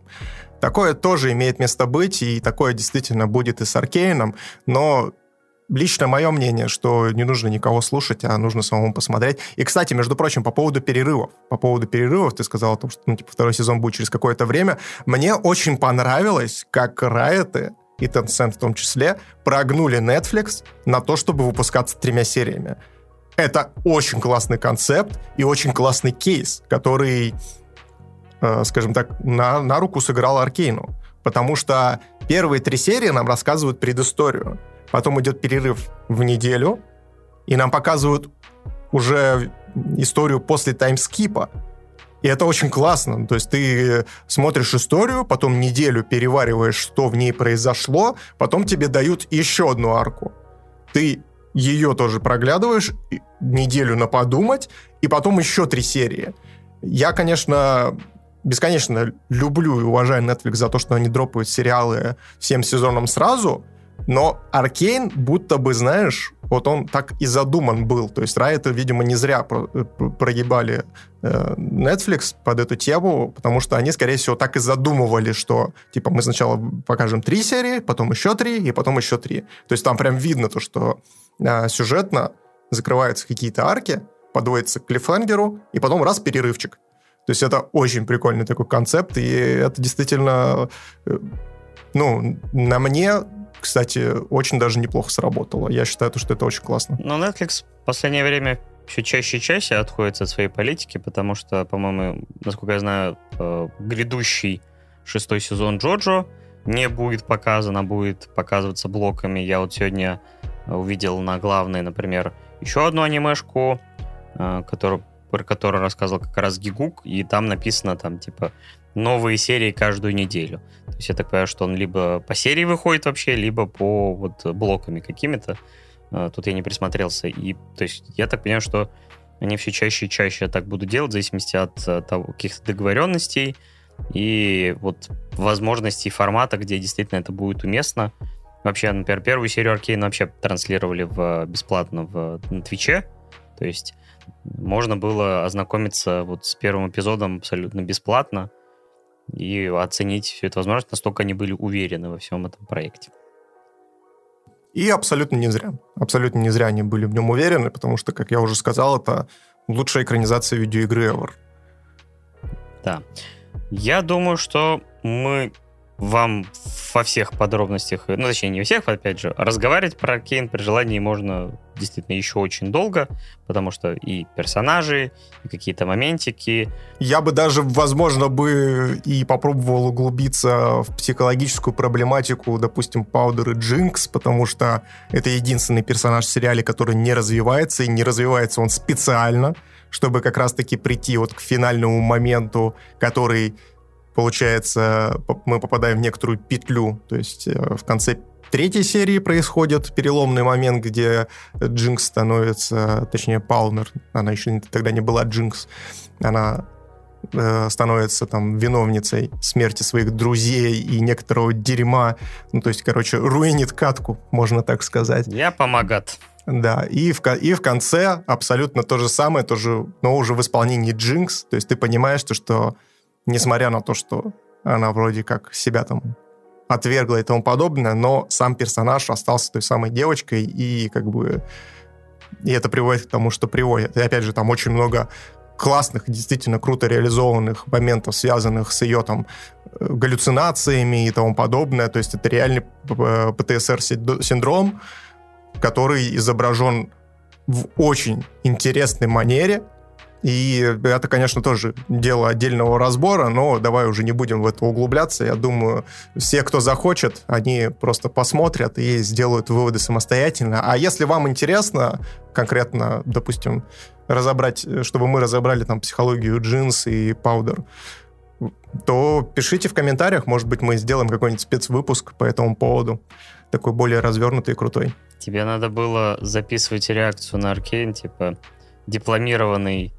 Такое тоже имеет место быть, и такое действительно будет и с Аркейном, но лично мое мнение, что не нужно никого слушать, а нужно самому посмотреть. И, кстати, между прочим, по поводу перерывов. По поводу перерывов ты сказал о том, что ну, типа, второй сезон будет через какое-то время. Мне очень понравилось, как Райты и Tencent в том числе, прогнули Netflix на то, чтобы выпускаться тремя сериями. Это очень классный концепт и очень классный кейс, который, э, скажем так, на, на руку сыграл Аркейну. Потому что первые три серии нам рассказывают предысторию. Потом идет перерыв в неделю, и нам показывают уже историю после таймскипа. И это очень классно. То есть ты смотришь историю, потом неделю перевариваешь, что в ней произошло, потом тебе дают еще одну арку. Ты ее тоже проглядываешь, неделю на подумать, и потом еще три серии. Я, конечно, бесконечно люблю и уважаю Netflix за то, что они дропают сериалы всем сезоном сразу, но Аркейн будто бы, знаешь, вот он так и задуман был. То есть Райты, видимо, не зря про э, прогибали э, Netflix под эту тему, потому что они, скорее всего, так и задумывали, что, типа, мы сначала покажем три серии, потом еще три, и потом еще три. То есть там прям видно то, что э, сюжетно закрываются какие-то арки, подводится к клиффхангеру, и потом раз перерывчик. То есть это очень прикольный такой концепт, и это действительно, ну, на мне кстати, очень даже неплохо сработало. Я считаю, что это очень классно. Но Netflix в последнее время все чаще и чаще отходит от своей политики, потому что, по-моему, насколько я знаю, э, грядущий шестой сезон Джоджо не будет показан, а будет показываться блоками. Я вот сегодня увидел на главной, например, еще одну анимешку, э, которую, про которую рассказывал как раз Гигук, и там написано там, типа, новые серии каждую неделю. То есть я так понимаю, что он либо по серии выходит вообще, либо по вот блоками какими-то. А, тут я не присмотрелся. И то есть я так понимаю, что они все чаще и чаще так будут делать, в зависимости от э, того, каких-то договоренностей и вот возможностей формата, где действительно это будет уместно. Вообще, например, первую серию Аркейна вообще транслировали в, бесплатно в, на Твиче. То есть можно было ознакомиться вот с первым эпизодом абсолютно бесплатно и оценить всю эту возможность, настолько они были уверены во всем этом проекте. И абсолютно не зря. Абсолютно не зря они были в нем уверены, потому что, как я уже сказал, это лучшая экранизация видеоигры ever. Да. Я думаю, что мы вам во всех подробностях, ну, точнее, не во всех, опять же, разговаривать про Аркейн при желании можно действительно еще очень долго, потому что и персонажи, и какие-то моментики. Я бы даже, возможно, бы и попробовал углубиться в психологическую проблематику, допустим, Паудер и Джинкс, потому что это единственный персонаж в сериале, который не развивается, и не развивается он специально, чтобы как раз-таки прийти вот к финальному моменту, который получается, мы попадаем в некоторую петлю. То есть э, в конце третьей серии происходит переломный момент, где Джинкс становится, точнее, Палмер, она еще тогда не была Джинкс, она э, становится там виновницей смерти своих друзей и некоторого дерьма. Ну, то есть, короче, руинит катку, можно так сказать. Я помогат. Да, и в, и в конце абсолютно то же самое, тоже, но уже в исполнении Джинкс. То есть ты понимаешь, то, что несмотря на то, что она вроде как себя там отвергла и тому подобное, но сам персонаж остался той самой девочкой, и как бы и это приводит к тому, что приводит. И опять же, там очень много классных, действительно круто реализованных моментов, связанных с ее там галлюцинациями и тому подобное. То есть это реальный ПТСР-синдром, который изображен в очень интересной манере, и это, конечно, тоже дело отдельного разбора, но давай уже не будем в это углубляться. Я думаю, все, кто захочет, они просто посмотрят и сделают выводы самостоятельно. А если вам интересно конкретно, допустим, разобрать, чтобы мы разобрали там психологию джинс и паудер, то пишите в комментариях, может быть, мы сделаем какой-нибудь спецвыпуск по этому поводу, такой более развернутый и крутой. Тебе надо было записывать реакцию на Аркейн, типа дипломированный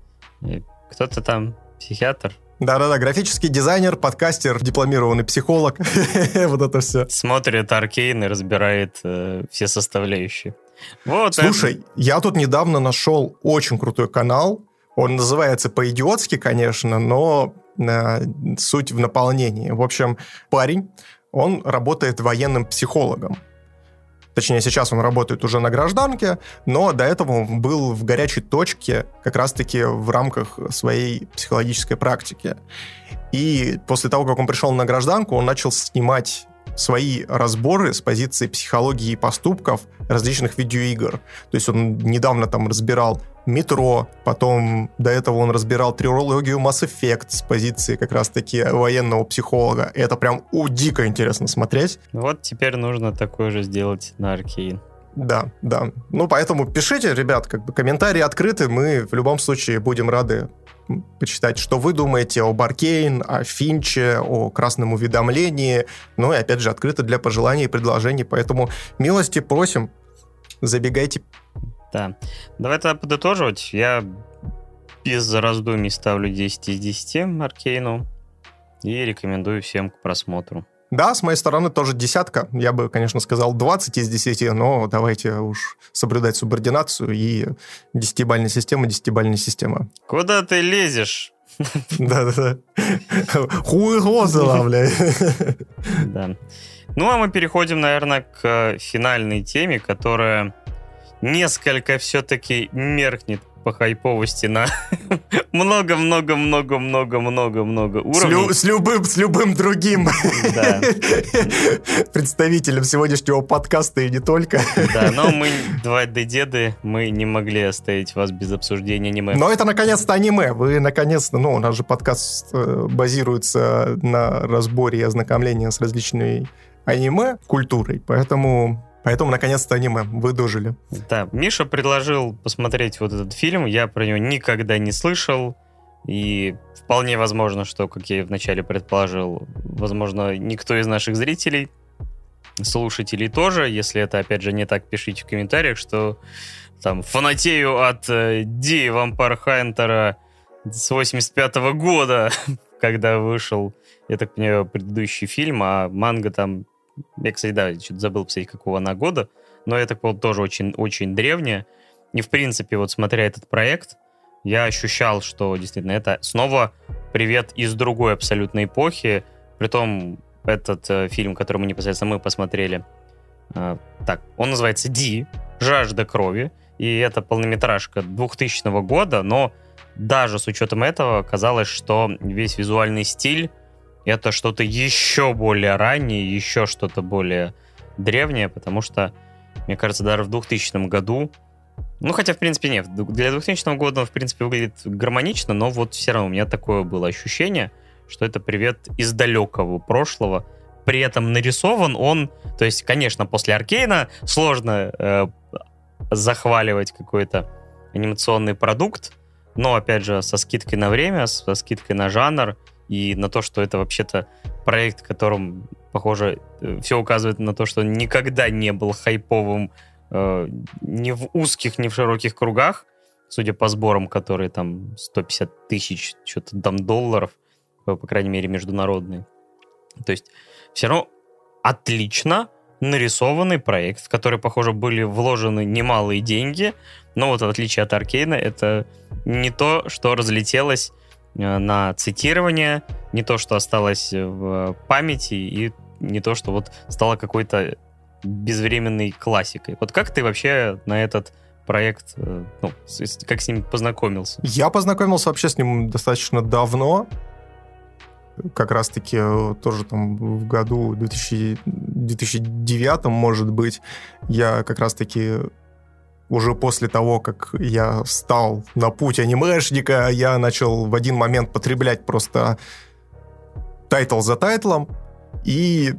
кто-то там психиатр. Да-да-да, графический дизайнер, подкастер, дипломированный психолог. <laughs> вот это все. Смотрит Аркейн и разбирает э, все составляющие. Вот Слушай, это... я тут недавно нашел очень крутой канал. Он называется по-идиотски, конечно, но э, суть в наполнении. В общем, парень, он работает военным психологом. Точнее, сейчас он работает уже на гражданке, но до этого он был в горячей точке как раз-таки в рамках своей психологической практики. И после того, как он пришел на гражданку, он начал снимать свои разборы с позиции психологии поступков различных видеоигр. То есть он недавно там разбирал метро, потом до этого он разбирал трилогию Mass Effect с позиции как раз-таки военного психолога. Это прям у дико интересно смотреть. Вот теперь нужно такое же сделать на Аркейн. Да, да. Ну, поэтому пишите, ребят, как бы комментарии открыты, мы в любом случае будем рады почитать, что вы думаете о Баркейн, о Финче, о красном уведомлении. Ну и опять же, открыто для пожеланий и предложений. Поэтому милости просим, забегайте да. Давай тогда подытоживать. Я без раздумий ставлю 10 из 10 Аркейну и рекомендую всем к просмотру. Да, с моей стороны тоже десятка. Я бы, конечно, сказал 20 из 10, но давайте уж соблюдать субординацию и десятибальная система, десятибальная система. Куда ты лезешь? Да-да-да. Хуй бля. Да. Ну, а мы переходим, наверное, к финальной теме, которая несколько все-таки меркнет по хайповости на <laughs> много-много-много-много-много-много уровней. С, любым, с любым другим <laughs> представителем сегодняшнего подкаста и не только. Да, но мы, 2D-деды, мы не могли оставить вас без обсуждения аниме. Но это наконец-то аниме. Вы наконец-то, ну, у нас же подкаст э, базируется на разборе и ознакомлении с различными аниме культурой, поэтому Поэтому, наконец-то, аниме. Вы дожили. Да, Миша предложил посмотреть вот этот фильм. Я про него никогда не слышал. И вполне возможно, что, как я вначале предположил, возможно, никто из наших зрителей, слушателей тоже. Если это, опять же, не так, пишите в комментариях, что там фанатею от э, Ди Вампар Хантера с 85 -го года, <laughs> когда вышел, я так понимаю, предыдущий фильм, а манга там я, кстати, да, что-то забыл посмотреть, какого она года, но это тоже очень, очень древняя. И, в принципе, вот смотря этот проект, я ощущал, что действительно это снова привет из другой абсолютной эпохи. Притом этот э, фильм, который мы непосредственно мы посмотрели, э, так, он называется «Ди. Жажда крови». И это полнометражка 2000 года, но даже с учетом этого казалось, что весь визуальный стиль это что-то еще более раннее, еще что-то более древнее, потому что, мне кажется, даже в 2000 году, ну, хотя, в принципе, нет, для 2000 года он, в принципе, выглядит гармонично, но вот все равно у меня такое было ощущение, что это привет из далекого прошлого, при этом нарисован он, то есть, конечно, после Аркейна сложно э, захваливать какой-то анимационный продукт, но, опять же, со скидкой на время, со скидкой на жанр, и на то, что это вообще-то проект, которым, похоже, э, все указывает на то, что он никогда не был хайповым э, ни в узких, ни в широких кругах, судя по сборам, которые там 150 тысяч что-то там долларов, по, по крайней мере, международные. То есть все равно отлично нарисованный проект, в который, похоже, были вложены немалые деньги, но вот в отличие от Аркейна, это не то, что разлетелось Э, на цитирование, не то, что осталось в памяти, и не то, что вот стало какой-то безвременной классикой. Вот как ты вообще на этот проект, э, ну, как с ним познакомился? Я познакомился вообще с ним достаточно давно, как раз-таки э, тоже там в году 2000, 2009, может быть, я как раз-таки уже после того, как я стал на путь анимешника, я начал в один момент потреблять просто тайтл за тайтлом, и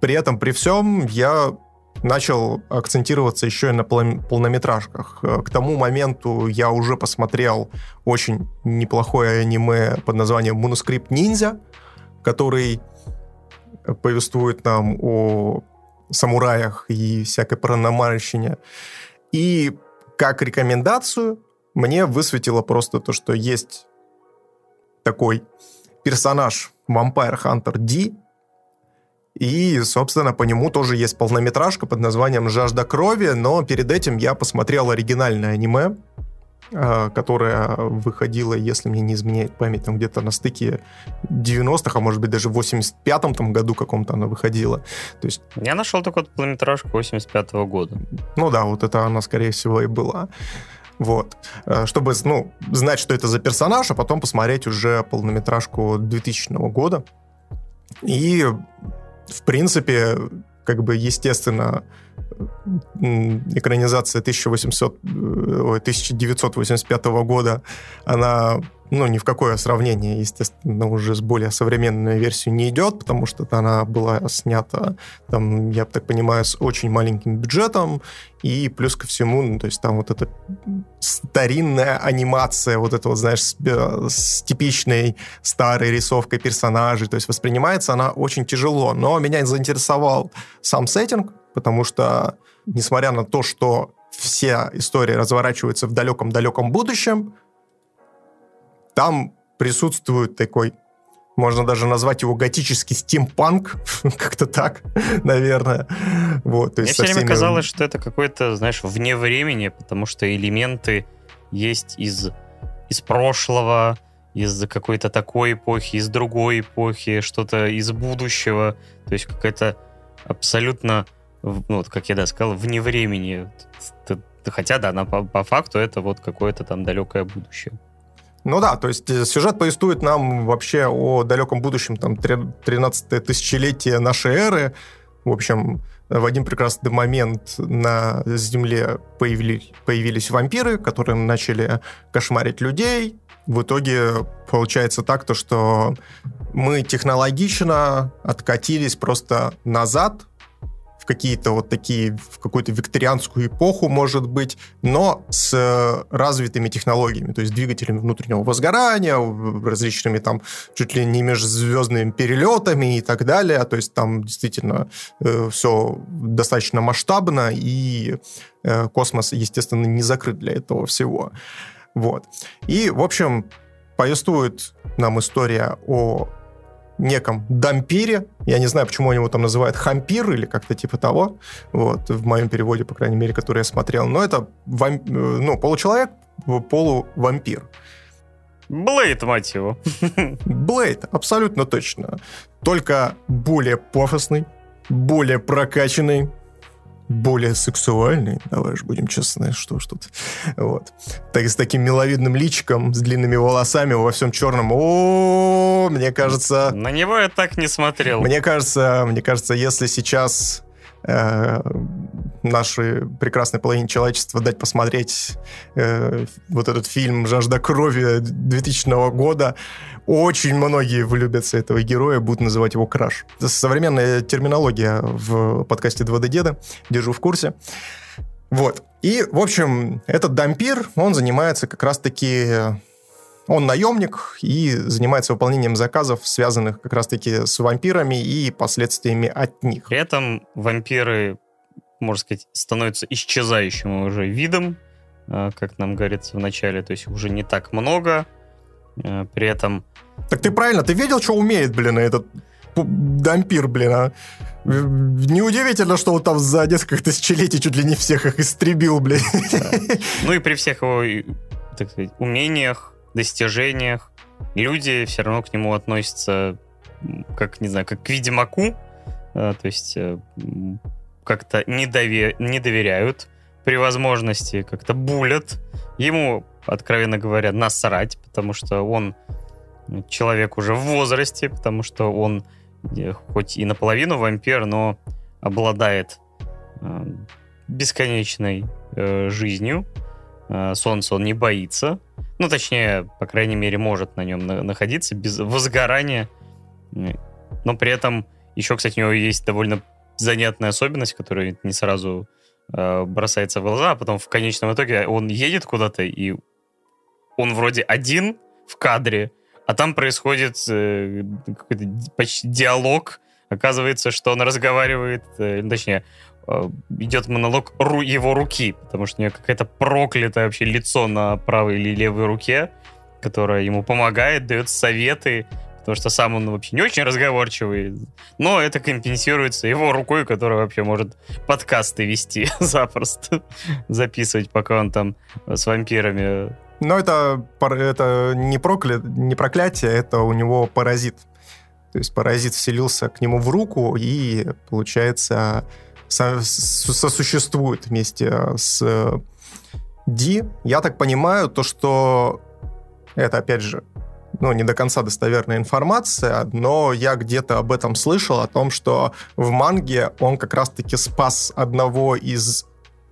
при этом, при всем, я начал акцентироваться еще и на полнометражках. К тому моменту я уже посмотрел очень неплохое аниме под названием «Манускрипт ниндзя», который повествует нам о самураях и всякой паранормальщине. И как рекомендацию мне высветило просто то, что есть такой персонаж Vampire Hunter D, и, собственно, по нему тоже есть полнометражка под названием «Жажда крови», но перед этим я посмотрел оригинальное аниме, которая выходила, если мне не изменяет память, там где-то на стыке 90-х, а может быть даже в 85-м там году каком-то она выходила. То есть... Я нашел такую полнометражку 85-го года. Ну да, вот это она, скорее всего, и была. Вот. Э, чтобы ну, знать, что это за персонаж, а потом посмотреть уже полнометражку 2000 года. И, в принципе, как бы, естественно, экранизация 1800, 1985 э, года, она ну, ни в какое сравнение, естественно, уже с более современной версией не идет, потому что она была снята, там, я так понимаю, с очень маленьким бюджетом, и плюс ко всему, ну, то есть там вот эта старинная анимация, вот это вот, знаешь, с, с типичной старой рисовкой персонажей, то есть воспринимается она очень тяжело, но меня заинтересовал сам сеттинг, потому что, несмотря на то, что вся история разворачивается в далеком-далеком будущем, там присутствует такой можно даже назвать его готический стимпанк, <laughs> как-то так, <laughs> наверное. Вот, Мне все время всеми... казалось, что это какое-то, знаешь, вне времени, потому что элементы есть из, из прошлого, из какой-то такой эпохи, из другой эпохи, что-то из будущего. То есть какая-то абсолютно, ну, вот как я да, сказал, вне времени. Хотя, да, на, по, по факту это вот какое-то там далекое будущее. Ну да, то есть э, сюжет повествует нам вообще о далеком будущем, там, 13 тысячелетие нашей эры. В общем, в один прекрасный момент на Земле появились, появились вампиры, которые начали кошмарить людей. В итоге получается так, то, что мы технологично откатились просто назад какие-то вот такие, в какую-то викторианскую эпоху, может быть, но с э, развитыми технологиями, то есть двигателями внутреннего возгорания, различными там чуть ли не межзвездными перелетами и так далее. То есть там действительно э, все достаточно масштабно, и э, космос, естественно, не закрыт для этого всего. Вот. И, в общем, повествует нам история о неком дампире. Я не знаю, почему они его там называют хампир или как-то типа того. Вот, в моем переводе, по крайней мере, который я смотрел. Но это вам... ну, получеловек, полувампир. Блейд, мать его. Блейд, абсолютно точно. Только более пафосный, более прокачанный, более сексуальный, давай же будем честны, что ж тут. Вот. Так, с таким миловидным личиком, с длинными волосами, во всем черном. О, мне кажется... На него я так не смотрел. Мне кажется, мне кажется, если сейчас э, нашей прекрасной половине человечества дать посмотреть э, вот этот фильм «Жажда крови» 2000 года, очень многие влюбятся этого героя, будут называть его Краш. Это современная терминология в подкасте 2D Деда. Держу в курсе. Вот. И, в общем, этот дампир, он занимается как раз-таки... Он наемник и занимается выполнением заказов, связанных как раз-таки с вампирами и последствиями от них. При этом вампиры можно сказать, становится исчезающим уже видом, э, как нам говорится в начале, то есть уже не так много, э, при этом... Так ты правильно, ты видел, что умеет, блин, этот дампир, блин, а? Неудивительно, что он там за несколько тысячелетий чуть ли не всех их истребил, блин. Да. Ну и при всех его, так сказать, умениях, достижениях, люди все равно к нему относятся как, не знаю, как к Ведьмаку, э, то есть как-то не, не доверяют, при возможности как-то булят. Ему, откровенно говоря, насрать, потому что он человек уже в возрасте, потому что он э, хоть и наполовину вампир, но обладает э, бесконечной э, жизнью. Э, солнца он не боится. Ну, точнее, по крайней мере, может на нем на- находиться без возгорания. Но при этом еще, кстати, у него есть довольно занятная особенность, которая не сразу э, бросается в глаза, а потом в конечном итоге он едет куда-то, и он вроде один в кадре, а там происходит э, какой-то почти диалог. Оказывается, что он разговаривает, э, точнее, идет монолог ру его руки, потому что у него какое-то проклятое вообще лицо на правой или левой руке, которое ему помогает, дает советы, потому что сам он вообще не очень разговорчивый, но это компенсируется его рукой, которая вообще может подкасты вести <laughs> запросто, записывать, пока он там с вампирами. Но это, это не, прокля... не проклятие, это у него паразит. То есть паразит вселился к нему в руку и, получается, со... сосуществует вместе с Ди. Я так понимаю, то, что это, опять же, ну, не до конца достоверная информация, но я где-то об этом слышал, о том, что в манге он как раз-таки спас одного из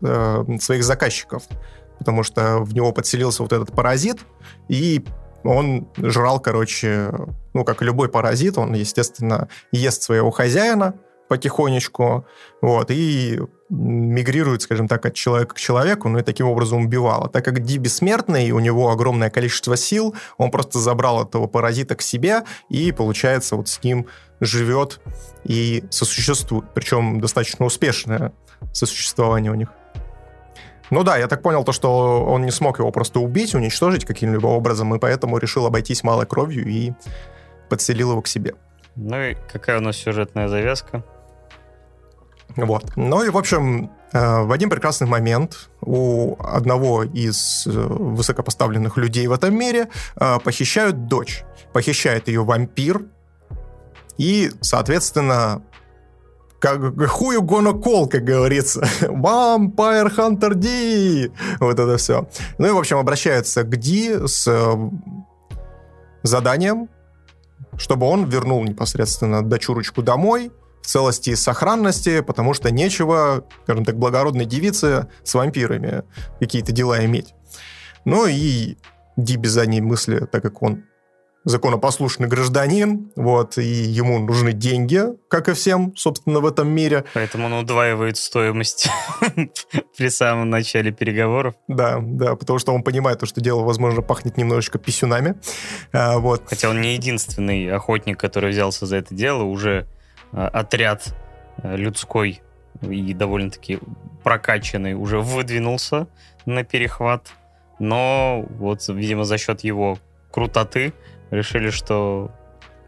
э, своих заказчиков, потому что в него подселился вот этот паразит, и он жрал, короче, ну, как любой паразит, он, естественно, ест своего хозяина потихонечку, вот, и мигрирует, скажем так, от человека к человеку, ну и таким образом убивал. А так как Ди бессмертный, у него огромное количество сил, он просто забрал этого паразита к себе и, получается, вот с ним живет и сосуществует. Причем достаточно успешное сосуществование у них. Ну да, я так понял то, что он не смог его просто убить, уничтожить каким-либо образом, и поэтому решил обойтись малой кровью и подселил его к себе. Ну и какая у нас сюжетная завязка? Вот. Ну и, в общем, э, в один прекрасный момент у одного из э, высокопоставленных людей в этом мире э, похищают дочь. Похищает ее вампир. И, соответственно, как хую гона кол, как говорится. <laughs> Vampire Hunter D! Вот это все. Ну и, в общем, обращаются к Ди с заданием, чтобы он вернул непосредственно дочурочку домой, в целости и сохранности, потому что нечего, скажем так, благородной девице с вампирами какие-то дела иметь. Ну и Ди без задней мысли, так как он законопослушный гражданин, вот, и ему нужны деньги, как и всем, собственно, в этом мире. Поэтому он удваивает стоимость <laughs> при самом начале переговоров. Да, да, потому что он понимает, что дело, возможно, пахнет немножечко писюнами. А, вот. Хотя он не единственный охотник, который взялся за это дело, уже отряд а, людской и довольно-таки прокачанный уже выдвинулся на перехват. Но вот, видимо, за счет его крутоты решили, что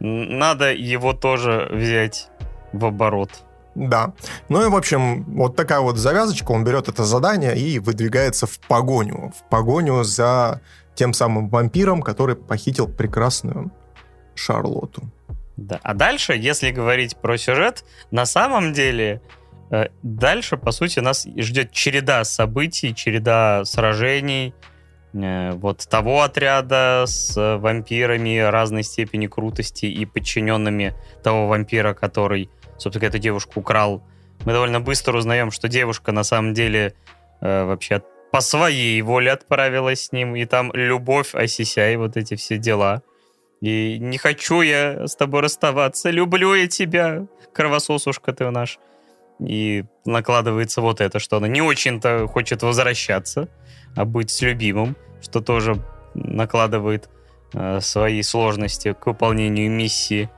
надо его тоже взять в оборот. Да. Ну и, в общем, вот такая вот завязочка. Он берет это задание и выдвигается в погоню. В погоню за тем самым вампиром, который похитил прекрасную Шарлоту. Да. А дальше, если говорить про сюжет, на самом деле э, дальше, по сути, нас ждет череда событий, череда сражений, Э, вот того отряда с вампирами разной степени крутости и подчиненными того вампира, который, собственно, эту девушку украл. Мы довольно быстро узнаем, что девушка на самом деле э, вообще по своей воле отправилась с ним, и там любовь, осисяй, вот эти все дела. И не хочу я с тобой расставаться, люблю я тебя, кровососушка ты наш. И накладывается вот это, что она не очень-то хочет возвращаться а быть с любимым, что тоже накладывает э, свои сложности к выполнению миссии.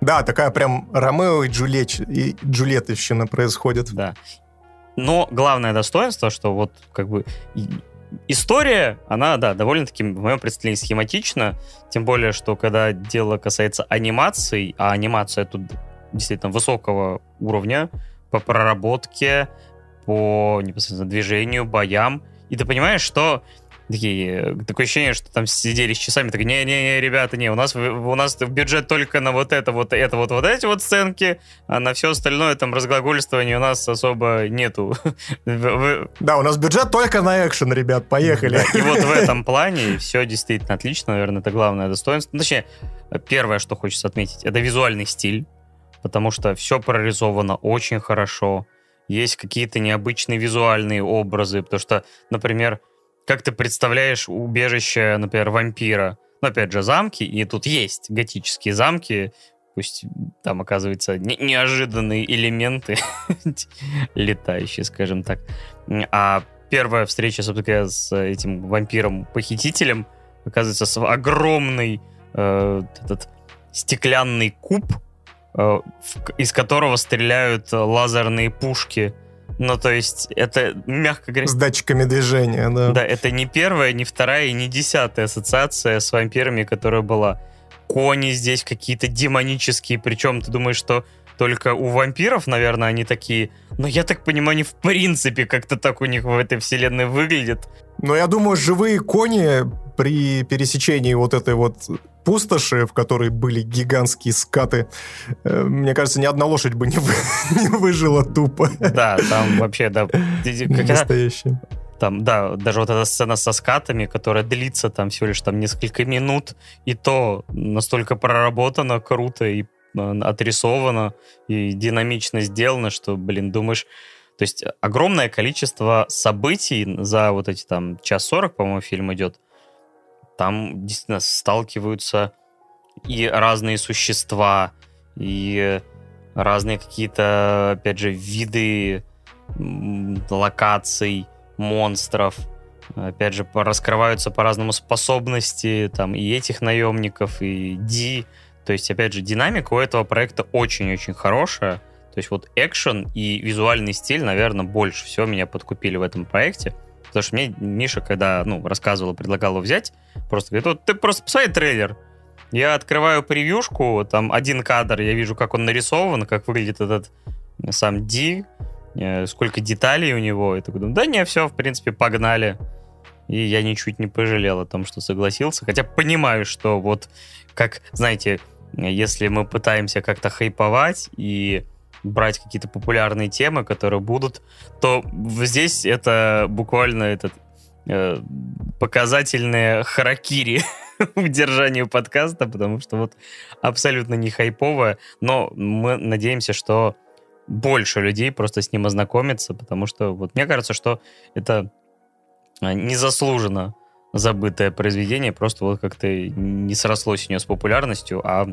Да, такая прям Ромео и, Джульет, и Джульеттовщина происходит. Да. Но главное достоинство, что вот как бы история, она, да, довольно-таки, в моем представлении, схематична, тем более, что когда дело касается анимации, а анимация тут действительно высокого уровня по проработке, по непосредственно движению, боям, и ты понимаешь, что такие, такое ощущение, что там сидели с часами, так не-не-не, ребята, не, у нас, у нас бюджет только на вот это, вот это, вот, вот эти вот сценки, а на все остальное там разглагольствования у нас особо нету. <laughs> Да, у нас бюджет только на экшен, ребят, поехали. И вот в этом <laughs> плане все действительно отлично, наверное, это главное достоинство. Ну, точнее, первое, что хочется отметить, это визуальный стиль, потому что все прорисовано очень хорошо, есть какие-то необычные визуальные образы, потому что, например, как ты представляешь убежище, например, вампира? Ну, опять же, замки, и тут есть готические замки, пусть там, оказывается, не неожиданные элементы <laughs> летающие, скажем так. А первая встреча, собственно, с этим вампиром-похитителем, оказывается, огромный э, этот стеклянный куб, Э, из которого стреляют лазерные пушки. Ну, то есть, это, мягко говоря... С датчиками движения, да. Да, это не первая, не вторая и не десятая ассоциация с вампирами, которая была. Кони здесь какие-то демонические, причем ты думаешь, что только у вампиров, наверное, они такие. Но я так понимаю, они в принципе как-то так у них в этой вселенной выглядят. Но я думаю, живые кони при пересечении вот этой вот пустоши, в которой были гигантские скаты, э, мне кажется, ни одна лошадь бы не, вы, <laughs> не выжила тупо. Да, там вообще, да. <laughs> Настоящее. Там, да, даже вот эта сцена со скатами, которая длится там всего лишь там несколько минут, и то настолько проработано, круто и э, отрисовано, и динамично сделано, что, блин, думаешь, то есть огромное количество событий за вот эти там час сорок, по-моему, фильм идет, там действительно сталкиваются и разные существа, и разные какие-то, опять же, виды локаций, монстров. Опять же, раскрываются по-разному способности там и этих наемников, и Ди. То есть, опять же, динамика у этого проекта очень-очень хорошая. То есть вот экшен и визуальный стиль, наверное, больше всего меня подкупили в этом проекте. Потому что мне Миша, когда ну, рассказывал, предлагал его взять, просто говорит, вот ты просто посмотри трейлер. Я открываю превьюшку, там один кадр, я вижу, как он нарисован, как выглядит этот сам Ди, э, сколько деталей у него. И такой, да не, все, в принципе, погнали. И я ничуть не пожалел о том, что согласился. Хотя понимаю, что вот как, знаете, если мы пытаемся как-то хайповать и брать какие-то популярные темы, которые будут, то здесь это буквально этот э, показательные харакири <laughs> удержанию подкаста, потому что вот абсолютно не хайповое, но мы надеемся, что больше людей просто с ним ознакомится, потому что вот мне кажется, что это э, незаслуженно забытое произведение, просто вот как-то не срослось у нее с популярностью, а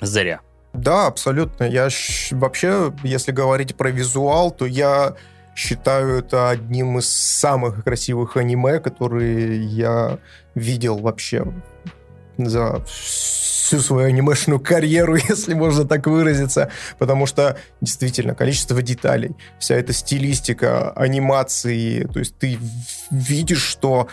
зря. Да, абсолютно. Я вообще, если говорить про визуал, то я считаю это одним из самых красивых аниме, которые я видел вообще за всю свою анимешную карьеру, <laughs> если можно так выразиться, потому что действительно количество деталей, вся эта стилистика анимации, то есть ты видишь, что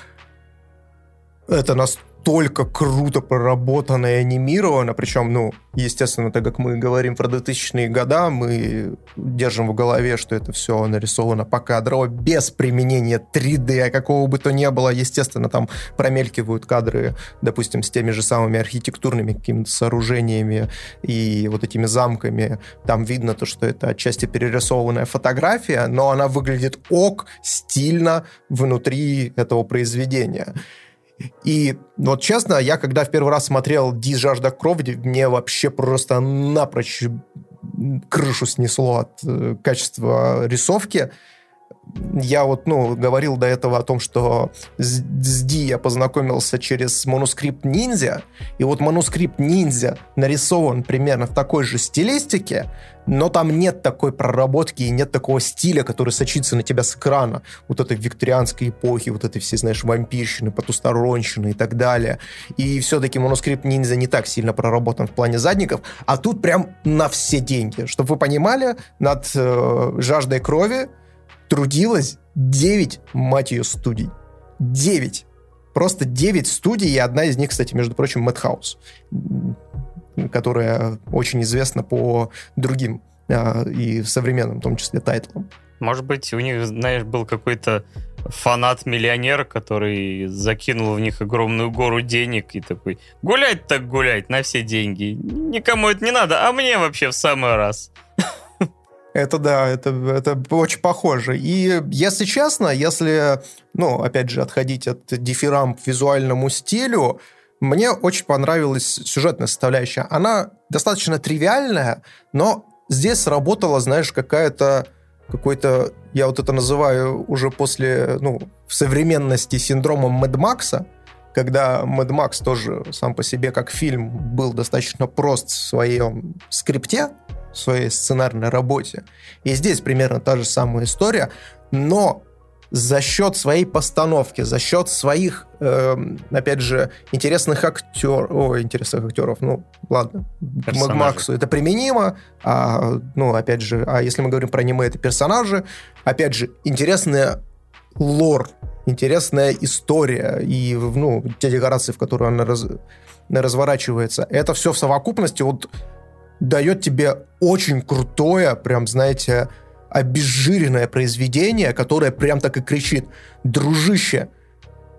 это настолько настолько круто проработано и анимировано, причем, ну, естественно, так как мы говорим про 2000-е года, мы держим в голове, что это все нарисовано покадрово, без применения 3D, какого бы то ни было, естественно, там промелькивают кадры, допустим, с теми же самыми архитектурными какими-то сооружениями и вот этими замками, там видно то, что это отчасти перерисованная фотография, но она выглядит ок, стильно внутри этого произведения. И вот честно, я когда в первый раз смотрел «Ди жажда крови», мне вообще просто напрочь крышу снесло от э, качества рисовки я вот, ну, говорил до этого о том, что с, с Ди я познакомился через манускрипт ниндзя, и вот манускрипт ниндзя нарисован примерно в такой же стилистике, но там нет такой проработки и нет такого стиля, который сочится на тебя с экрана. Вот этой викторианской эпохи, вот этой все, знаешь, вампирщины, потусторонщины и так далее. И все-таки манускрипт ниндзя не так сильно проработан в плане задников, а тут прям на все деньги. Чтобы вы понимали, над э, жаждой крови трудилось 9, мать ее, студий. 9. Просто 9 студий, и одна из них, кстати, между прочим, Madhouse, которая очень известна по другим а, и современным, в том числе, тайтлам. Может быть, у них, знаешь, был какой-то фанат-миллионер, который закинул в них огромную гору денег и такой, гулять так гулять на все деньги. Никому это не надо, а мне вообще в самый раз. Это да, это, это очень похоже. И если честно, если, ну, опять же, отходить от дифирамб визуальному стилю, мне очень понравилась сюжетная составляющая. Она достаточно тривиальная, но здесь сработала, знаешь, какая-то какой-то, я вот это называю уже после, ну, в современности синдромом Мэд Макса, когда Мэд Макс тоже сам по себе как фильм был достаточно прост в своем скрипте, в своей сценарной работе. И здесь примерно та же самая история, но за счет своей постановки, за счет своих, э, опять же, интересных актеров, о, интересных актеров, ну, ладно, к Максу это применимо, а, ну, опять же, а если мы говорим про аниме, это персонажи, опять же, интересная лор, интересная история и, ну, те декорации, в которые она раз, разворачивается, это все в совокупности вот дает тебе очень крутое, прям, знаете, обезжиренное произведение, которое прям так и кричит, дружище,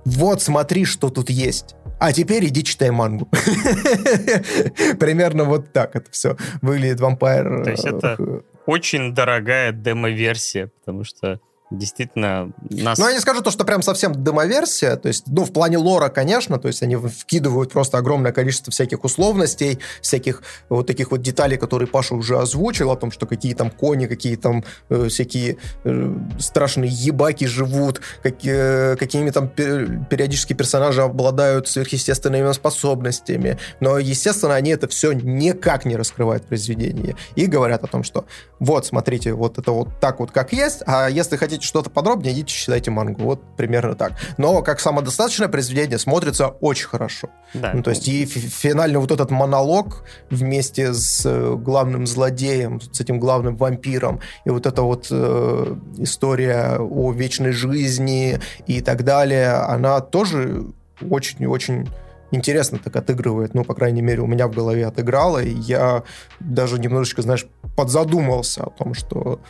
вот смотри, что тут есть. А теперь иди читай мангу. <laughs> Примерно вот так это все выглядит вампир. То есть это э, очень дорогая демо-версия, потому что действительно нас... Ну, я не скажу то, что прям совсем демоверсия, то есть, ну, в плане лора, конечно, то есть они вкидывают просто огромное количество всяких условностей, всяких вот таких вот деталей, которые Паша уже озвучил, о том, что какие там кони, какие там э, всякие э, страшные ебаки живут, как, э, какими там периодически персонажи обладают сверхъестественными способностями, но, естественно, они это все никак не раскрывают в произведении и говорят о том, что вот, смотрите, вот это вот так вот как есть, а если хотите хотите что-то подробнее, идите читайте мангу. Вот примерно так. Но как самодостаточное произведение смотрится очень хорошо. Да. Ну, то есть и финальный вот этот монолог вместе с э, главным злодеем, с этим главным вампиром, и вот эта вот э, история о вечной жизни и так далее, она тоже очень-очень интересно так отыгрывает. Ну, по крайней мере, у меня в голове отыграло, и я даже немножечко, знаешь, подзадумался о том, что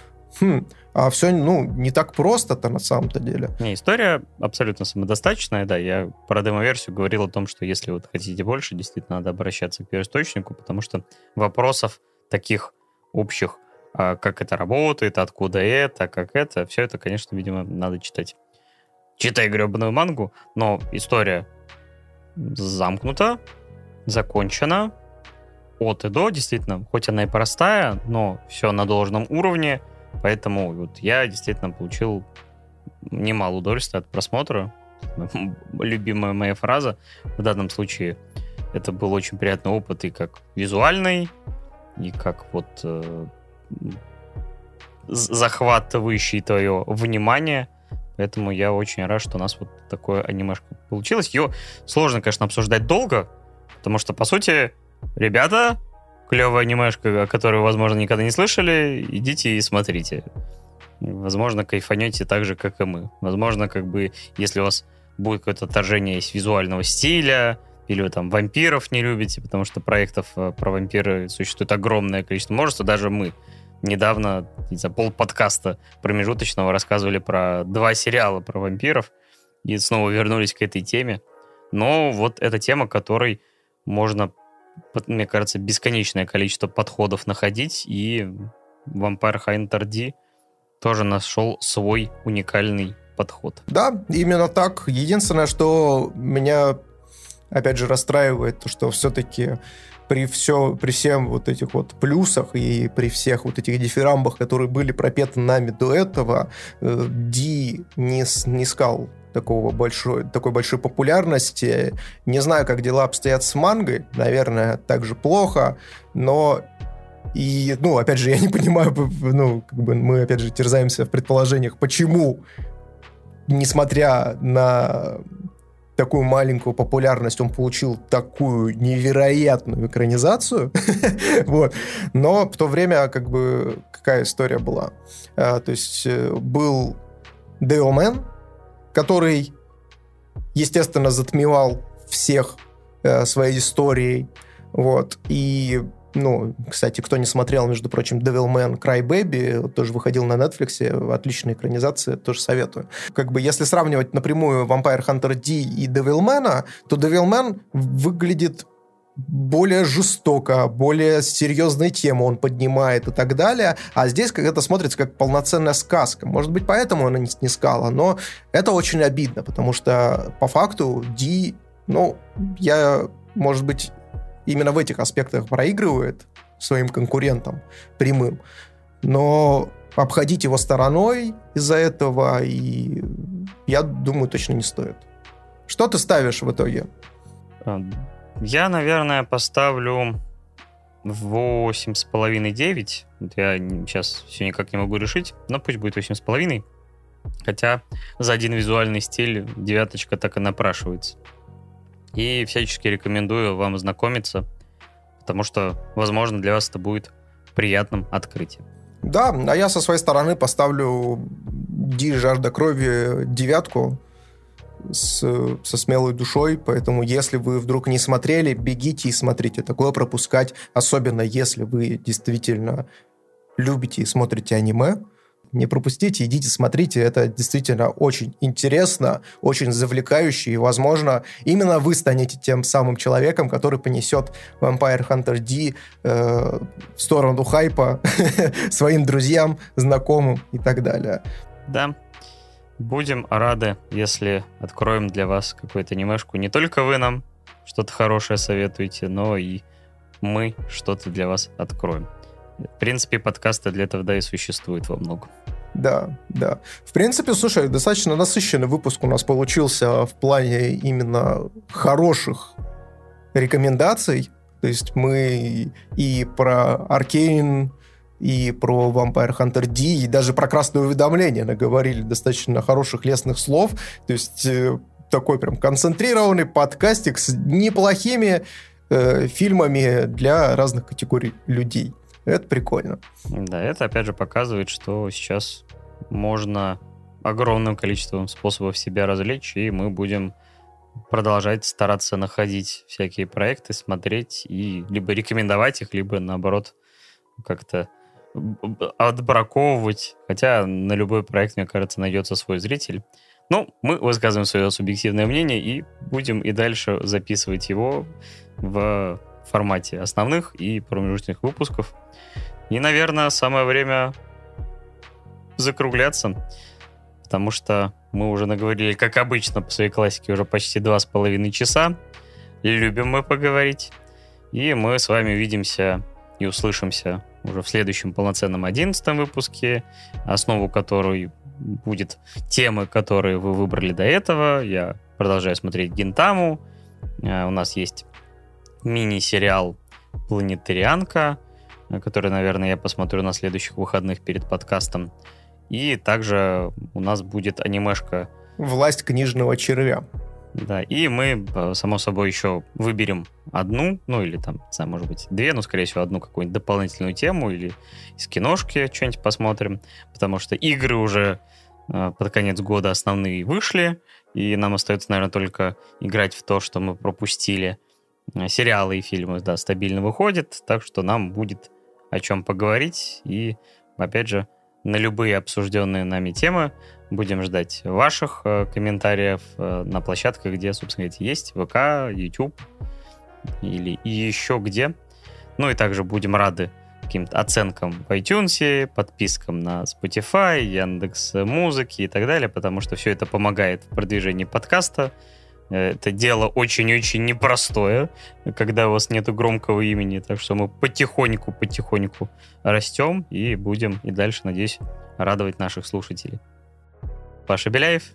хм, а все, ну, не так просто-то на самом-то деле. Не, история абсолютно самодостаточная, да. Я про демо-версию говорил о том, что если вот хотите больше, действительно надо обращаться к первоисточнику, потому что вопросов таких общих, а как это работает, откуда это, как это, все это, конечно, видимо, надо читать. Читай гребаную мангу, но история замкнута, закончена, от и до, действительно, хоть она и простая, но все на должном уровне, поэтому вот я действительно получил немало удовольствия от просмотра. <laughs> Любимая моя фраза в данном случае. Это был очень приятный опыт и как визуальный, и как вот э, захватывающий твое внимание. Поэтому я очень рад, что у нас вот такое анимешка получилось. Ее сложно, конечно, обсуждать долго, потому что, по сути, ребята, клевая анимешка, о которой возможно, никогда не слышали, идите и смотрите. Возможно, кайфанете так же, как и мы. Возможно, как бы, если у вас будет какое-то отторжение из визуального стиля, или вы там вампиров не любите, потому что проектов э, про вампиры существует огромное количество множество, даже мы недавно, не знаю, пол подкаста промежуточного рассказывали про два сериала про вампиров, и снова вернулись к этой теме. Но вот эта тема, которой можно мне кажется, бесконечное количество подходов находить, и Vampire Hunter D тоже нашел свой уникальный подход. Да, именно так. Единственное, что меня, опять же, расстраивает, то, что все-таки при, все, при всем вот этих вот плюсах и при всех вот этих дифирамбах, которые были пропеты нами до этого, Ди э, не, не искал такого большой, такой большой популярности. Не знаю, как дела обстоят с мангой. Наверное, так же плохо. Но и, ну, опять же, я не понимаю, <laughs> ну, как бы мы, опять же, терзаемся в предположениях, почему, несмотря на такую маленькую популярность, он получил такую невероятную экранизацию. <laughs> вот. Но в то время, как бы, какая история была? А, то есть э, был Devilman, который, естественно, затмевал всех э, своей историей. Вот. И ну, кстати, кто не смотрел, между прочим, Devilman Cry Baby, тоже выходил на Netflix, отличная экранизация, тоже советую. Как бы, если сравнивать напрямую Vampire Hunter D и Devilman, то Devilman выглядит более жестоко, более серьезные темы он поднимает и так далее. А здесь как это смотрится как полноценная сказка. Может быть, поэтому она не снискала, но это очень обидно, потому что по факту Ди, ну, я, может быть, именно в этих аспектах проигрывает своим конкурентам прямым, но обходить его стороной из-за этого, и я думаю, точно не стоит. Что ты ставишь в итоге? Я, наверное, поставлю 8,5-9. Вот я сейчас все никак не могу решить, но пусть будет 8,5. Хотя за один визуальный стиль девяточка так и напрашивается. И всячески рекомендую вам знакомиться, потому что, возможно, для вас это будет приятным открытием. Да, а я со своей стороны поставлю Ди жажда крови девятку с, со смелой душой, поэтому если вы вдруг не смотрели, бегите и смотрите. Такое пропускать, особенно если вы действительно любите и смотрите аниме, не пропустите, идите, смотрите. Это действительно очень интересно, очень завлекающе, и, возможно, именно вы станете тем самым человеком, который понесет Vampire Hunter D э, в сторону хайпа <laughs> своим друзьям, знакомым и так далее. Да, Будем рады, если откроем для вас какую-то анимешку. Не только вы нам что-то хорошее советуете, но и мы что-то для вас откроем. В принципе, подкасты для этого, да, и существуют во многом. Да, да. В принципе, слушай, достаточно насыщенный выпуск у нас получился в плане именно хороших рекомендаций. То есть мы и про Аркейн, и про Vampire Hunter D, и даже про красное уведомление наговорили достаточно хороших лестных слов. То есть э, такой прям концентрированный подкастик с неплохими э, фильмами для разных категорий людей. Это прикольно. Да, это опять же показывает, что сейчас можно огромным количеством способов себя развлечь, и мы будем продолжать стараться находить всякие проекты, смотреть и либо рекомендовать их, либо наоборот как-то отбраковывать. Хотя на любой проект, мне кажется, найдется свой зритель. Ну, мы высказываем свое субъективное мнение и будем и дальше записывать его в формате основных и промежуточных выпусков. И, наверное, самое время закругляться, потому что мы уже наговорили, как обычно, по своей классике, уже почти два с половиной часа. Любим мы поговорить. И мы с вами увидимся и услышимся уже в следующем полноценном одиннадцатом выпуске, основу которой будет темы, которые вы выбрали до этого. Я продолжаю смотреть Гентаму. Э, у нас есть мини-сериал «Планетарианка», э, который, наверное, я посмотрю на следующих выходных перед подкастом. И также у нас будет анимешка «Власть книжного червя». Да, и мы, э, само собой, еще выберем одну, ну или там, не знаю, может быть, две, но, скорее всего, одну какую-нибудь дополнительную тему или из киношки что-нибудь посмотрим, потому что игры уже э, под конец года основные вышли, и нам остается, наверное, только играть в то, что мы пропустили. Э, сериалы и фильмы, да, стабильно выходят, так что нам будет о чем поговорить, и, опять же, на любые обсужденные нами темы Будем ждать ваших э, комментариев э, на площадках, где, собственно говоря, есть ВК, YouTube или и еще где. Ну и также будем рады каким-то оценкам в iTunes, подпискам на Spotify, Яндекс Музыки и так далее, потому что все это помогает в продвижении подкаста. Это дело очень-очень непростое, когда у вас нет громкого имени, так что мы потихоньку-потихоньку растем и будем и дальше, надеюсь, радовать наших слушателей. Паша Беляев,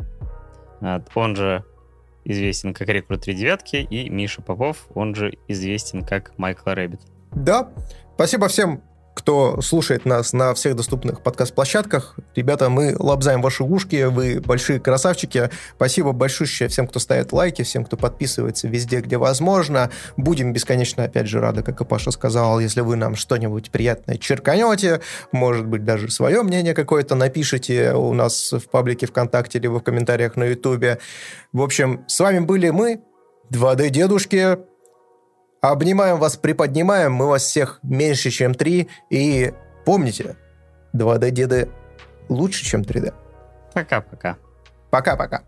он же известен как Рекрут 3 девятки, и Миша Попов, он же известен как Майкл Рэббит. Да, спасибо всем кто слушает нас на всех доступных подкаст-площадках. Ребята, мы лобзаем ваши ушки, вы большие красавчики. Спасибо большое всем, кто ставит лайки, всем, кто подписывается везде, где возможно. Будем бесконечно, опять же, рады, как и Паша сказал, если вы нам что-нибудь приятное черканете, может быть, даже свое мнение какое-то напишите у нас в паблике ВКонтакте, либо в комментариях на Ютубе. В общем, с вами были мы, 2D-дедушки. Обнимаем вас, приподнимаем, мы вас всех меньше, чем 3. И помните, 2D-деды лучше, чем 3D. Пока-пока. Пока-пока.